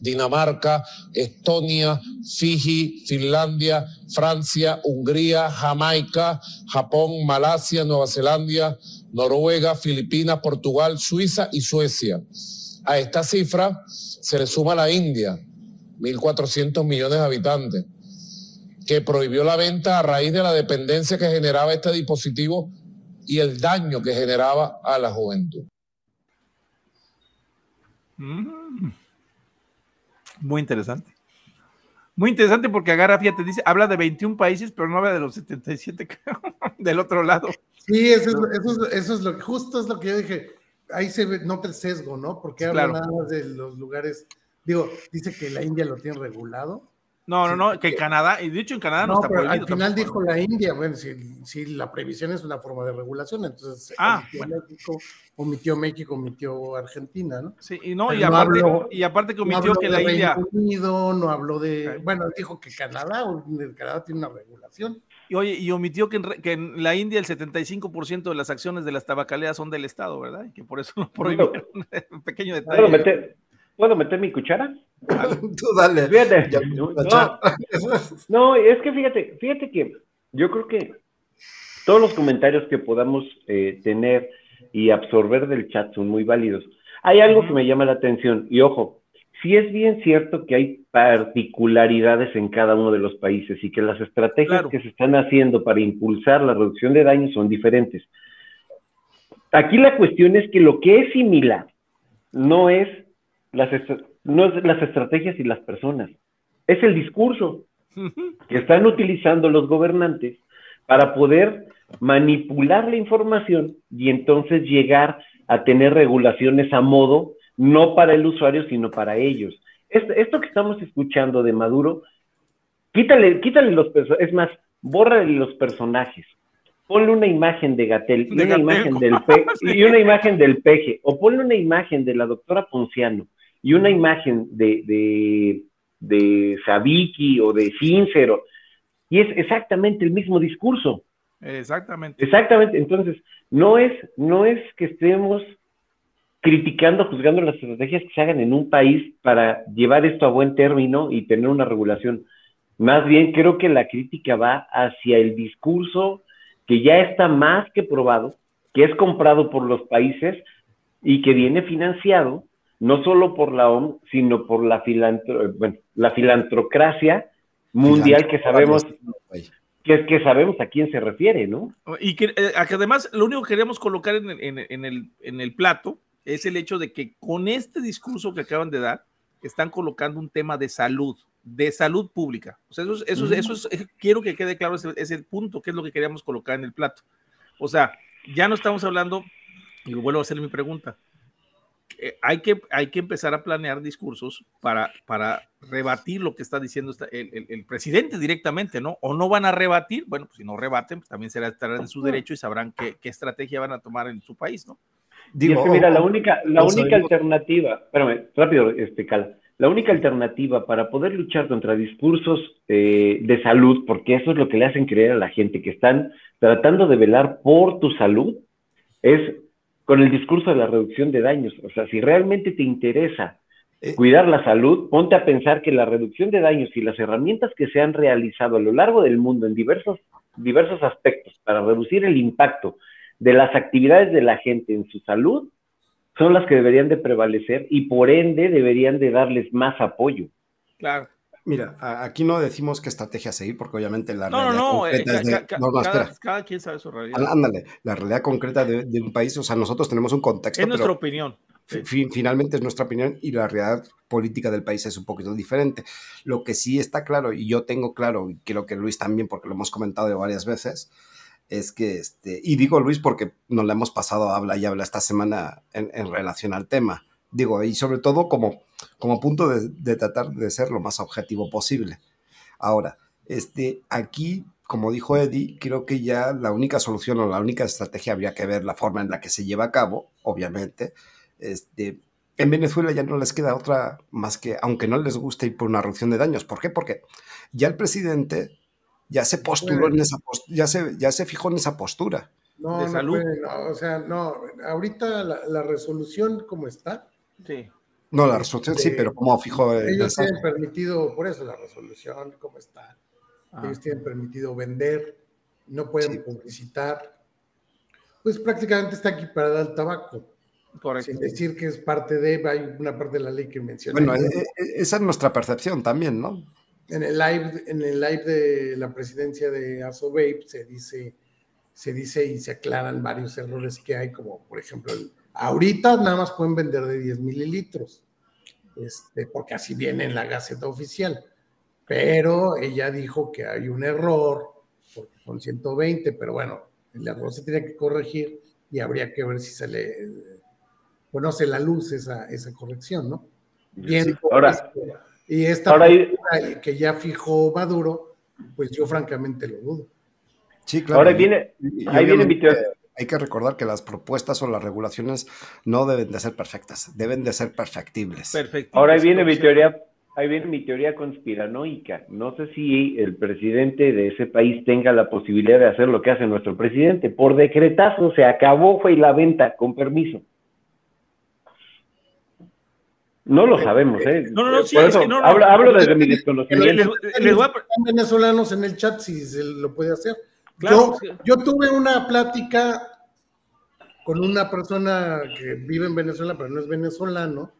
Dinamarca, Estonia, Fiji, Finlandia, Francia, Hungría, Jamaica, Japón, Malasia, Nueva Zelanda, Noruega, Filipinas, Portugal, Suiza y Suecia. A esta cifra se le suma la India, 1.400 millones de habitantes, que prohibió la venta a raíz de la dependencia que generaba este dispositivo y el daño que generaba a la juventud. Mm. Muy interesante. Muy interesante porque agarra, fíjate, dice, habla de 21 países, pero no habla de los 77 [LAUGHS] del otro lado. Sí, eso es, lo- eso es, eso es lo que justo es lo que yo dije. Ahí se ve, nota el sesgo, ¿no? Porque habla claro. nada más de los lugares. Digo, dice que la India lo tiene regulado. No, no, no, que en Canadá, y de hecho en Canadá no, No, está pero prohibido. al final tampoco. dijo la India, bueno, si, si la previsión es una forma de regulación, entonces Ah, omitió México, omitió México, omitió Argentina, ¿no? Sí, y no, Pero y aparte, habló- y aparte que no omitió habló que de la Reino India, Unido, no habló de, bueno, dijo que Canadá, o Canadá tiene una regulación. y oye, y omitió que en, que en la India el 75% de las acciones de las tabacaleras son del Estado, ¿verdad? Y que por eso lo prohibieron. [LAUGHS] Un pequeño detalle. ¿Puedo meter, ¿Puedo meter mi cuchara? [LAUGHS] Tú dale. Fíjate. Ya, [LAUGHS] No, es que fíjate, fíjate que yo creo que todos los comentarios que podamos eh, tener y absorber del chat son muy válidos. Hay algo que me llama la atención, y ojo, sí es bien cierto que hay particularidades en cada uno de los países y que las estrategias Claro. que se están haciendo para impulsar la reducción de daños son diferentes. Aquí la cuestión es que lo que es similar no es las, no es las estrategias y las personas, es el discurso que están utilizando los gobernantes para poder manipular la información y entonces llegar a tener regulaciones a modo, no para el usuario, sino para ellos. Esto, que estamos escuchando de Maduro, quítale, quítale los personajes, es más, bórrale los personajes. Ponle una imagen de Gatel y una imagen del [LAUGHS] y una imagen del peje, o ponle una imagen de la doctora Ponciano y una imagen de, de, de Sabiki o de Cíncero, y es exactamente el mismo discurso. Exactamente. Exactamente. Entonces, no es, no es que estemos criticando, juzgando las estrategias que se hagan en un país para llevar esto a buen término y tener una regulación. Más bien creo que la crítica va hacia el discurso que ya está más que probado, que es comprado por los países y que viene financiado no solo por la OMS, sino por la, filantro bueno, la filantrocracia mundial que sabemos que, que, sabemos a quién se refiere, ¿no? Y que, eh, además lo único que queríamos colocar en, en, en, el, en el plato es el hecho de que con este discurso que acaban de dar, están colocando un tema de salud, de salud pública. O sea, eso, eso, eso es, eh, quiero que quede claro ese, ese punto, que es lo que queríamos colocar en el plato. O sea, ya no estamos hablando, y vuelvo a hacer mi pregunta, eh, hay, que, hay que empezar a planear discursos para, para rebatir lo que está diciendo el, el, el, presidente directamente, ¿no? O no van a rebatir, bueno, pues si no rebaten, pues también será estarán en su derecho y sabrán qué, qué estrategia van a tomar en su país, ¿no? Digo, es que mira, la única, la única alternativa, espérame, rápido, este, Cal, la única alternativa para poder luchar contra discursos eh, de salud, porque eso es lo que le hacen creer a la gente, que están tratando de velar por tu salud, es con el discurso de la reducción de daños. O sea, si realmente te interesa eh, cuidar la salud, ponte a pensar que la reducción de daños y las herramientas que se han realizado a lo largo del mundo en diversos, diversos aspectos para reducir el impacto de las actividades de la gente en su salud son las que deberían de prevalecer y por ende deberían de darles más apoyo. Claro. Mira, aquí no decimos qué estrategia seguir, porque obviamente la no, realidad no, concreta eh, es de... ca, no, no, cada, cada, quien sabe su realidad. Ándale, la realidad concreta de, de, un país, o sea, nosotros tenemos un contexto. Es nuestra pero opinión. Fi, finalmente es nuestra opinión y la realidad política del país es un poquito diferente. Lo que sí está claro, y yo tengo claro, y creo que Luis también, porque lo hemos comentado varias veces, es que, este, y digo Luis porque nos la hemos pasado habla y habla esta semana en, en relación al tema, digo, y sobre todo como, como punto de, de, tratar de ser lo más objetivo posible. Ahora, este, aquí, como dijo Eddie, creo que ya la única solución o la única estrategia habría que ver la forma en la que se lleva a cabo, obviamente. Este, en Venezuela ya no les queda otra más que, aunque no les guste ir por una reducción de daños. ¿Por qué? Porque ya el presidente ya se postuló en esa ya se, ya se fijó en esa postura. No, de no, salud. puede, no, o sea, no, ahorita la, la resolución como está. Sí. No, la resolución sí, pero como fijó. Ellos tienen permitido, por eso la resolución, como está. Ah. Ellos tienen permitido vender, no pueden sí. publicitar. Pues prácticamente está equiparada al tabaco. Correcto. Sin decir que es parte de, hay una parte de la ley que menciona. Bueno, eh, esa es nuestra percepción también, ¿no? En el live, en el live de la presidencia de Asovape se dice, se dice y se aclaran varios errores que hay, como por ejemplo, el, ahorita nada más pueden vender de 10 mililitros, este, porque así viene en la Gaceta Oficial. Pero ella dijo que hay un error, porque son 120, pero bueno, el error se tiene que corregir y habría que ver si se le conoce la luz esa, esa corrección, ¿no? Bien, sí, ahora, y esta ahora que ya fijó Maduro, pues yo francamente lo dudo. Sí, claro. Ahora viene, y, y ahí viene mi teoría. Hay que recordar que las propuestas o las regulaciones no deben de ser perfectas, deben de ser perfectibles. Perfectibles. Ahora ahí viene mi teoría, ahí viene mi teoría conspiranoica. No sé si el presidente de ese país tenga la posibilidad de hacer lo que hace nuestro presidente. Por decretazo se acabó, fue la venta, con permiso. No lo sabemos, ¿eh? No, no, no, sí, es que no, no. hablo, hablo desde mi desconocimiento. Les, les voy a... Venezolanos en el chat si se lo puede hacer. Claro, yo, yo, tuve una plática con una persona que vive en Venezuela, pero no es venezolano,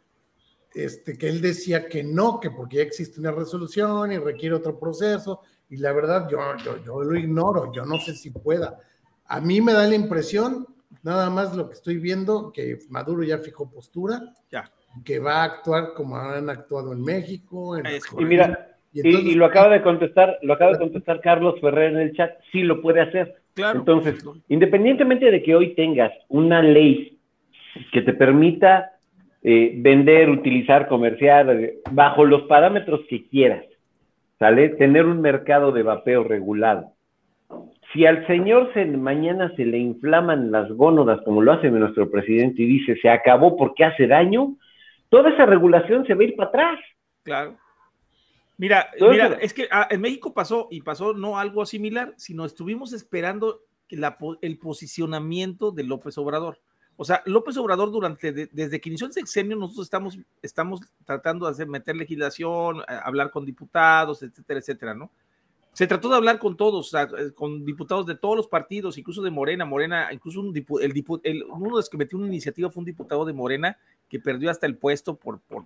este, que él decía que no, que porque ya existe una resolución y requiere otro proceso, y la verdad yo, yo, yo lo ignoro, yo no sé si pueda. A mí me da la impresión, nada más lo que estoy viendo, que Maduro ya fijó postura, ya. que va a actuar como han actuado en México. En y mira, y, entonces, y, y, lo acaba de contestar, lo acaba de contestar Carlos Ferrer en el chat, sí lo puede hacer. Claro. Entonces, independientemente de que hoy tengas una ley que te permita eh, vender, utilizar, comerciar, bajo los parámetros que quieras, ¿sale? Tener un mercado de vapeo regulado. Si al señor se, mañana se le inflaman las gónodas, como lo hace nuestro presidente, y dice, se acabó porque hace daño, toda esa regulación se va a ir para atrás. Claro. Mira, mira, es que ah, en México pasó y pasó no algo similar, sino estuvimos esperando el posicionamiento de López Obrador. O sea, López Obrador durante, desde que inició el sexenio, nosotros estamos, estamos tratando de hacer, meter legislación, hablar con diputados, etcétera, etcétera, ¿no? Se trató de hablar con todos, eh, con diputados de todos los partidos, incluso de Morena. Morena, incluso un el, uno de los que metió una iniciativa fue un diputado de Morena que perdió hasta el puesto por, por,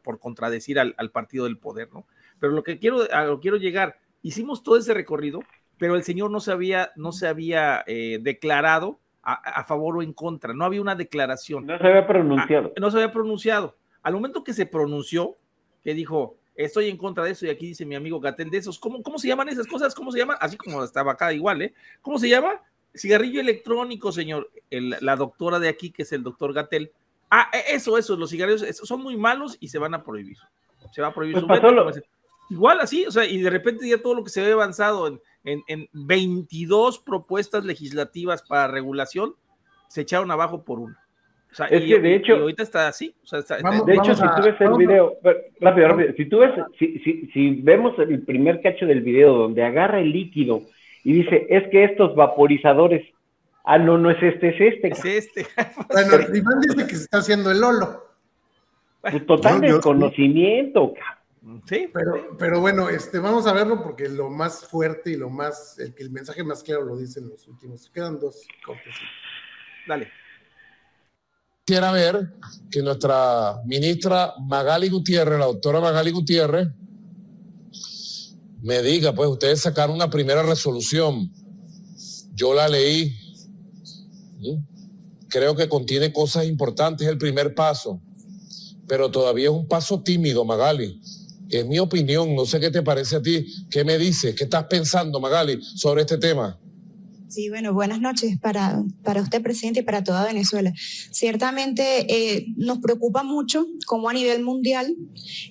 por, contradecir al, partido del poder, ¿no? Pero lo que quiero, a lo quiero llegar, hicimos todo ese recorrido, pero el señor no se había, no se había eh, declarado a, favor o en contra, no había una declaración. No se había pronunciado. Ah, no se había pronunciado. Al momento que se pronunció, que dijo, estoy en contra de eso, y aquí dice mi amigo Gatel de esos, ¿cómo, cómo se llaman esas cosas? ¿Cómo se llama? Así como estaba acá igual, ¿eh? ¿Cómo se llama? Cigarrillo electrónico, señor. la doctora de aquí, que es el doctor Gatel. Ah, e, eso, eso, los cigarrillos son muy malos y se van a prohibir. Se va a prohibir pues su Igual así, o sea, y de repente ya todo lo que se ve avanzado en, en, en 22 propuestas legislativas para regulación se echaron abajo por una. O sea, es que de hecho, ahorita está así. O sea, de hecho, si tú ves el video, rápido, rápido, si tú ves, si, si, si, vemos el primer cacho del video donde agarra el líquido y dice, es que estos vaporizadores, ah, no, no es este, es este. Es este. [LAUGHS] bueno, Iván dice que se está haciendo el Lolo. Pues total desconocimiento, Sí, pero, pero bueno, este, vamos a verlo porque lo más fuerte y lo más, el, el mensaje más claro lo dicen los últimos. Quedan dos cortes. Dale. Quisiera ver que nuestra ministra Magali Gutiérrez, la doctora Magali Gutiérrez, me diga, pues ustedes sacaron una primera resolución. Yo la leí. Creo que contiene cosas importantes, el primer paso, pero todavía es un paso tímido, Magali es mi opinión, no sé qué te parece a ti, qué me dices, qué estás pensando, Magali, sobre este tema. Sí, bueno, buenas noches para, para usted, presidente, y para toda Venezuela. Ciertamente eh, nos preocupa mucho cómo a nivel mundial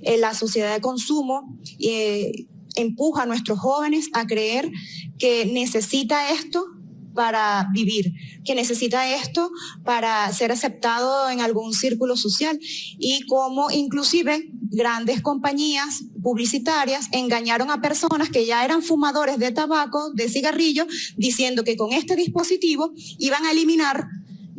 eh, la sociedad de consumo eh, empuja a nuestros jóvenes a creer que necesita esto para vivir, que necesita esto para ser aceptado en algún círculo social y como inclusive grandes compañías publicitarias engañaron a personas que ya eran fumadores de tabaco, de cigarrillo, diciendo que con este dispositivo iban a eliminar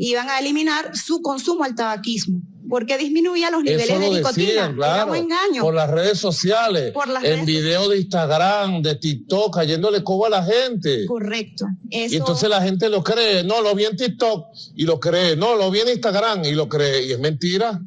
iban a eliminar su consumo al tabaquismo porque disminuía los niveles de nicotina. claro, engaño. Por las redes sociales, en videos de Instagram, de TikTok, cayéndole cobo a la gente. Correcto. Y entonces la gente lo cree, no, lo vi en TikTok y lo cree, no, lo vi en Instagram y lo cree, y es mentira.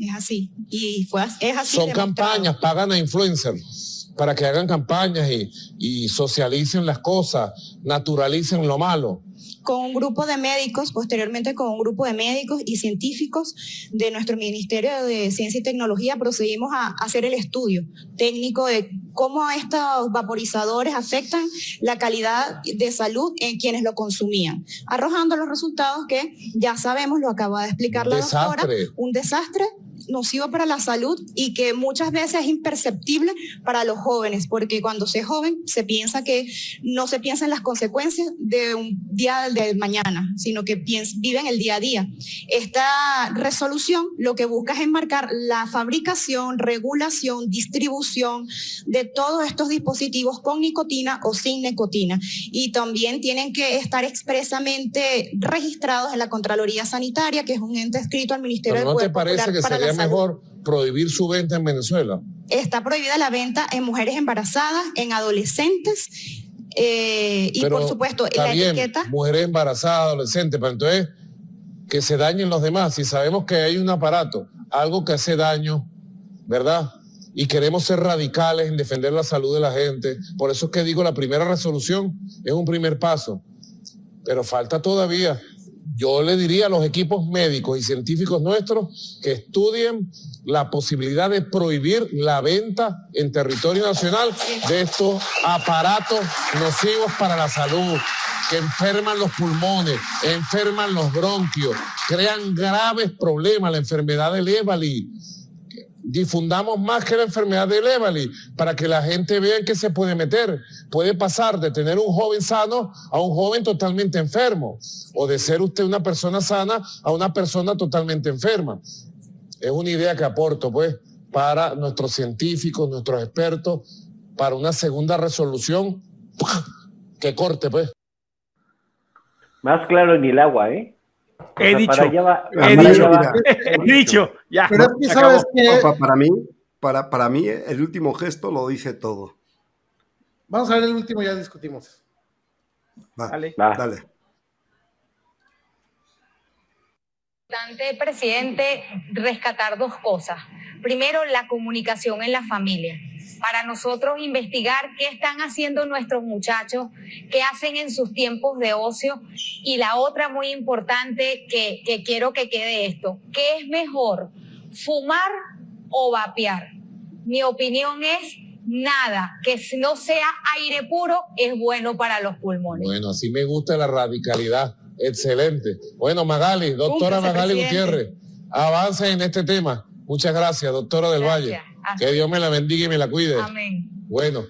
Es así, y fue, es así. Son campañas, pagan a influencers para que hagan campañas y, y socialicen las cosas, naturalicen lo malo con un grupo de médicos, posteriormente con un grupo de médicos y científicos de nuestro Ministerio de Ciencia y Tecnología, procedimos a hacer el estudio técnico de cómo estos vaporizadores afectan la calidad de salud en quienes lo consumían, arrojando los resultados que ya sabemos, lo acaba de explicar la doctora, un desastre nocivo para la salud y que muchas veces es imperceptible para los jóvenes, porque cuando se es joven se piensa que no se piensa en las consecuencias de un día de mañana, sino que viven el día a día. Esta resolución lo que busca es enmarcar la fabricación, regulación, distribución de todos estos dispositivos con nicotina o sin nicotina. Y también tienen que estar expresamente registrados en la Contraloría Sanitaria, que es un ente escrito al Ministerio ¿No te parece que sería mejor prohibir su venta en Venezuela? Está prohibida la venta en mujeres embarazadas, en adolescentes eh, y por supuesto la etiqueta. Mujeres embarazadas, adolescentes, pero entonces que se dañen los demás. Si sabemos que hay un aparato, algo que hace daño, ¿verdad? Y queremos ser radicales en defender la salud de la gente. Por eso es que digo, la primera resolución es un primer paso, pero falta todavía. Yo le diría a los equipos médicos y científicos nuestros que estudien la posibilidad de prohibir la venta en territorio nacional de estos aparatos nocivos para la salud, que enferman los pulmones, enferman los bronquios, crean graves problemas, la enfermedad del Évali difundamos más que la enfermedad de Levali para que la gente vea en qué se puede meter. Puede pasar de tener un joven sano a un joven totalmente enfermo o de ser usted una persona sana a una persona totalmente enferma. Es una idea que aporto, pues, para nuestros científicos, nuestros expertos, para una segunda resolución que corte, pues. Más claro ni el agua, ¿eh? He dicho, he dicho, [LAUGHS] he dicho, ya. Pero es que sabes que Pa- Para mí, para, para mí, el último gesto lo dice todo. vamos a ver el último, ya discutimos. Va, Dale. Va. dale. importante, presidente, rescatar dos cosas. Primero, la comunicación en la familia. Para nosotros investigar qué están haciendo nuestros muchachos, qué hacen en sus tiempos de ocio. Y la otra muy importante que, que quiero que quede esto, ¿qué es mejor, fumar o vapear? Mi opinión es nada, que si no sea aire puro es bueno para los pulmones. Bueno, así me gusta la radicalidad. Excelente. Bueno, Magali, doctora Magali presidente. Gutiérrez, avance en este tema. Muchas gracias, doctora del Gracias. Valle. Que Dios me la bendiga y me la cuide. Amén. Bueno,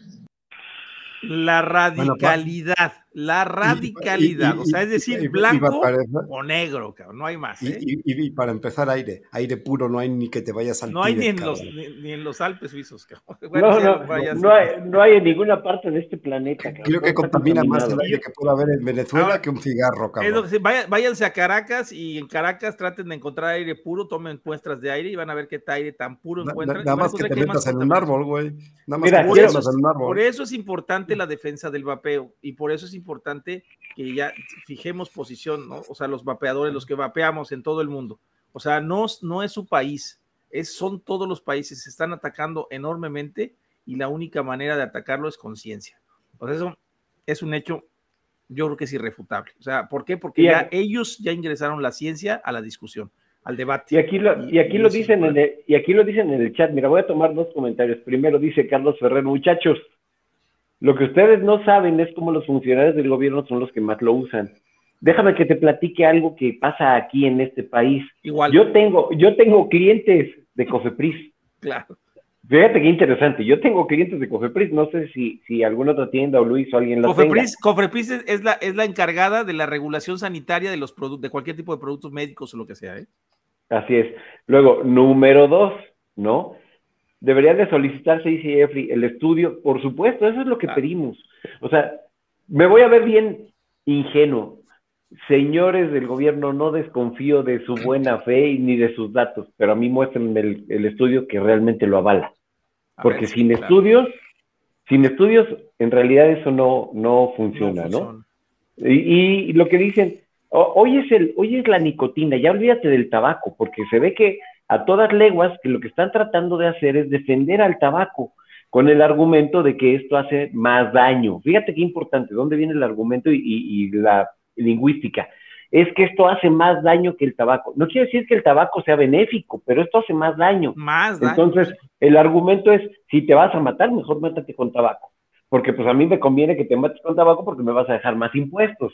La radicalidad, la radicalidad, y- o sea, es decir, y- y blanco o negro, cabrón, no hay más. Y, ¿eh? y- y- y para empezar, aire. Aire puro, no hay ni que te vayas al No hay ni en, los, ni, ni en los Alpes suizos, cabrón. [LAUGHS] Bueno, No, no, no, hay, no hay en ninguna parte de este planeta. cabrón. Creo que contamina más el aire que puede haber en Venezuela Ahora, que un cigarro, cabrón. que váyanse a Caracas y en Caracas traten de encontrar aire puro, tomen muestras de aire y van a ver qué aire tan puro Na- encuentran. Nada más que encontrar te metas en un árbol, güey. Nada más que te Por quiero- eso, metas es, en un árbol. por eso es importante la defensa del vapeo y por eso es importante que ya fijemos posición, ¿no? O sea, los vapeadores, los que vapeamos en todo el mundo. O sea, no, no es su país, es, son todos los países, se están atacando enormemente y la única manera de atacarlo es conciencia. O sea, eso es un hecho, yo creo que es irrefutable. O sea, ¿por qué? Porque ya ellos ya ingresaron la ciencia a la discusión, al debate. Y aquí lo, y aquí y lo dicen en el, y aquí lo dicen en el chat. Mira, voy a tomar dos comentarios. Primero dice Carlos Ferrer, muchachos, lo que ustedes no saben es cómo los funcionarios del gobierno son los que más lo usan. Déjame que te platique algo que pasa aquí en este país. Igual, Yo tengo, yo tengo clientes de Cofepris. [LAUGHS] claro. Fíjate qué interesante. Yo tengo clientes de Cofepris. No sé si, si alguna otra tienda o Luis o alguien lo tenga. Cofepris, Cofepris es, es la, es la encargada de la regulación sanitaria de los productos, de cualquier tipo de productos médicos o lo que sea, ¿eh? Así es. Luego, número dos, ¿no? Debería de solicitarse, dice Jeffrey, el estudio. Por supuesto, eso es lo que pedimos. O sea, me voy a ver bien ingenuo. Señores del gobierno, no desconfío de su buena fe ni de sus datos, pero a mí muéstrenme el, el estudio que realmente lo avala. A Porque ver, sin claro. estudios, sin estudios, en realidad eso no, no No funciona, ¿no? Y, y lo que dicen, "O- hoy es el, hoy es la nicotina, ya olvídate del tabaco, porque se ve que a todas leguas que lo que están tratando de hacer es defender al tabaco con el argumento de que esto hace más daño. Fíjate qué importante, ¿dónde viene el argumento y, y- y la lingüística? Es que esto hace más daño que el tabaco. No quiere decir que el tabaco sea benéfico, pero esto hace más daño. Más daño. Entonces, el argumento es, si te vas a matar, mejor mátate con tabaco. Porque pues a mí me conviene que te mates con tabaco porque me vas a dejar más impuestos.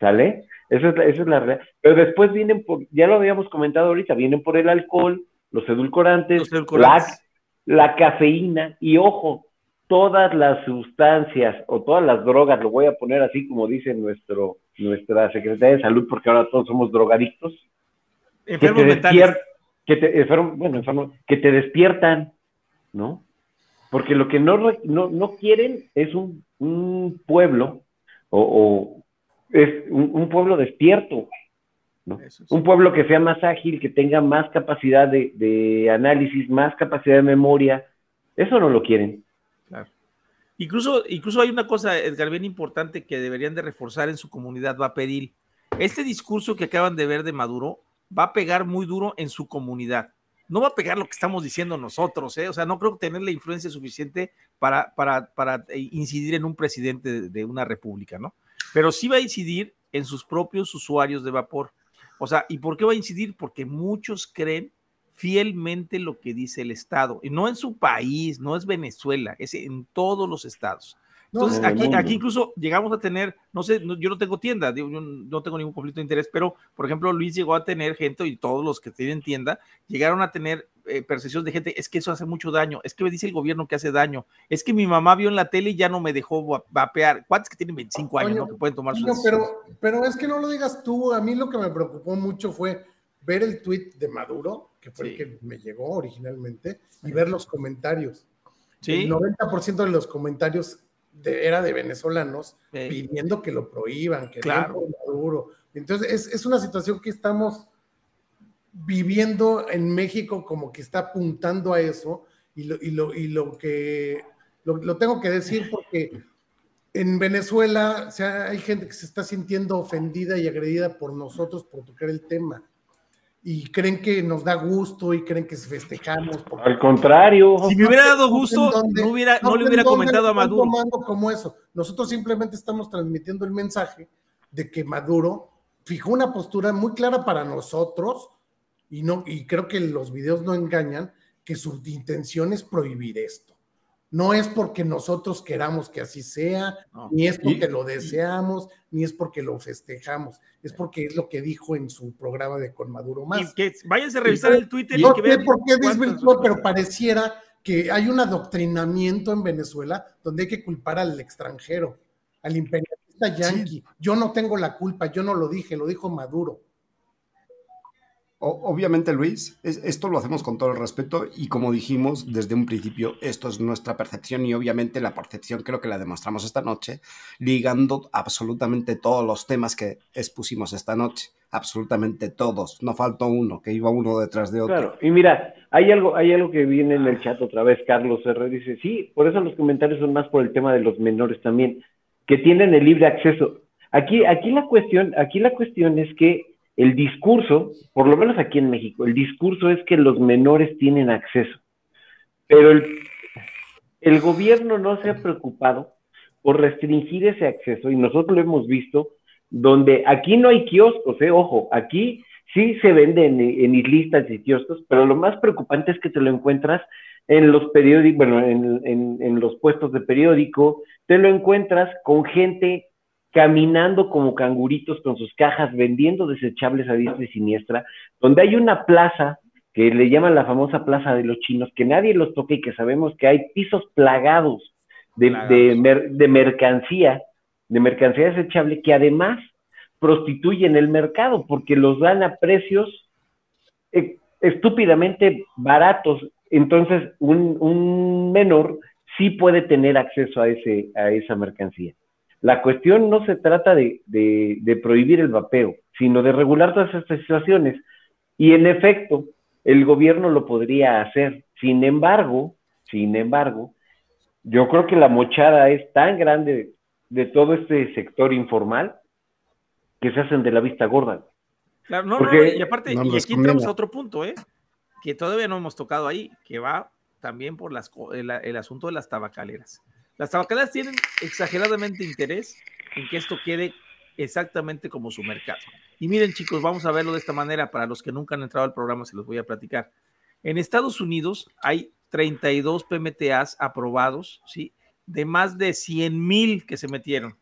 ¿Sale? Esa es la, esa es la realidad. Pero después vienen por, ya lo habíamos comentado ahorita, vienen por el alcohol, los edulcorantes, Los edulcorantes. La, la cafeína y ojo, todas las sustancias o todas las drogas, lo voy a poner así como dice nuestro, nuestra Secretaría de Salud, porque ahora todos somos drogadictos, que te mentales. despier- que te, enfermo- bueno, enfermo- que te despiertan, ¿no? Porque lo que no, no, no quieren es un, un pueblo, o, o es un, un pueblo despierto, ¿no? Eso es. Un pueblo que sea más ágil, que tenga más capacidad de, de análisis, más capacidad de memoria, eso no lo quieren. Claro. Incluso, incluso hay una cosa, Edgar, bien importante que deberían de reforzar en su comunidad, va a pedir. Este discurso que acaban de ver de Maduro va a pegar muy duro en su comunidad. No va a pegar lo que estamos diciendo nosotros, ¿eh? O sea, no creo tener la influencia suficiente para, para, para eh, incidir en un presidente de, de una república, ¿no? Pero sí va a incidir en sus propios usuarios de vapor. O sea, ¿y por qué va a incidir? Porque muchos creen fielmente lo que dice el Estado. Y no en su país, no es Venezuela, es en todos los estados. No, Entonces, en el aquí, aquí incluso llegamos a tener, no sé, no- yo no tengo tienda, yo no tengo ningún conflicto de interés, pero, por ejemplo, Luis llegó a tener gente, y todos los que tienen tienda, llegaron a tener eh, percepción de gente, es que eso hace mucho daño, es que me dice el gobierno que hace daño, es que mi mamá vio en la tele y ya no me dejó va- vapear. ¿Cuántos que tienen 25 años, Oye, no? Que pueden tomar No, pero, pero es que no lo digas tú. A mí lo que me preocupó mucho fue ver el tweet de Maduro, que fue Sí. el que me llegó originalmente, y ver los comentarios. Sí. El 90% de los comentarios era de venezolanos pidiendo que lo prohíban, que claro. Maduro. Entonces, es, es, una situación que estamos viviendo en México como que está apuntando a eso y lo, y lo, y lo que lo, lo, tengo que decir porque en Venezuela o sea, hay gente que se está sintiendo ofendida y agredida por nosotros por tocar el tema y creen que nos da gusto y creen que festejamos. Al contrario. Si me hubiera dado gusto, no, hubiera, no, le hubiera comentado a Maduro. Como eso. Nosotros simplemente estamos transmitiendo el mensaje de que Maduro fijó una postura muy clara para nosotros y, no, y creo que los videos no engañan, que su intención es prohibir esto. No es porque nosotros queramos que así sea, ni es porque lo deseamos, ni es porque lo festejamos, es porque es lo que dijo en su programa de Con Maduro Más. Y que váyanse a revisar el Twitter. No sé por qué desvirtuó, pero pareciera que hay un adoctrinamiento en Venezuela donde hay que culpar al extranjero, al imperialista yanqui. Yo no tengo la culpa, yo no lo dije, lo dijo Maduro obviamente, Luis, esto lo hacemos con todo el respeto y como dijimos desde un principio, esto es nuestra percepción y obviamente la percepción creo que la demostramos esta noche, ligando absolutamente todos los temas que expusimos esta noche, absolutamente todos, no faltó uno, que iba uno detrás de otro. Claro, y mira, hay algo, hay algo que viene en el chat otra vez, Carlos R. dice, sí, por eso los comentarios son más por el tema de los menores también, que tienen el libre acceso. Aquí, aquí la cuestión, aquí la cuestión es que el discurso, por lo menos aquí en México, el discurso es que los menores tienen acceso, pero el, gobierno no se ha preocupado por restringir ese acceso y nosotros lo hemos visto donde aquí no hay kioscos, eh, ojo, aquí sí se vende en, islistas y kioscos, pero lo más preocupante es que te lo encuentras en los periódicos, bueno, en, en los puestos de periódico, te lo encuentras con gente caminando como canguritos con sus cajas, vendiendo desechables a diestra y siniestra, donde hay una plaza que le llaman la famosa plaza de los chinos, que nadie los toca y que sabemos que hay pisos plagados de, de, mercancía, de mercancía desechable, que además prostituyen el mercado porque los dan a precios eh, estúpidamente baratos. Entonces, un, un menor sí puede tener acceso a, ese, a esa mercancía. La cuestión no se trata de, prohibir el vapeo, sino de regular todas estas situaciones. Y en efecto, el gobierno lo podría hacer. Sin embargo, sin embargo, yo creo que la mochada es tan grande de todo este sector informal que se hacen de la vista gorda. Claro, no, no, y aparte, y aquí entramos a otro punto, ¿eh? que todavía no hemos tocado ahí, que va también por las, el asunto de las tabacaleras. Las tabacaleras tienen exageradamente interés en que esto quede exactamente como su mercado. Y miren chicos, vamos a verlo de esta manera, para los que nunca han entrado al programa se los voy a platicar. En Estados Unidos hay 32 PMTAs aprobados, ¿sí? De más de 100 mil que se metieron.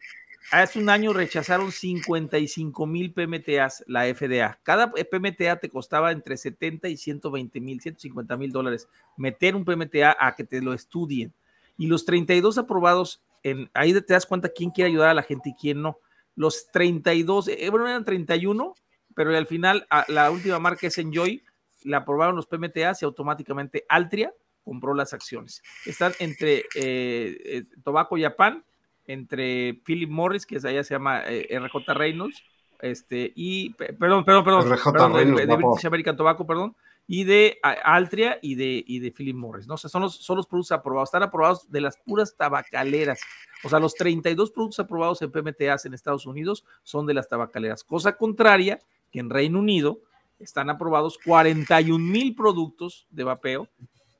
Hace un año rechazaron 55 mil PMTAs la FDA. Cada PMTA te costaba entre 70 y 120 mil, 150 mil dólares meter un PMTA a que te lo estudien y los 32 aprobados, en, ahí te das cuenta quién quiere ayudar a la gente y quién no. Los 32, eh, bueno, eran 31, pero al final la última marca es Enjoy, la aprobaron los PMTAs y automáticamente Altria compró las acciones. Están entre eh, eh Tobacco Japan, entre Philip Morris, que es allá se llama eh, RJ Reynolds, este, y, perdón, perdón, perdón, RJ Reynolds, de, de British American Tobacco, perdón, y de Altria y de, y de Philip Morris, ¿no? Son los, son los productos aprobados, están aprobados de las puras tabacaleras. O sea, los 32 productos aprobados en PMTAs en Estados Unidos son de las tabacaleras. Cosa contraria, que en Reino Unido están aprobados 41 mil productos de vapeo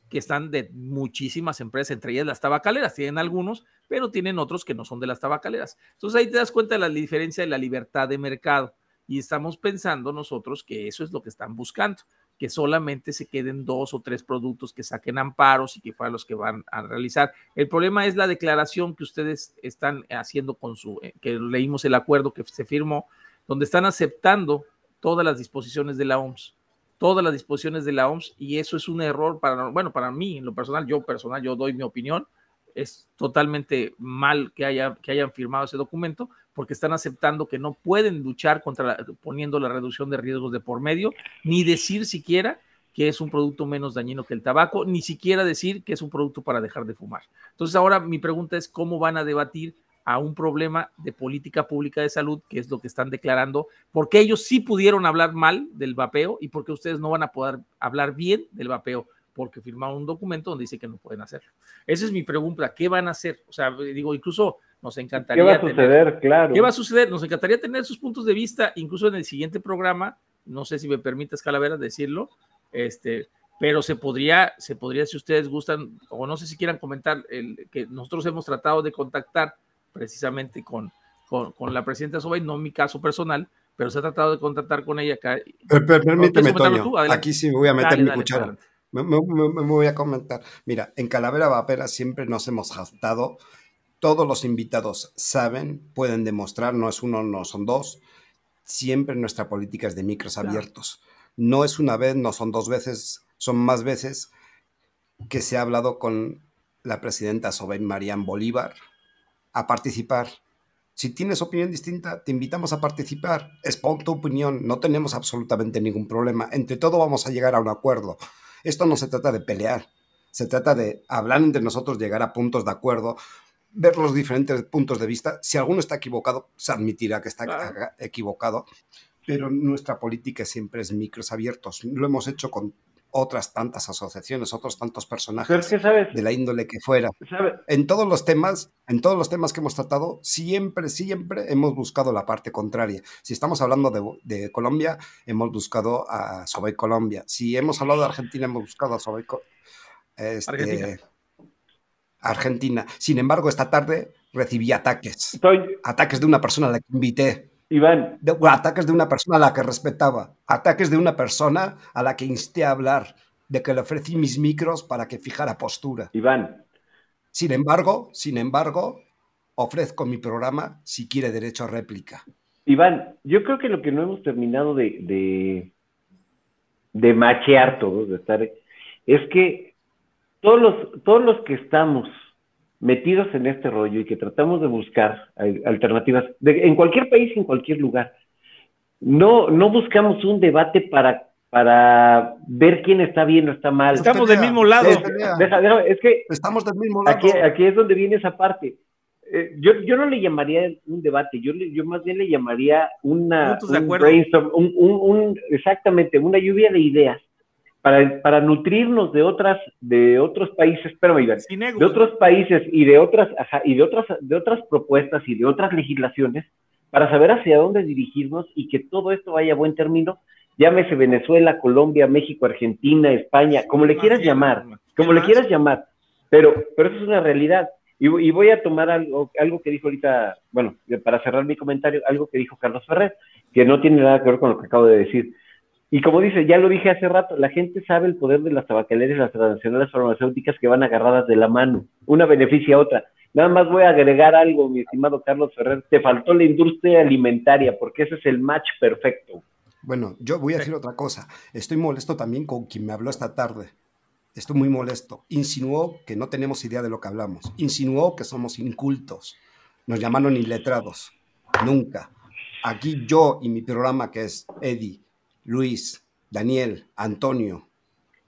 que están de muchísimas empresas, entre ellas las tabacaleras, tienen algunos, pero tienen otros que no son de las tabacaleras. Entonces ahí te das cuenta de la diferencia de la libertad de mercado y estamos pensando nosotros que eso es lo que están buscando que solamente se queden dos o tres productos que saquen amparos y que fueran los que van a realizar. El problema es la declaración que ustedes están haciendo con su, eh, que leímos el acuerdo que se firmó, donde están aceptando todas las disposiciones de la OMS, todas las disposiciones de la OMS, y eso es un error para, bueno, para mí, en lo personal, yo personal, yo doy mi opinión, es totalmente mal que, haya, que hayan firmado ese documento, porque están aceptando que no pueden luchar contra poniendo la reducción de riesgos de por medio, ni decir siquiera que es un producto menos dañino que el tabaco, ni siquiera decir que es un producto para dejar de fumar. Entonces ahora mi pregunta es cómo van a debatir a un problema de política pública de salud, que es lo que están declarando, porque ellos sí pudieron hablar mal del vapeo y porque ustedes no van a poder hablar bien del vapeo, porque firmaron un documento donde dice que no pueden hacerlo. Esa es mi pregunta, ¿qué van a hacer? O sea, digo, incluso nos encantaría. ¿Qué va a suceder? claro. ¿Qué va a suceder? Nos encantaría tener sus puntos de vista, incluso en el siguiente programa, no sé si me permites, Calavera, decirlo, este, pero se podría, se podría, si ustedes gustan, o no sé si quieran comentar, el, que nosotros hemos tratado de contactar precisamente con, con, la presidenta Sobay, no mi caso personal, pero se ha tratado de contactar con ella acá. permíteme, Toño, aquí sí me voy a meter mi cuchara. Me, voy a comentar. Mira, en Calavera Vapera siempre nos hemos jactado. Todos los invitados saben, pueden demostrar, no es uno, no son dos. Siempre nuestra política es de micros abiertos. No es una vez, no son dos veces, son más veces que se ha hablado con la presidenta Sobey Marián Bolívar, a participar. Si tienes opinión distinta, te invitamos a participar. Expon tu opinión, no tenemos absolutamente ningún problema. Entre todo vamos a llegar a un acuerdo. Esto no se trata de pelear, se trata de hablar entre nosotros, llegar a puntos de acuerdo, ver los diferentes puntos de vista. Si alguno está equivocado, se admitirá que está equivocado, pero nuestra política siempre es micros abiertos. Lo hemos hecho con otras tantas asociaciones, otros tantos personajes de la índole que fuera. En todos los temas, en todos los temas que hemos tratado, siempre, siempre hemos buscado la parte contraria. Si estamos hablando de, Colombia, hemos buscado a Sobey Colombia. Si hemos hablado de Argentina, hemos buscado a Sobey este, Argentina. Argentina. Sin embargo, esta tarde recibí ataques. Ataques de una persona a la que invité Iván. De, ataques de una persona a la que respetaba, ataques de una persona a la que insté a hablar, de que le ofrecí mis micros para que fijara postura. Iván. Sin embargo, sin embargo, ofrezco mi programa si quiere derecho a réplica. Iván, yo creo que lo que no hemos terminado de, de, de machear todos, de estar, es que todos los, todos los que estamos metidos en este rollo y que tratamos de buscar alternativas en cualquier país, en cualquier lugar. No, no buscamos un debate para, para ver quién está bien o está mal. Estamos del mismo lado. Es, que estamos del mismo lado. Aquí, aquí es donde viene esa parte. Eh, yo, yo no le llamaría un debate, yo, yo más bien le llamaría una, un brainstorm, un, un, exactamente, una lluvia de ideas para, nutrirnos de otras, de otros países, pero de otros países y de otras, y de otras, de otras propuestas y de otras legislaciones, para saber hacia dónde dirigirnos y que todo esto vaya a buen término, llámese Venezuela, Colombia, México, Argentina, España, como le quieras llamar, como le quieras llamar, pero, pero eso es una realidad. Y, y, voy a tomar algo, algo que dijo ahorita, bueno, para cerrar mi comentario, algo que dijo Carlos Ferrer, que no tiene nada que ver con lo que acabo de decir. Y como dice, ya lo dije hace rato, la gente sabe el poder de las tabacaleras y las transnacionales farmacéuticas que van agarradas de la mano. Una beneficia a otra. Nada más voy a agregar algo, mi estimado Carlos Ferrer. Te faltó la industria alimentaria, porque ese es el match perfecto. Bueno, yo voy a decir otra cosa. Estoy molesto también con quien me habló esta tarde. Estoy muy molesto. Insinuó que no tenemos idea de lo que hablamos. Insinuó que somos incultos. Nos llamaron iletrados. Nunca. Aquí yo y mi programa, que es Eddie, Luis, Daniel, Antonio,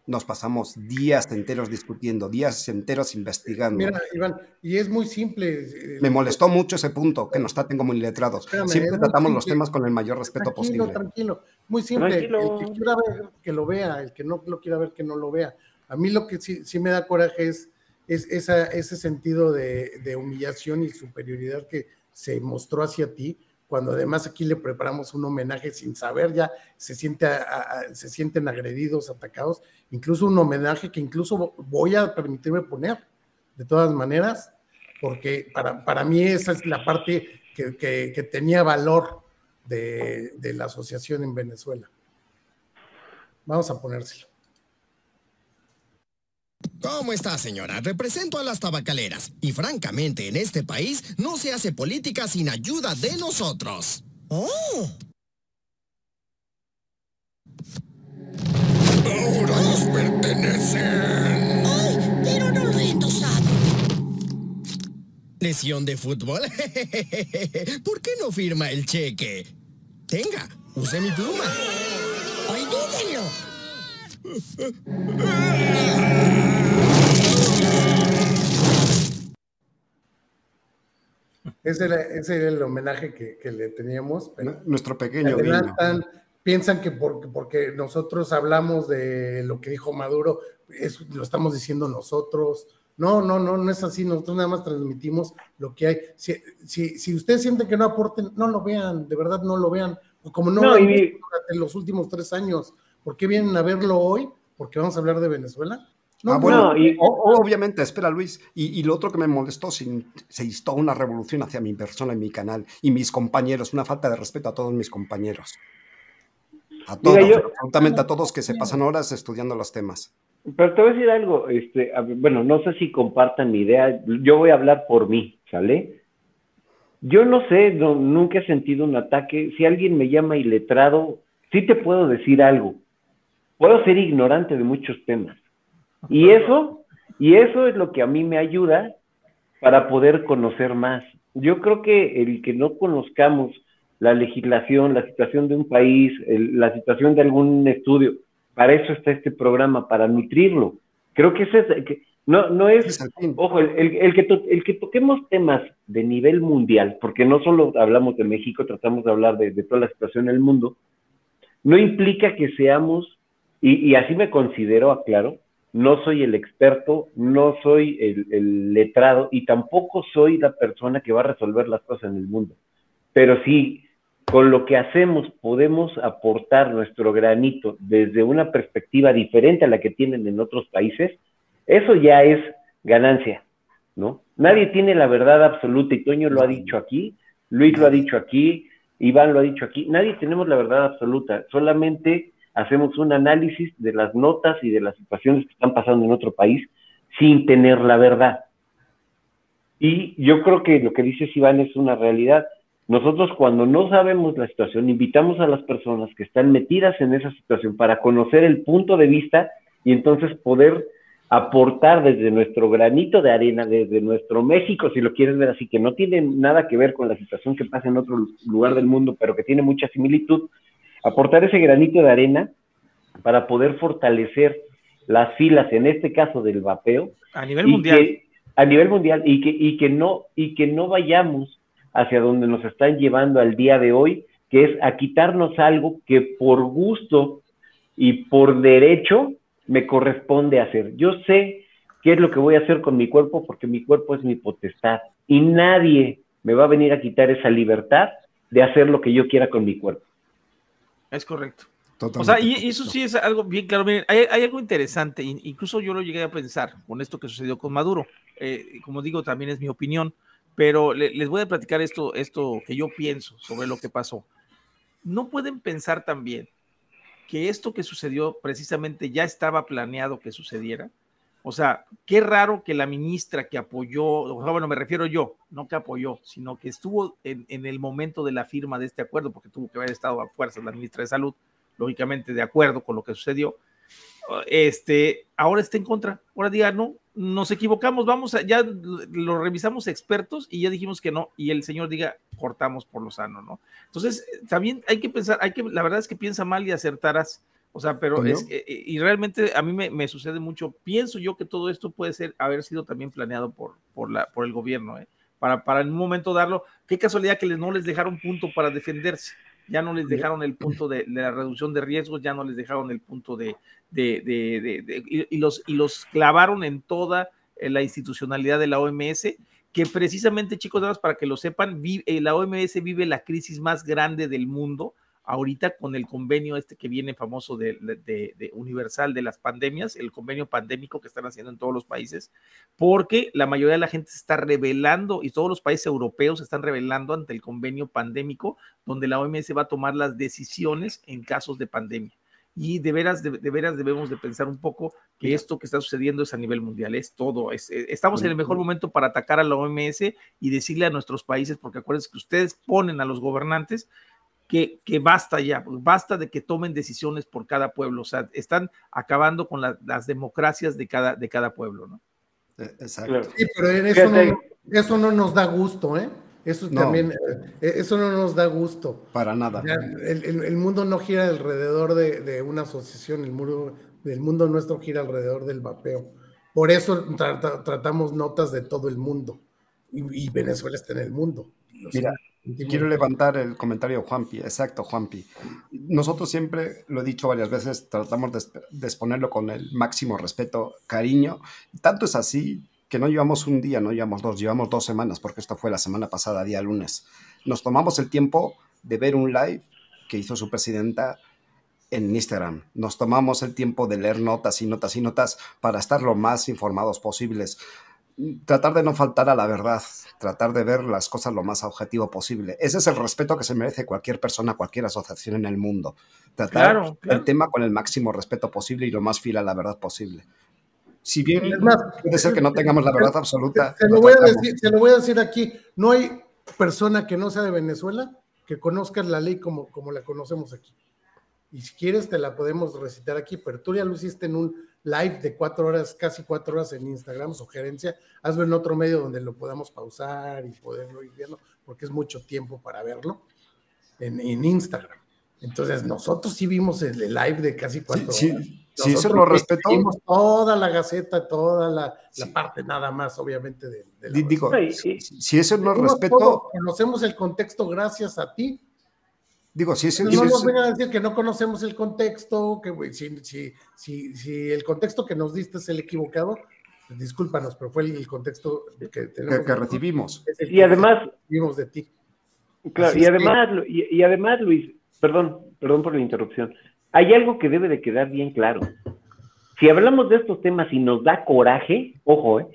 nos pasamos días enteros discutiendo, días enteros investigando. Mira, Iván, y es muy simple. Eh, Me molestó mucho ese punto, que nos traten como iletrados. Siempre tratamos los temas con el mayor respeto tranquilo, posible. Tranquilo, muy simple. El que quiera ver, que lo vea, el que no lo quiera ver, que no lo vea. A mí lo que sí, sí me da coraje es, es esa, ese sentido de, de humillación y superioridad que se mostró hacia ti cuando además aquí le preparamos un homenaje sin saber, ya se, siente se sienten agredidos, atacados, incluso un homenaje que incluso voy a permitirme poner, de todas maneras, porque para, para mí esa es la parte que, tenía valor de, de la asociación en Venezuela. Vamos a ponérselo. ¿Cómo está, señora? Represento a las tabacaleras y francamente en este país no se hace política sin ayuda de nosotros. ¡Oh! Ahora nos pertenecen. ¡Ay! Pero no lo he endosado. ¿Lesión de fútbol? [LAUGHS] ¿Por qué no firma el cheque? Tenga, use mi pluma. ¡Olvídenlo! Ese era, ese era el homenaje que, que le teníamos. Pero Nuestro pequeño adelantan, piensan que porque, porque nosotros hablamos de lo que dijo Maduro, es- lo estamos diciendo nosotros. No, no, no, no es así. Nosotros nada más transmitimos lo que hay. Si, si, si ustedes sienten que no aporten, no lo vean, de verdad no lo vean. O como no, No, lo han y- durante los últimos tres años, ¿por qué vienen a verlo hoy? ¿Porque vamos a hablar de Venezuela? No, ah, bueno, no, y- o- obviamente, espera Luis. Y, y lo otro que me molestó, se, se instó una revolución hacia mi persona y mi canal y mis compañeros, una falta de respeto a todos mis compañeros. A todos, Mira, yo- absolutamente a todos que se pasan horas estudiando los temas. Pero te voy a decir algo, este, bueno, no sé si compartan mi idea, yo voy a hablar por mí, ¿sale? Yo no sé, no- nunca he sentido un ataque. Si alguien me llama iletrado, sí te puedo decir algo. Puedo ser ignorante de muchos temas. Y eso, y eso es lo que a mí me ayuda para poder conocer más. Yo creo que el que no conozcamos la legislación, la situación de un país, el- la situación de algún estudio, para eso está este programa, para nutrirlo. Creo que ese es, que no, no es, ojo, el, el- el que to- el que toquemos temas de nivel mundial, porque no solo hablamos de México, tratamos de hablar de, de toda la situación en el mundo, no implica que seamos, y, así me considero, aclaro, no soy el experto, no soy el, el letrado y tampoco soy la persona que va a resolver las cosas en el mundo. Pero sí, con lo que hacemos podemos aportar nuestro granito desde una perspectiva diferente a la que tienen en otros países, eso ya es ganancia, ¿no? Nadie tiene la verdad absoluta y Toño lo ha dicho aquí, Luis lo ha dicho aquí, Iván lo ha dicho aquí, nadie tenemos la verdad absoluta, solamente hacemos un análisis de las notas y de las situaciones que están pasando en otro país sin tener la verdad. Y yo creo que lo que dices Iván es una realidad. Nosotros cuando no sabemos la situación, invitamos a las personas que están metidas en esa situación para conocer el punto de vista y entonces poder aportar desde nuestro granito de arena, desde nuestro México, si lo quieres ver así, que no tiene nada que ver con la situación que pasa en otro lugar del mundo, pero que tiene mucha similitud, aportar ese granito de arena para poder fortalecer las filas, en este caso del vapeo, A nivel mundial. que- a nivel mundial y que, y que no y que no vayamos hacia donde nos están llevando al día de hoy, que es a quitarnos algo que por gusto y por derecho me corresponde hacer. Yo sé qué es lo que voy a hacer con mi cuerpo porque mi cuerpo es mi potestad y nadie me va a venir a quitar esa libertad de hacer lo que yo quiera con mi cuerpo. Es correcto. O Totalmente sea, y eso sí es algo bien claro. Miren, hay, hay algo interesante, in- incluso yo lo llegué a pensar con esto que sucedió con Maduro. Eh, como digo, también es mi opinión, pero le- les voy a platicar esto, esto que yo pienso sobre lo que pasó. No pueden pensar también que esto que sucedió precisamente ya estaba planeado que sucediera. O sea, qué raro que la ministra que apoyó, bueno, me refiero yo, no que apoyó, sino que estuvo en, en el momento de la firma de este acuerdo, porque tuvo que haber estado a fuerzas la ministra de Salud, lógicamente de acuerdo con lo que sucedió, este, ahora está en contra. Ahora diga, no, nos equivocamos, vamos a, ya lo revisamos expertos y ya dijimos que no, y el señor diga, cortamos por lo sano, ¿no? Entonces, también hay que pensar, hay que, la verdad es que piensa mal y acertarás, o sea, pero ¿Toño? es, eh, eh, y realmente a mí me, me sucede mucho, pienso yo que todo esto puede ser, haber sido también planeado por, por, la, por el gobierno, ¿eh? Para, para en un momento darlo, qué casualidad que les, no les dejaron punto para defenderse, ya no les dejaron el punto de, de la reducción de riesgos, ya no les dejaron el punto de, de, de- y, y los, y los clavaron en toda eh, la institucionalidad de la OMS, que precisamente, chicos, nada más para que lo sepan, vi- eh, la OMS vive la crisis más grande del mundo ahorita con el convenio este que viene famoso de, de- de universal de las pandemias, el convenio pandémico que están haciendo en todos los países, porque la mayoría de la gente se está revelando y todos los países europeos se están revelando ante el convenio pandémico, donde la OMS va a tomar las decisiones en casos de pandemia. Y de veras, de, de veras debemos de pensar un poco que esto que está sucediendo es a nivel mundial, es todo. Es, eh, estamos en el mejor momento para atacar a la OMS y decirle a nuestros países, porque acuérdense que ustedes ponen a los gobernantes que, que basta ya, basta de que tomen decisiones por cada pueblo, o sea, están acabando con la- las democracias de cada, de cada pueblo, ¿no? Eh, Exacto. Sí, pero en eso, no, eso no nos da gusto, ¿eh? Eso No. también, eh, eso no nos da gusto. Para nada. Ya, el, el- el mundo no gira alrededor de, de una asociación, el mundo, el mundo nuestro gira alrededor del vapeo. Por eso tratamos notas de todo el mundo. Y, Venezuela está en el mundo. Mira, quiero levantar el comentario Juanpi. Exacto, Juanpi. Nosotros siempre, lo he dicho varias veces, tratamos de, de exponerlo con el máximo respeto, cariño. Tanto es así que no llevamos un día, no llevamos dos, llevamos dos semanas, porque esto fue la semana pasada, día lunes. Nos tomamos el tiempo de ver un live que hizo su presidenta en Instagram. Nos tomamos el tiempo de leer notas y notas y notas para estar lo más informados posibles. Tratar de no faltar a la verdad, tratar de ver las cosas lo más objetivo posible. Ese es el respeto que se merece cualquier persona, cualquier asociación en el mundo. Tratar el tema con el máximo respeto posible y lo más fiel a la verdad posible. Si bien puede ser que no tengamos la verdad absoluta. Se, lo voy a decir, se lo voy a decir aquí, no hay persona que no sea de Venezuela que conozca la ley como, como la conocemos aquí. Y si quieres, te la podemos recitar aquí, pero tú ya lo hiciste en un live de cuatro horas, casi cuatro horas en Instagram, sugerencia. Hazlo en otro medio donde lo podamos pausar y poderlo ir viendo, porque es mucho tiempo para verlo en, en Instagram. Entonces, nosotros sí vimos el live de casi cuatro sí, horas. Sí, eso lo respeto. Vimos toda la gaceta, toda la, parte nada más, obviamente, de, de la Digo, si, eso lo respeto. conocemos el contexto gracias a ti. Digo, si eso no, no nos vengan a decir que no conocemos el contexto, que si, si, si, si, el contexto que nos diste es el equivocado, pues discúlpanos, pero fue el, contexto que, tenemos, que, recibimos. y además. Vimos de ti. Claro, y además, y además, Luis, perdón, perdón por la interrupción hay algo que debe de quedar bien claro. Si hablamos de estos temas y nos da coraje, ojo, ¿eh?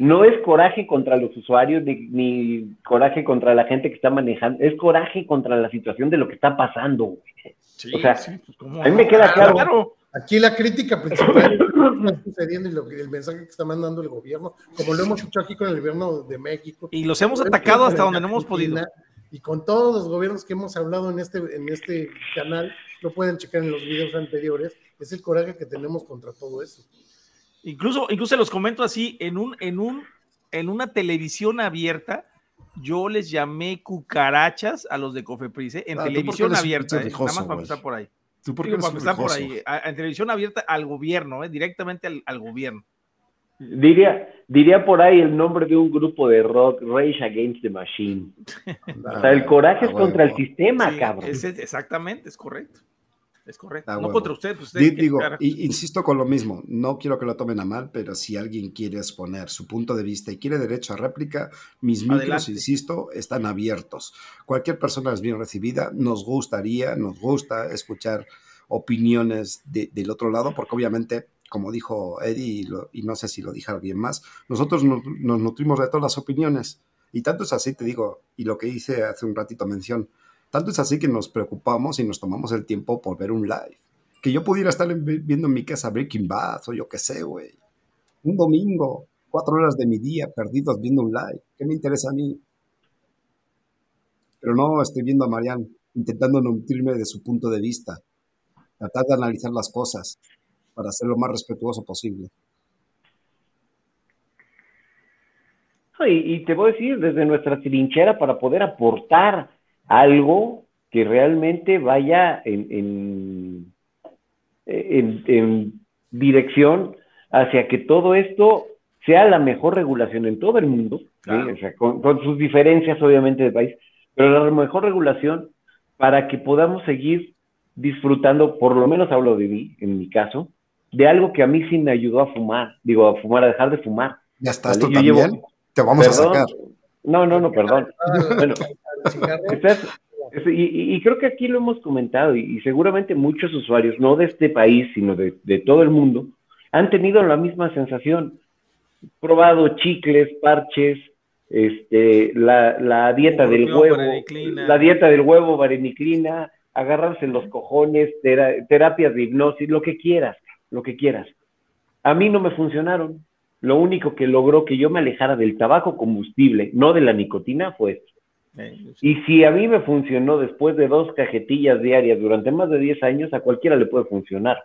No es coraje contra los usuarios ni, coraje contra la gente que está manejando, es coraje contra la situación de lo que está pasando. o sea, pues, a mí me queda claro. Aquí la crítica principal está sucediendo y lo, el mensaje que está mandando el gobierno, como lo hemos hecho aquí con el gobierno de México. Y los hemos atacado hasta donde no hemos podido. Y con todos los gobiernos que hemos hablado en este, en este canal, lo pueden checar en los videos anteriores, es el coraje que tenemos contra todo eso. Incluso, incluso los comento así, en un, en un, en una televisión abierta, yo les llamé cucarachas a los de Cofepris, ¿eh? en ah, televisión abierta, ¿eh? nada más para empezar por ahí. ¿Tú por qué para por ahí, en televisión abierta al gobierno, ¿eh? directamente al, al, gobierno. Diría, diría por ahí el nombre de un grupo de rock, Rage Against the Machine. [LAUGHS] o sea, el coraje es contra el sistema, cabrón. exactamente, es correcto. Es correcto. no contra usted. Pues digo, insisto con lo mismo, no quiero que lo tomen a mal, pero si alguien quiere exponer su punto de vista y quiere derecho a réplica, mis micros, insisto, están abiertos. Cualquier persona es bien recibida. Nos gustaría, nos gusta escuchar opiniones del otro lado, porque obviamente como dijo Eddie, y, no sé si lo dije alguien más, nosotros nos, nutrimos de todas las opiniones. Y tanto es así, te digo, y lo que hice hace un ratito mención, tanto es así que nos preocupamos y nos tomamos el tiempo por ver un live. Que yo pudiera estar viendo en mi casa Breaking Bad o yo qué sé, güey. Un domingo, cuatro horas de mi día perdidos viendo un live. ¿Qué me interesa a mí? Pero no estoy viendo a Marianne intentando nutrirme de su punto de vista, tratar de analizar las cosas, para ser lo más respetuoso posible. Y, te voy a decir, desde nuestra trinchera, para poder aportar algo que realmente vaya en, en, dirección hacia que todo esto sea la mejor regulación en todo el mundo, con, con, sus diferencias obviamente de país, pero la mejor regulación para que podamos seguir disfrutando, por lo menos hablo de mí, en mi caso, de algo que a mí sí me ayudó a fumar, digo, a fumar, a dejar de fumar. Ya está, esto también te vamos a sacar. No, no, no, perdón. [LAUGHS] bueno, [LAUGHS] y, creo que aquí lo hemos comentado y, seguramente muchos usuarios, no de este país, sino de, todo el mundo, han tenido la misma sensación. Probado chicles, parches, este, la, la dieta del huevo, la dieta del huevo, vareniclina, agarrarse los cojones, terapias de hipnosis, lo que quieras lo que quieras. A mí no me funcionaron. Lo único que logró que yo me alejara del tabaco combustible, no de la nicotina, fue esto. Y si a mí me funcionó después de dos cajetillas diarias durante más de 10 años, a cualquiera le puede funcionar.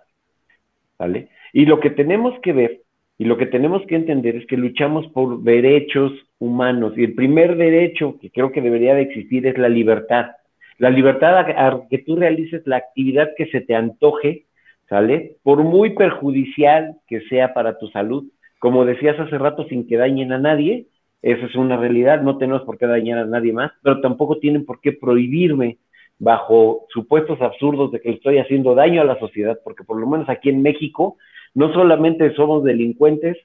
¿Vale? Y lo que tenemos que ver y lo que tenemos que entender es que luchamos por derechos humanos. Y el primer derecho que creo que debería de existir es la libertad. La libertad a que tú realices la actividad que se te antoje ¿sale? Por muy perjudicial que sea para tu salud, como decías hace rato, sin que dañen a nadie, esa es una realidad, no tenemos por qué dañar a nadie más, pero tampoco tienen por qué prohibirme bajo supuestos absurdos de que le estoy haciendo daño a la sociedad, porque por lo menos aquí en México no solamente somos delincuentes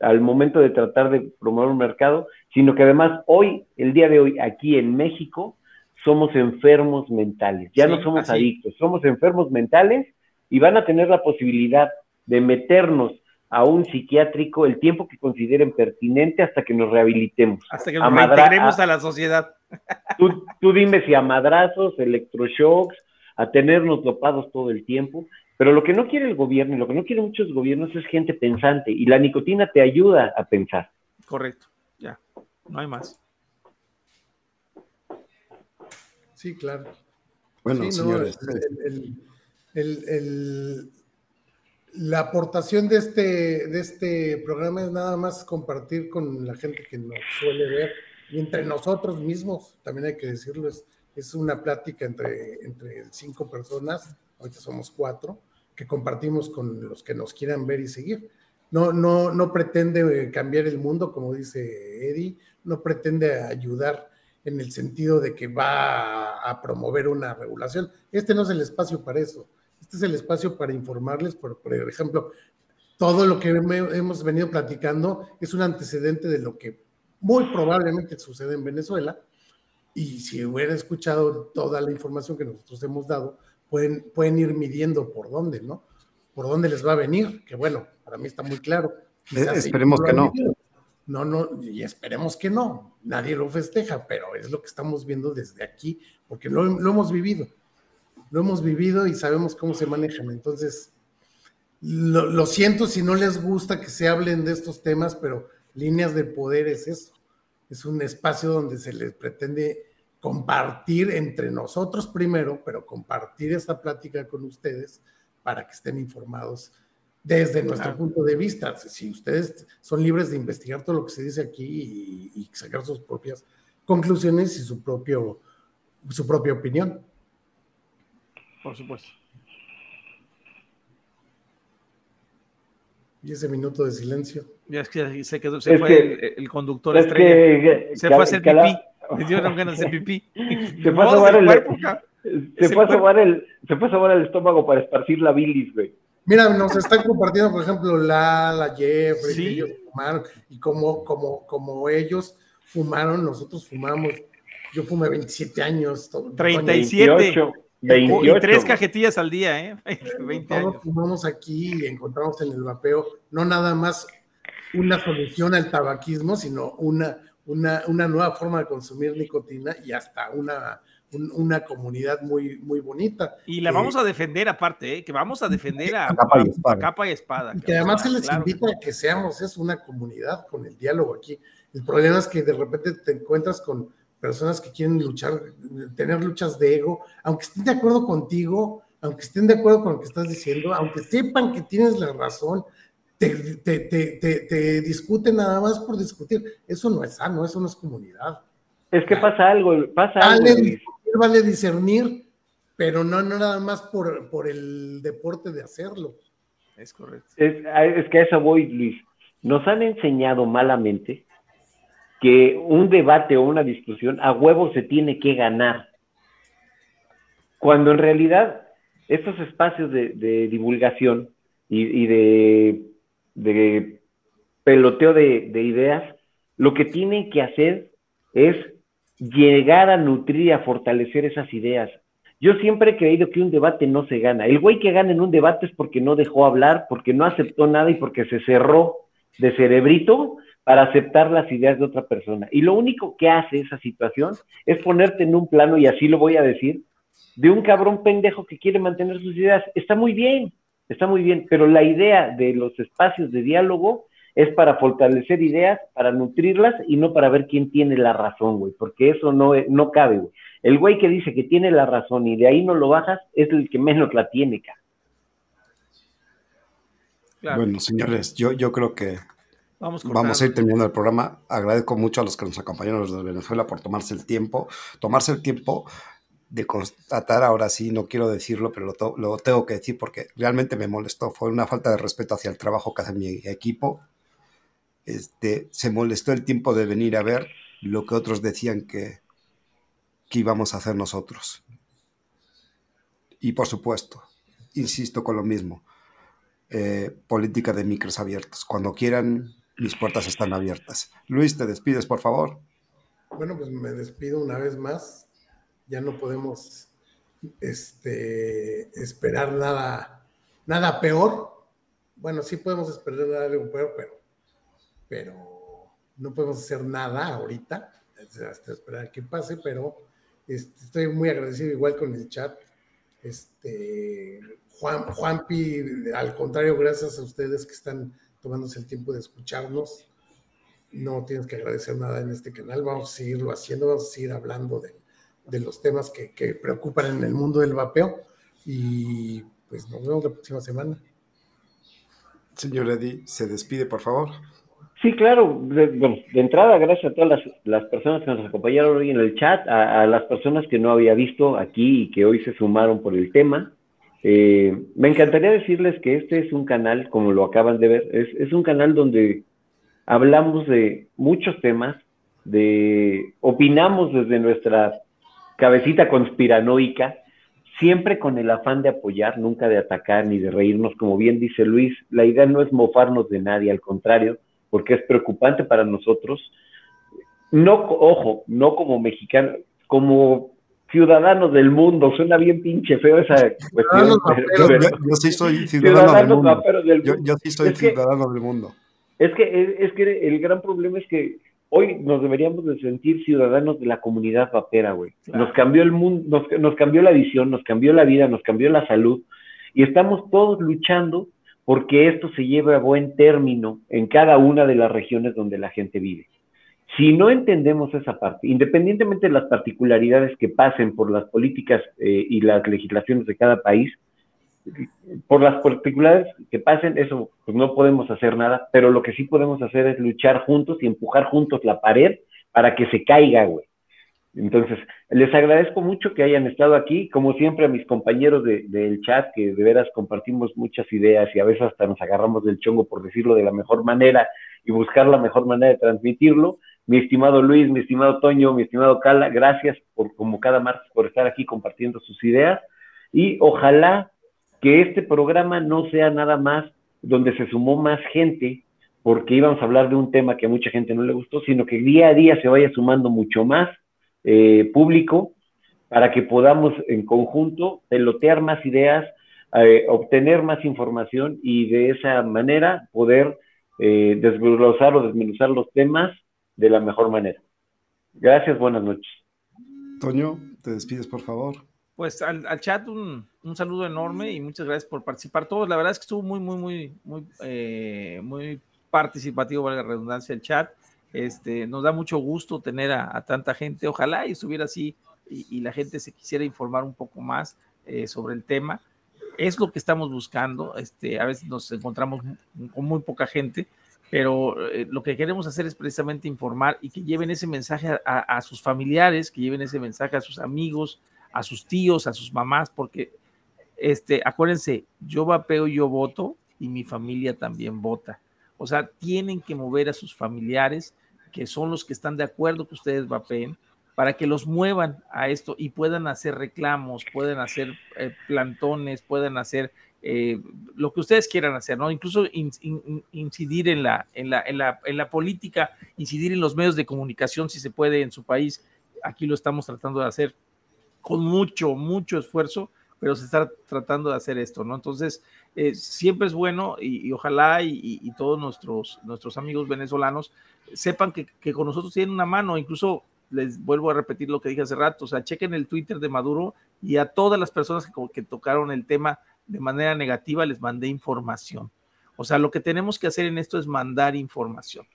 al momento de tratar de promover un mercado, sino que además hoy, el día de hoy, aquí en México, somos enfermos mentales, ya no somos adictos, somos enfermos mentales y van a tener la posibilidad de meternos a un psiquiátrico el tiempo que consideren pertinente hasta que nos rehabilitemos. Hasta que nos reintegremos a, la sociedad. Tú, tú, dime si a madrazos, electroshocks, a tenernos dopados todo el tiempo, pero lo que no quiere el gobierno y lo que no quieren muchos gobiernos es gente pensante y la nicotina te ayuda a pensar. Correcto, ya, no hay más. Sí, claro. Bueno, señores. La aportación de este, de este programa es nada más compartir con la gente que nos suele ver y entre nosotros mismos, también hay que decirlo, es, es una plática entre, entre cinco personas, ahorita somos cuatro, que compartimos con los que nos quieran ver y seguir. No, no, no pretende cambiar el mundo, como dice Eddie, no pretende ayudar en el sentido de que va a, promover una regulación. Este no es el espacio para eso. Este es el espacio para informarles, por, por ejemplo, todo lo que hemos venido platicando es un antecedente de lo que muy probablemente sucede en Venezuela. Y si hubiera escuchado toda la información que nosotros hemos dado, pueden, pueden ir midiendo por dónde, ¿no? Por dónde les va a venir, que bueno, para mí está muy claro. Eh, esperemos que no. No, no, y esperemos que no. Nadie lo festeja, pero es lo que estamos viendo desde aquí, porque lo, hemos vivido. Lo hemos vivido y sabemos cómo se manejan. Entonces, lo, siento si no les gusta que se hablen de estos temas, pero líneas de poder es eso. Es un espacio donde se les pretende compartir entre nosotros primero, pero compartir esta plática con ustedes para que estén informados desde nuestro punto de vista. Si ustedes son libres de investigar todo lo que se dice aquí y, sacar sus propias conclusiones y su, propio, su propia opinión. Por supuesto. Y ese minuto de silencio. Ya es que se, quedó, se fue el, conductor estrella. se fue a hacer pipí. Me dio ganas de hacer pipí. [LAUGHS] Se fue a tomar el, el, se fue a el estómago para esparcir la bilis, güey. Mira, nos están compartiendo, por ejemplo, la Jeffrey, ¿Sí? ellos fumaron, y como, como, como ellos fumaron, nosotros fumamos. Yo fumé 27 años. 37. 28, 28. Y tres cajetillas al día, ¿eh? [LAUGHS] 20 Todos años. fumamos aquí y encontramos en el vapeo no nada más una solución al tabaquismo, sino una, una, una nueva forma de consumir nicotina y hasta una una comunidad muy, muy bonita. Y la vamos a defender aparte, ¿eh? que vamos a defender a, capa, y espada. y que además se les invita a que seamos es una comunidad con el diálogo aquí. El problema es que de repente te encuentras con personas que quieren luchar, tener luchas de ego, aunque estén de acuerdo contigo, aunque estén de acuerdo con lo que estás diciendo, aunque sepan que tienes la razón, te, te, te, te discuten nada más por discutir. Eso no es sano, eso no es comunidad. Es que pasa algo, pasa algo vale discernir, pero no, no nada más por, por el deporte de hacerlo. Es correcto. Es, es que a eso voy, Luis. Nos han enseñado malamente que un debate o una discusión a huevo se tiene que ganar. Cuando en realidad estos espacios de, divulgación y, de, peloteo de, de ideas, lo que tienen que hacer es llegar a nutrir a fortalecer esas ideas. Yo siempre he creído que un debate no se gana. El güey que gana en un debate es porque no dejó hablar, porque no aceptó nada y porque se cerró de cerebrito para aceptar las ideas de otra persona. Y lo único que hace esa situación es ponerte en un plano, y así lo voy a decir, de un cabrón pendejo que quiere mantener sus ideas. Está muy bien, está muy bien, pero la idea de los espacios de diálogo es para fortalecer ideas, para nutrirlas y no para ver quién tiene la razón, güey, porque eso no, no cabe, güey. El güey que dice que tiene la razón y de ahí no lo bajas es el que menos la tiene, cara. Bueno, señores, yo, yo creo que vamos, vamos, a ir terminando el programa. Agradezco mucho a los que nos acompañaron desde Venezuela por tomarse el tiempo, tomarse el tiempo de constatar, ahora sí, no quiero decirlo, pero lo, lo, tengo que decir porque realmente me molestó. Fue una falta de respeto hacia el trabajo que hace mi equipo. Este, se molestó el tiempo de venir a ver lo que otros decían que, que íbamos a hacer nosotros. Y por supuesto, insisto con lo mismo, eh, política de micros abiertos. Cuando quieran, mis puertas están abiertas. Luis, te despides, por favor. Bueno, pues me despido una vez más. Ya no podemos este, esperar nada, nada peor. Bueno, sí podemos esperar algo peor, pero, pero no podemos hacer nada ahorita, hasta esperar que pase, pero este, estoy muy agradecido igual con el chat. Este, Juan, Juanpi, al contrario, gracias a ustedes que están tomándose el tiempo de escucharnos. No tienes que agradecer nada en este canal, vamos a seguirlo haciendo, vamos a seguir hablando de, de los temas que, que, preocupan en el mundo del vapeo y pues nos vemos la próxima semana. Señor Eddy, se despide, por favor. Sí, claro. De, bueno, de entrada, gracias a todas las, las, personas que nos acompañaron hoy en el chat, a, a, las personas que no había visto aquí y que hoy se sumaron por el tema. Eh, me encantaría decirles que este es un canal, como lo acaban de ver, es, un canal donde hablamos de muchos temas, de opinamos desde nuestra cabecita conspiranoica, siempre con el afán de apoyar, nunca de atacar ni de reírnos, como bien dice Luis, la idea no es mofarnos de nadie, al contrario, porque es preocupante para nosotros. No, ojo, no como mexicano, como ciudadanos del mundo. Suena bien pinche feo esa cuestión. Pero, pero, yo, yo, sí soy [LAUGHS] ciudadano del mundo. Del yo, yo, sí soy es ciudadano que, del mundo. Es que, es que el gran problema es que hoy nos deberíamos de sentir ciudadanos de la comunidad vapera, güey. Claro. Nos cambió el mundo, nos, nos cambió la visión, nos cambió la vida, nos cambió la salud. Y estamos todos luchando porque esto se lleve a buen término en cada una de las regiones donde la gente vive. Si no entendemos esa parte, independientemente de las particularidades que pasen por las políticas eh, y las legislaciones de cada país, por las particularidades que pasen, eso pues no podemos hacer nada, pero lo que sí podemos hacer es luchar juntos y empujar juntos la pared para que se caiga, güey. Entonces, les agradezco mucho que hayan estado aquí, como siempre a mis compañeros del de, chat, que de veras compartimos muchas ideas y a veces hasta nos agarramos del chongo por decirlo de la mejor manera y buscar la mejor manera de transmitirlo. Mi estimado Luis, mi estimado Toño, mi estimado Cala, gracias por, como cada martes, por estar aquí compartiendo sus ideas. Y ojalá que este programa no sea nada más donde se sumó más gente porque íbamos a hablar de un tema que a mucha gente no le gustó, sino que día a día se vaya sumando mucho más eh, público para que podamos en conjunto pelotear más ideas, eh, obtener más información y de esa manera poder eh, desglosar o desmenuzar los temas de la mejor manera. Gracias, buenas noches. Toño, te despides, por favor. Pues al, al chat un, un, saludo enorme y muchas gracias por participar todos. La verdad es que estuvo muy, muy, muy, muy, eh, muy participativo, valga la redundancia, el chat. Este, nos da mucho gusto tener a, a tanta gente. Ojalá y estuviera así y, y, la gente se quisiera informar un poco más eh, sobre el tema. Es lo que estamos buscando. Este, a veces nos encontramos con muy poca gente, pero eh, lo que queremos hacer es precisamente informar y que lleven ese mensaje a, sus familiares, que lleven ese mensaje a sus amigos, a sus tíos, a sus mamás, porque este, acuérdense, yo vapeo, yo voto y mi familia también vota. O sea, tienen que mover a sus familiares que son los que están de acuerdo que ustedes vapeen, para que los muevan a esto y puedan hacer reclamos, puedan hacer eh, plantones, puedan hacer eh, lo que ustedes quieran hacer, ¿no? Incluso in, in, incidir en la, en, la, en, la, en la política, incidir en los medios de comunicación si se puede en su país. Aquí lo estamos tratando de hacer con mucho, mucho esfuerzo, pero se está tratando de hacer esto, ¿no? Entonces, eh, siempre es bueno y, y ojalá y, y, todos nuestros, nuestros amigos venezolanos sepan que, que, con nosotros tienen una mano, incluso les vuelvo a repetir lo que dije hace rato, o sea, chequen el Twitter de Maduro y a todas las personas que, que tocaron el tema de manera negativa les mandé información. O sea, lo que tenemos que hacer en esto es mandar información,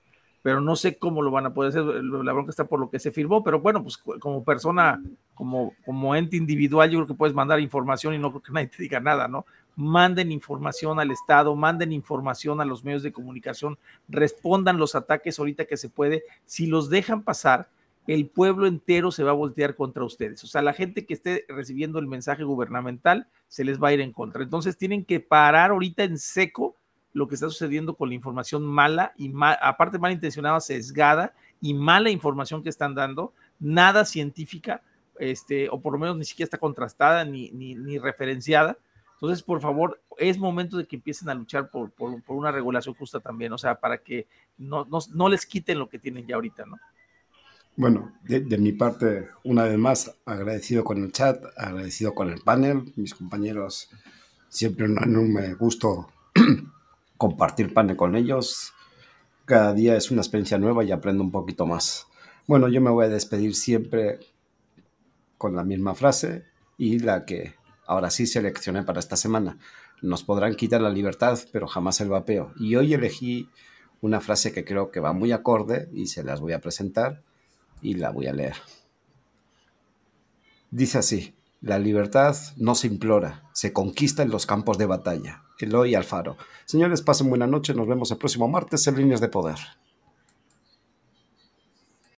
pero no sé cómo lo van a poder hacer, la bronca está por lo que se firmó, pero bueno, pues como persona, como, como ente individual, yo creo que puedes mandar información y no creo que nadie te diga nada, ¿no? manden información al Estado, manden información a los medios de comunicación, respondan los ataques ahorita que se puede. Si los dejan pasar, el pueblo entero se va a voltear contra ustedes. O sea, la gente que esté recibiendo el mensaje gubernamental se les va a ir en contra. Entonces tienen que parar ahorita en seco lo que está sucediendo con la información mala y aparte malintencionada, sesgada y mala información que están dando, nada científica, este, o por lo menos ni siquiera está contrastada ni, ni, referenciada. Entonces, por favor, es momento de que empiecen a luchar por, por, una regulación justa también, o sea, para que no, no, no les quiten lo que tienen ya ahorita, ¿no? Bueno, de, mi parte, una vez más, agradecido con el chat, agradecido con el panel, mis compañeros, siempre no me gusto [CLEARS THROAT] compartir panel con ellos. Cada día es una experiencia nueva y aprendo un poquito más. Bueno, yo me voy a despedir siempre con la misma frase y la que ahora sí seleccioné para esta semana. Nos podrán quitar la libertad, pero jamás el vapeo. Y hoy elegí una frase que creo que va muy acorde y se las voy a presentar y la voy a leer. Dice así, la libertad no se implora, se conquista en los campos de batalla. Eloy Alfaro. Señores, pasen buena noche, nos vemos el próximo martes en Líneas de Poder.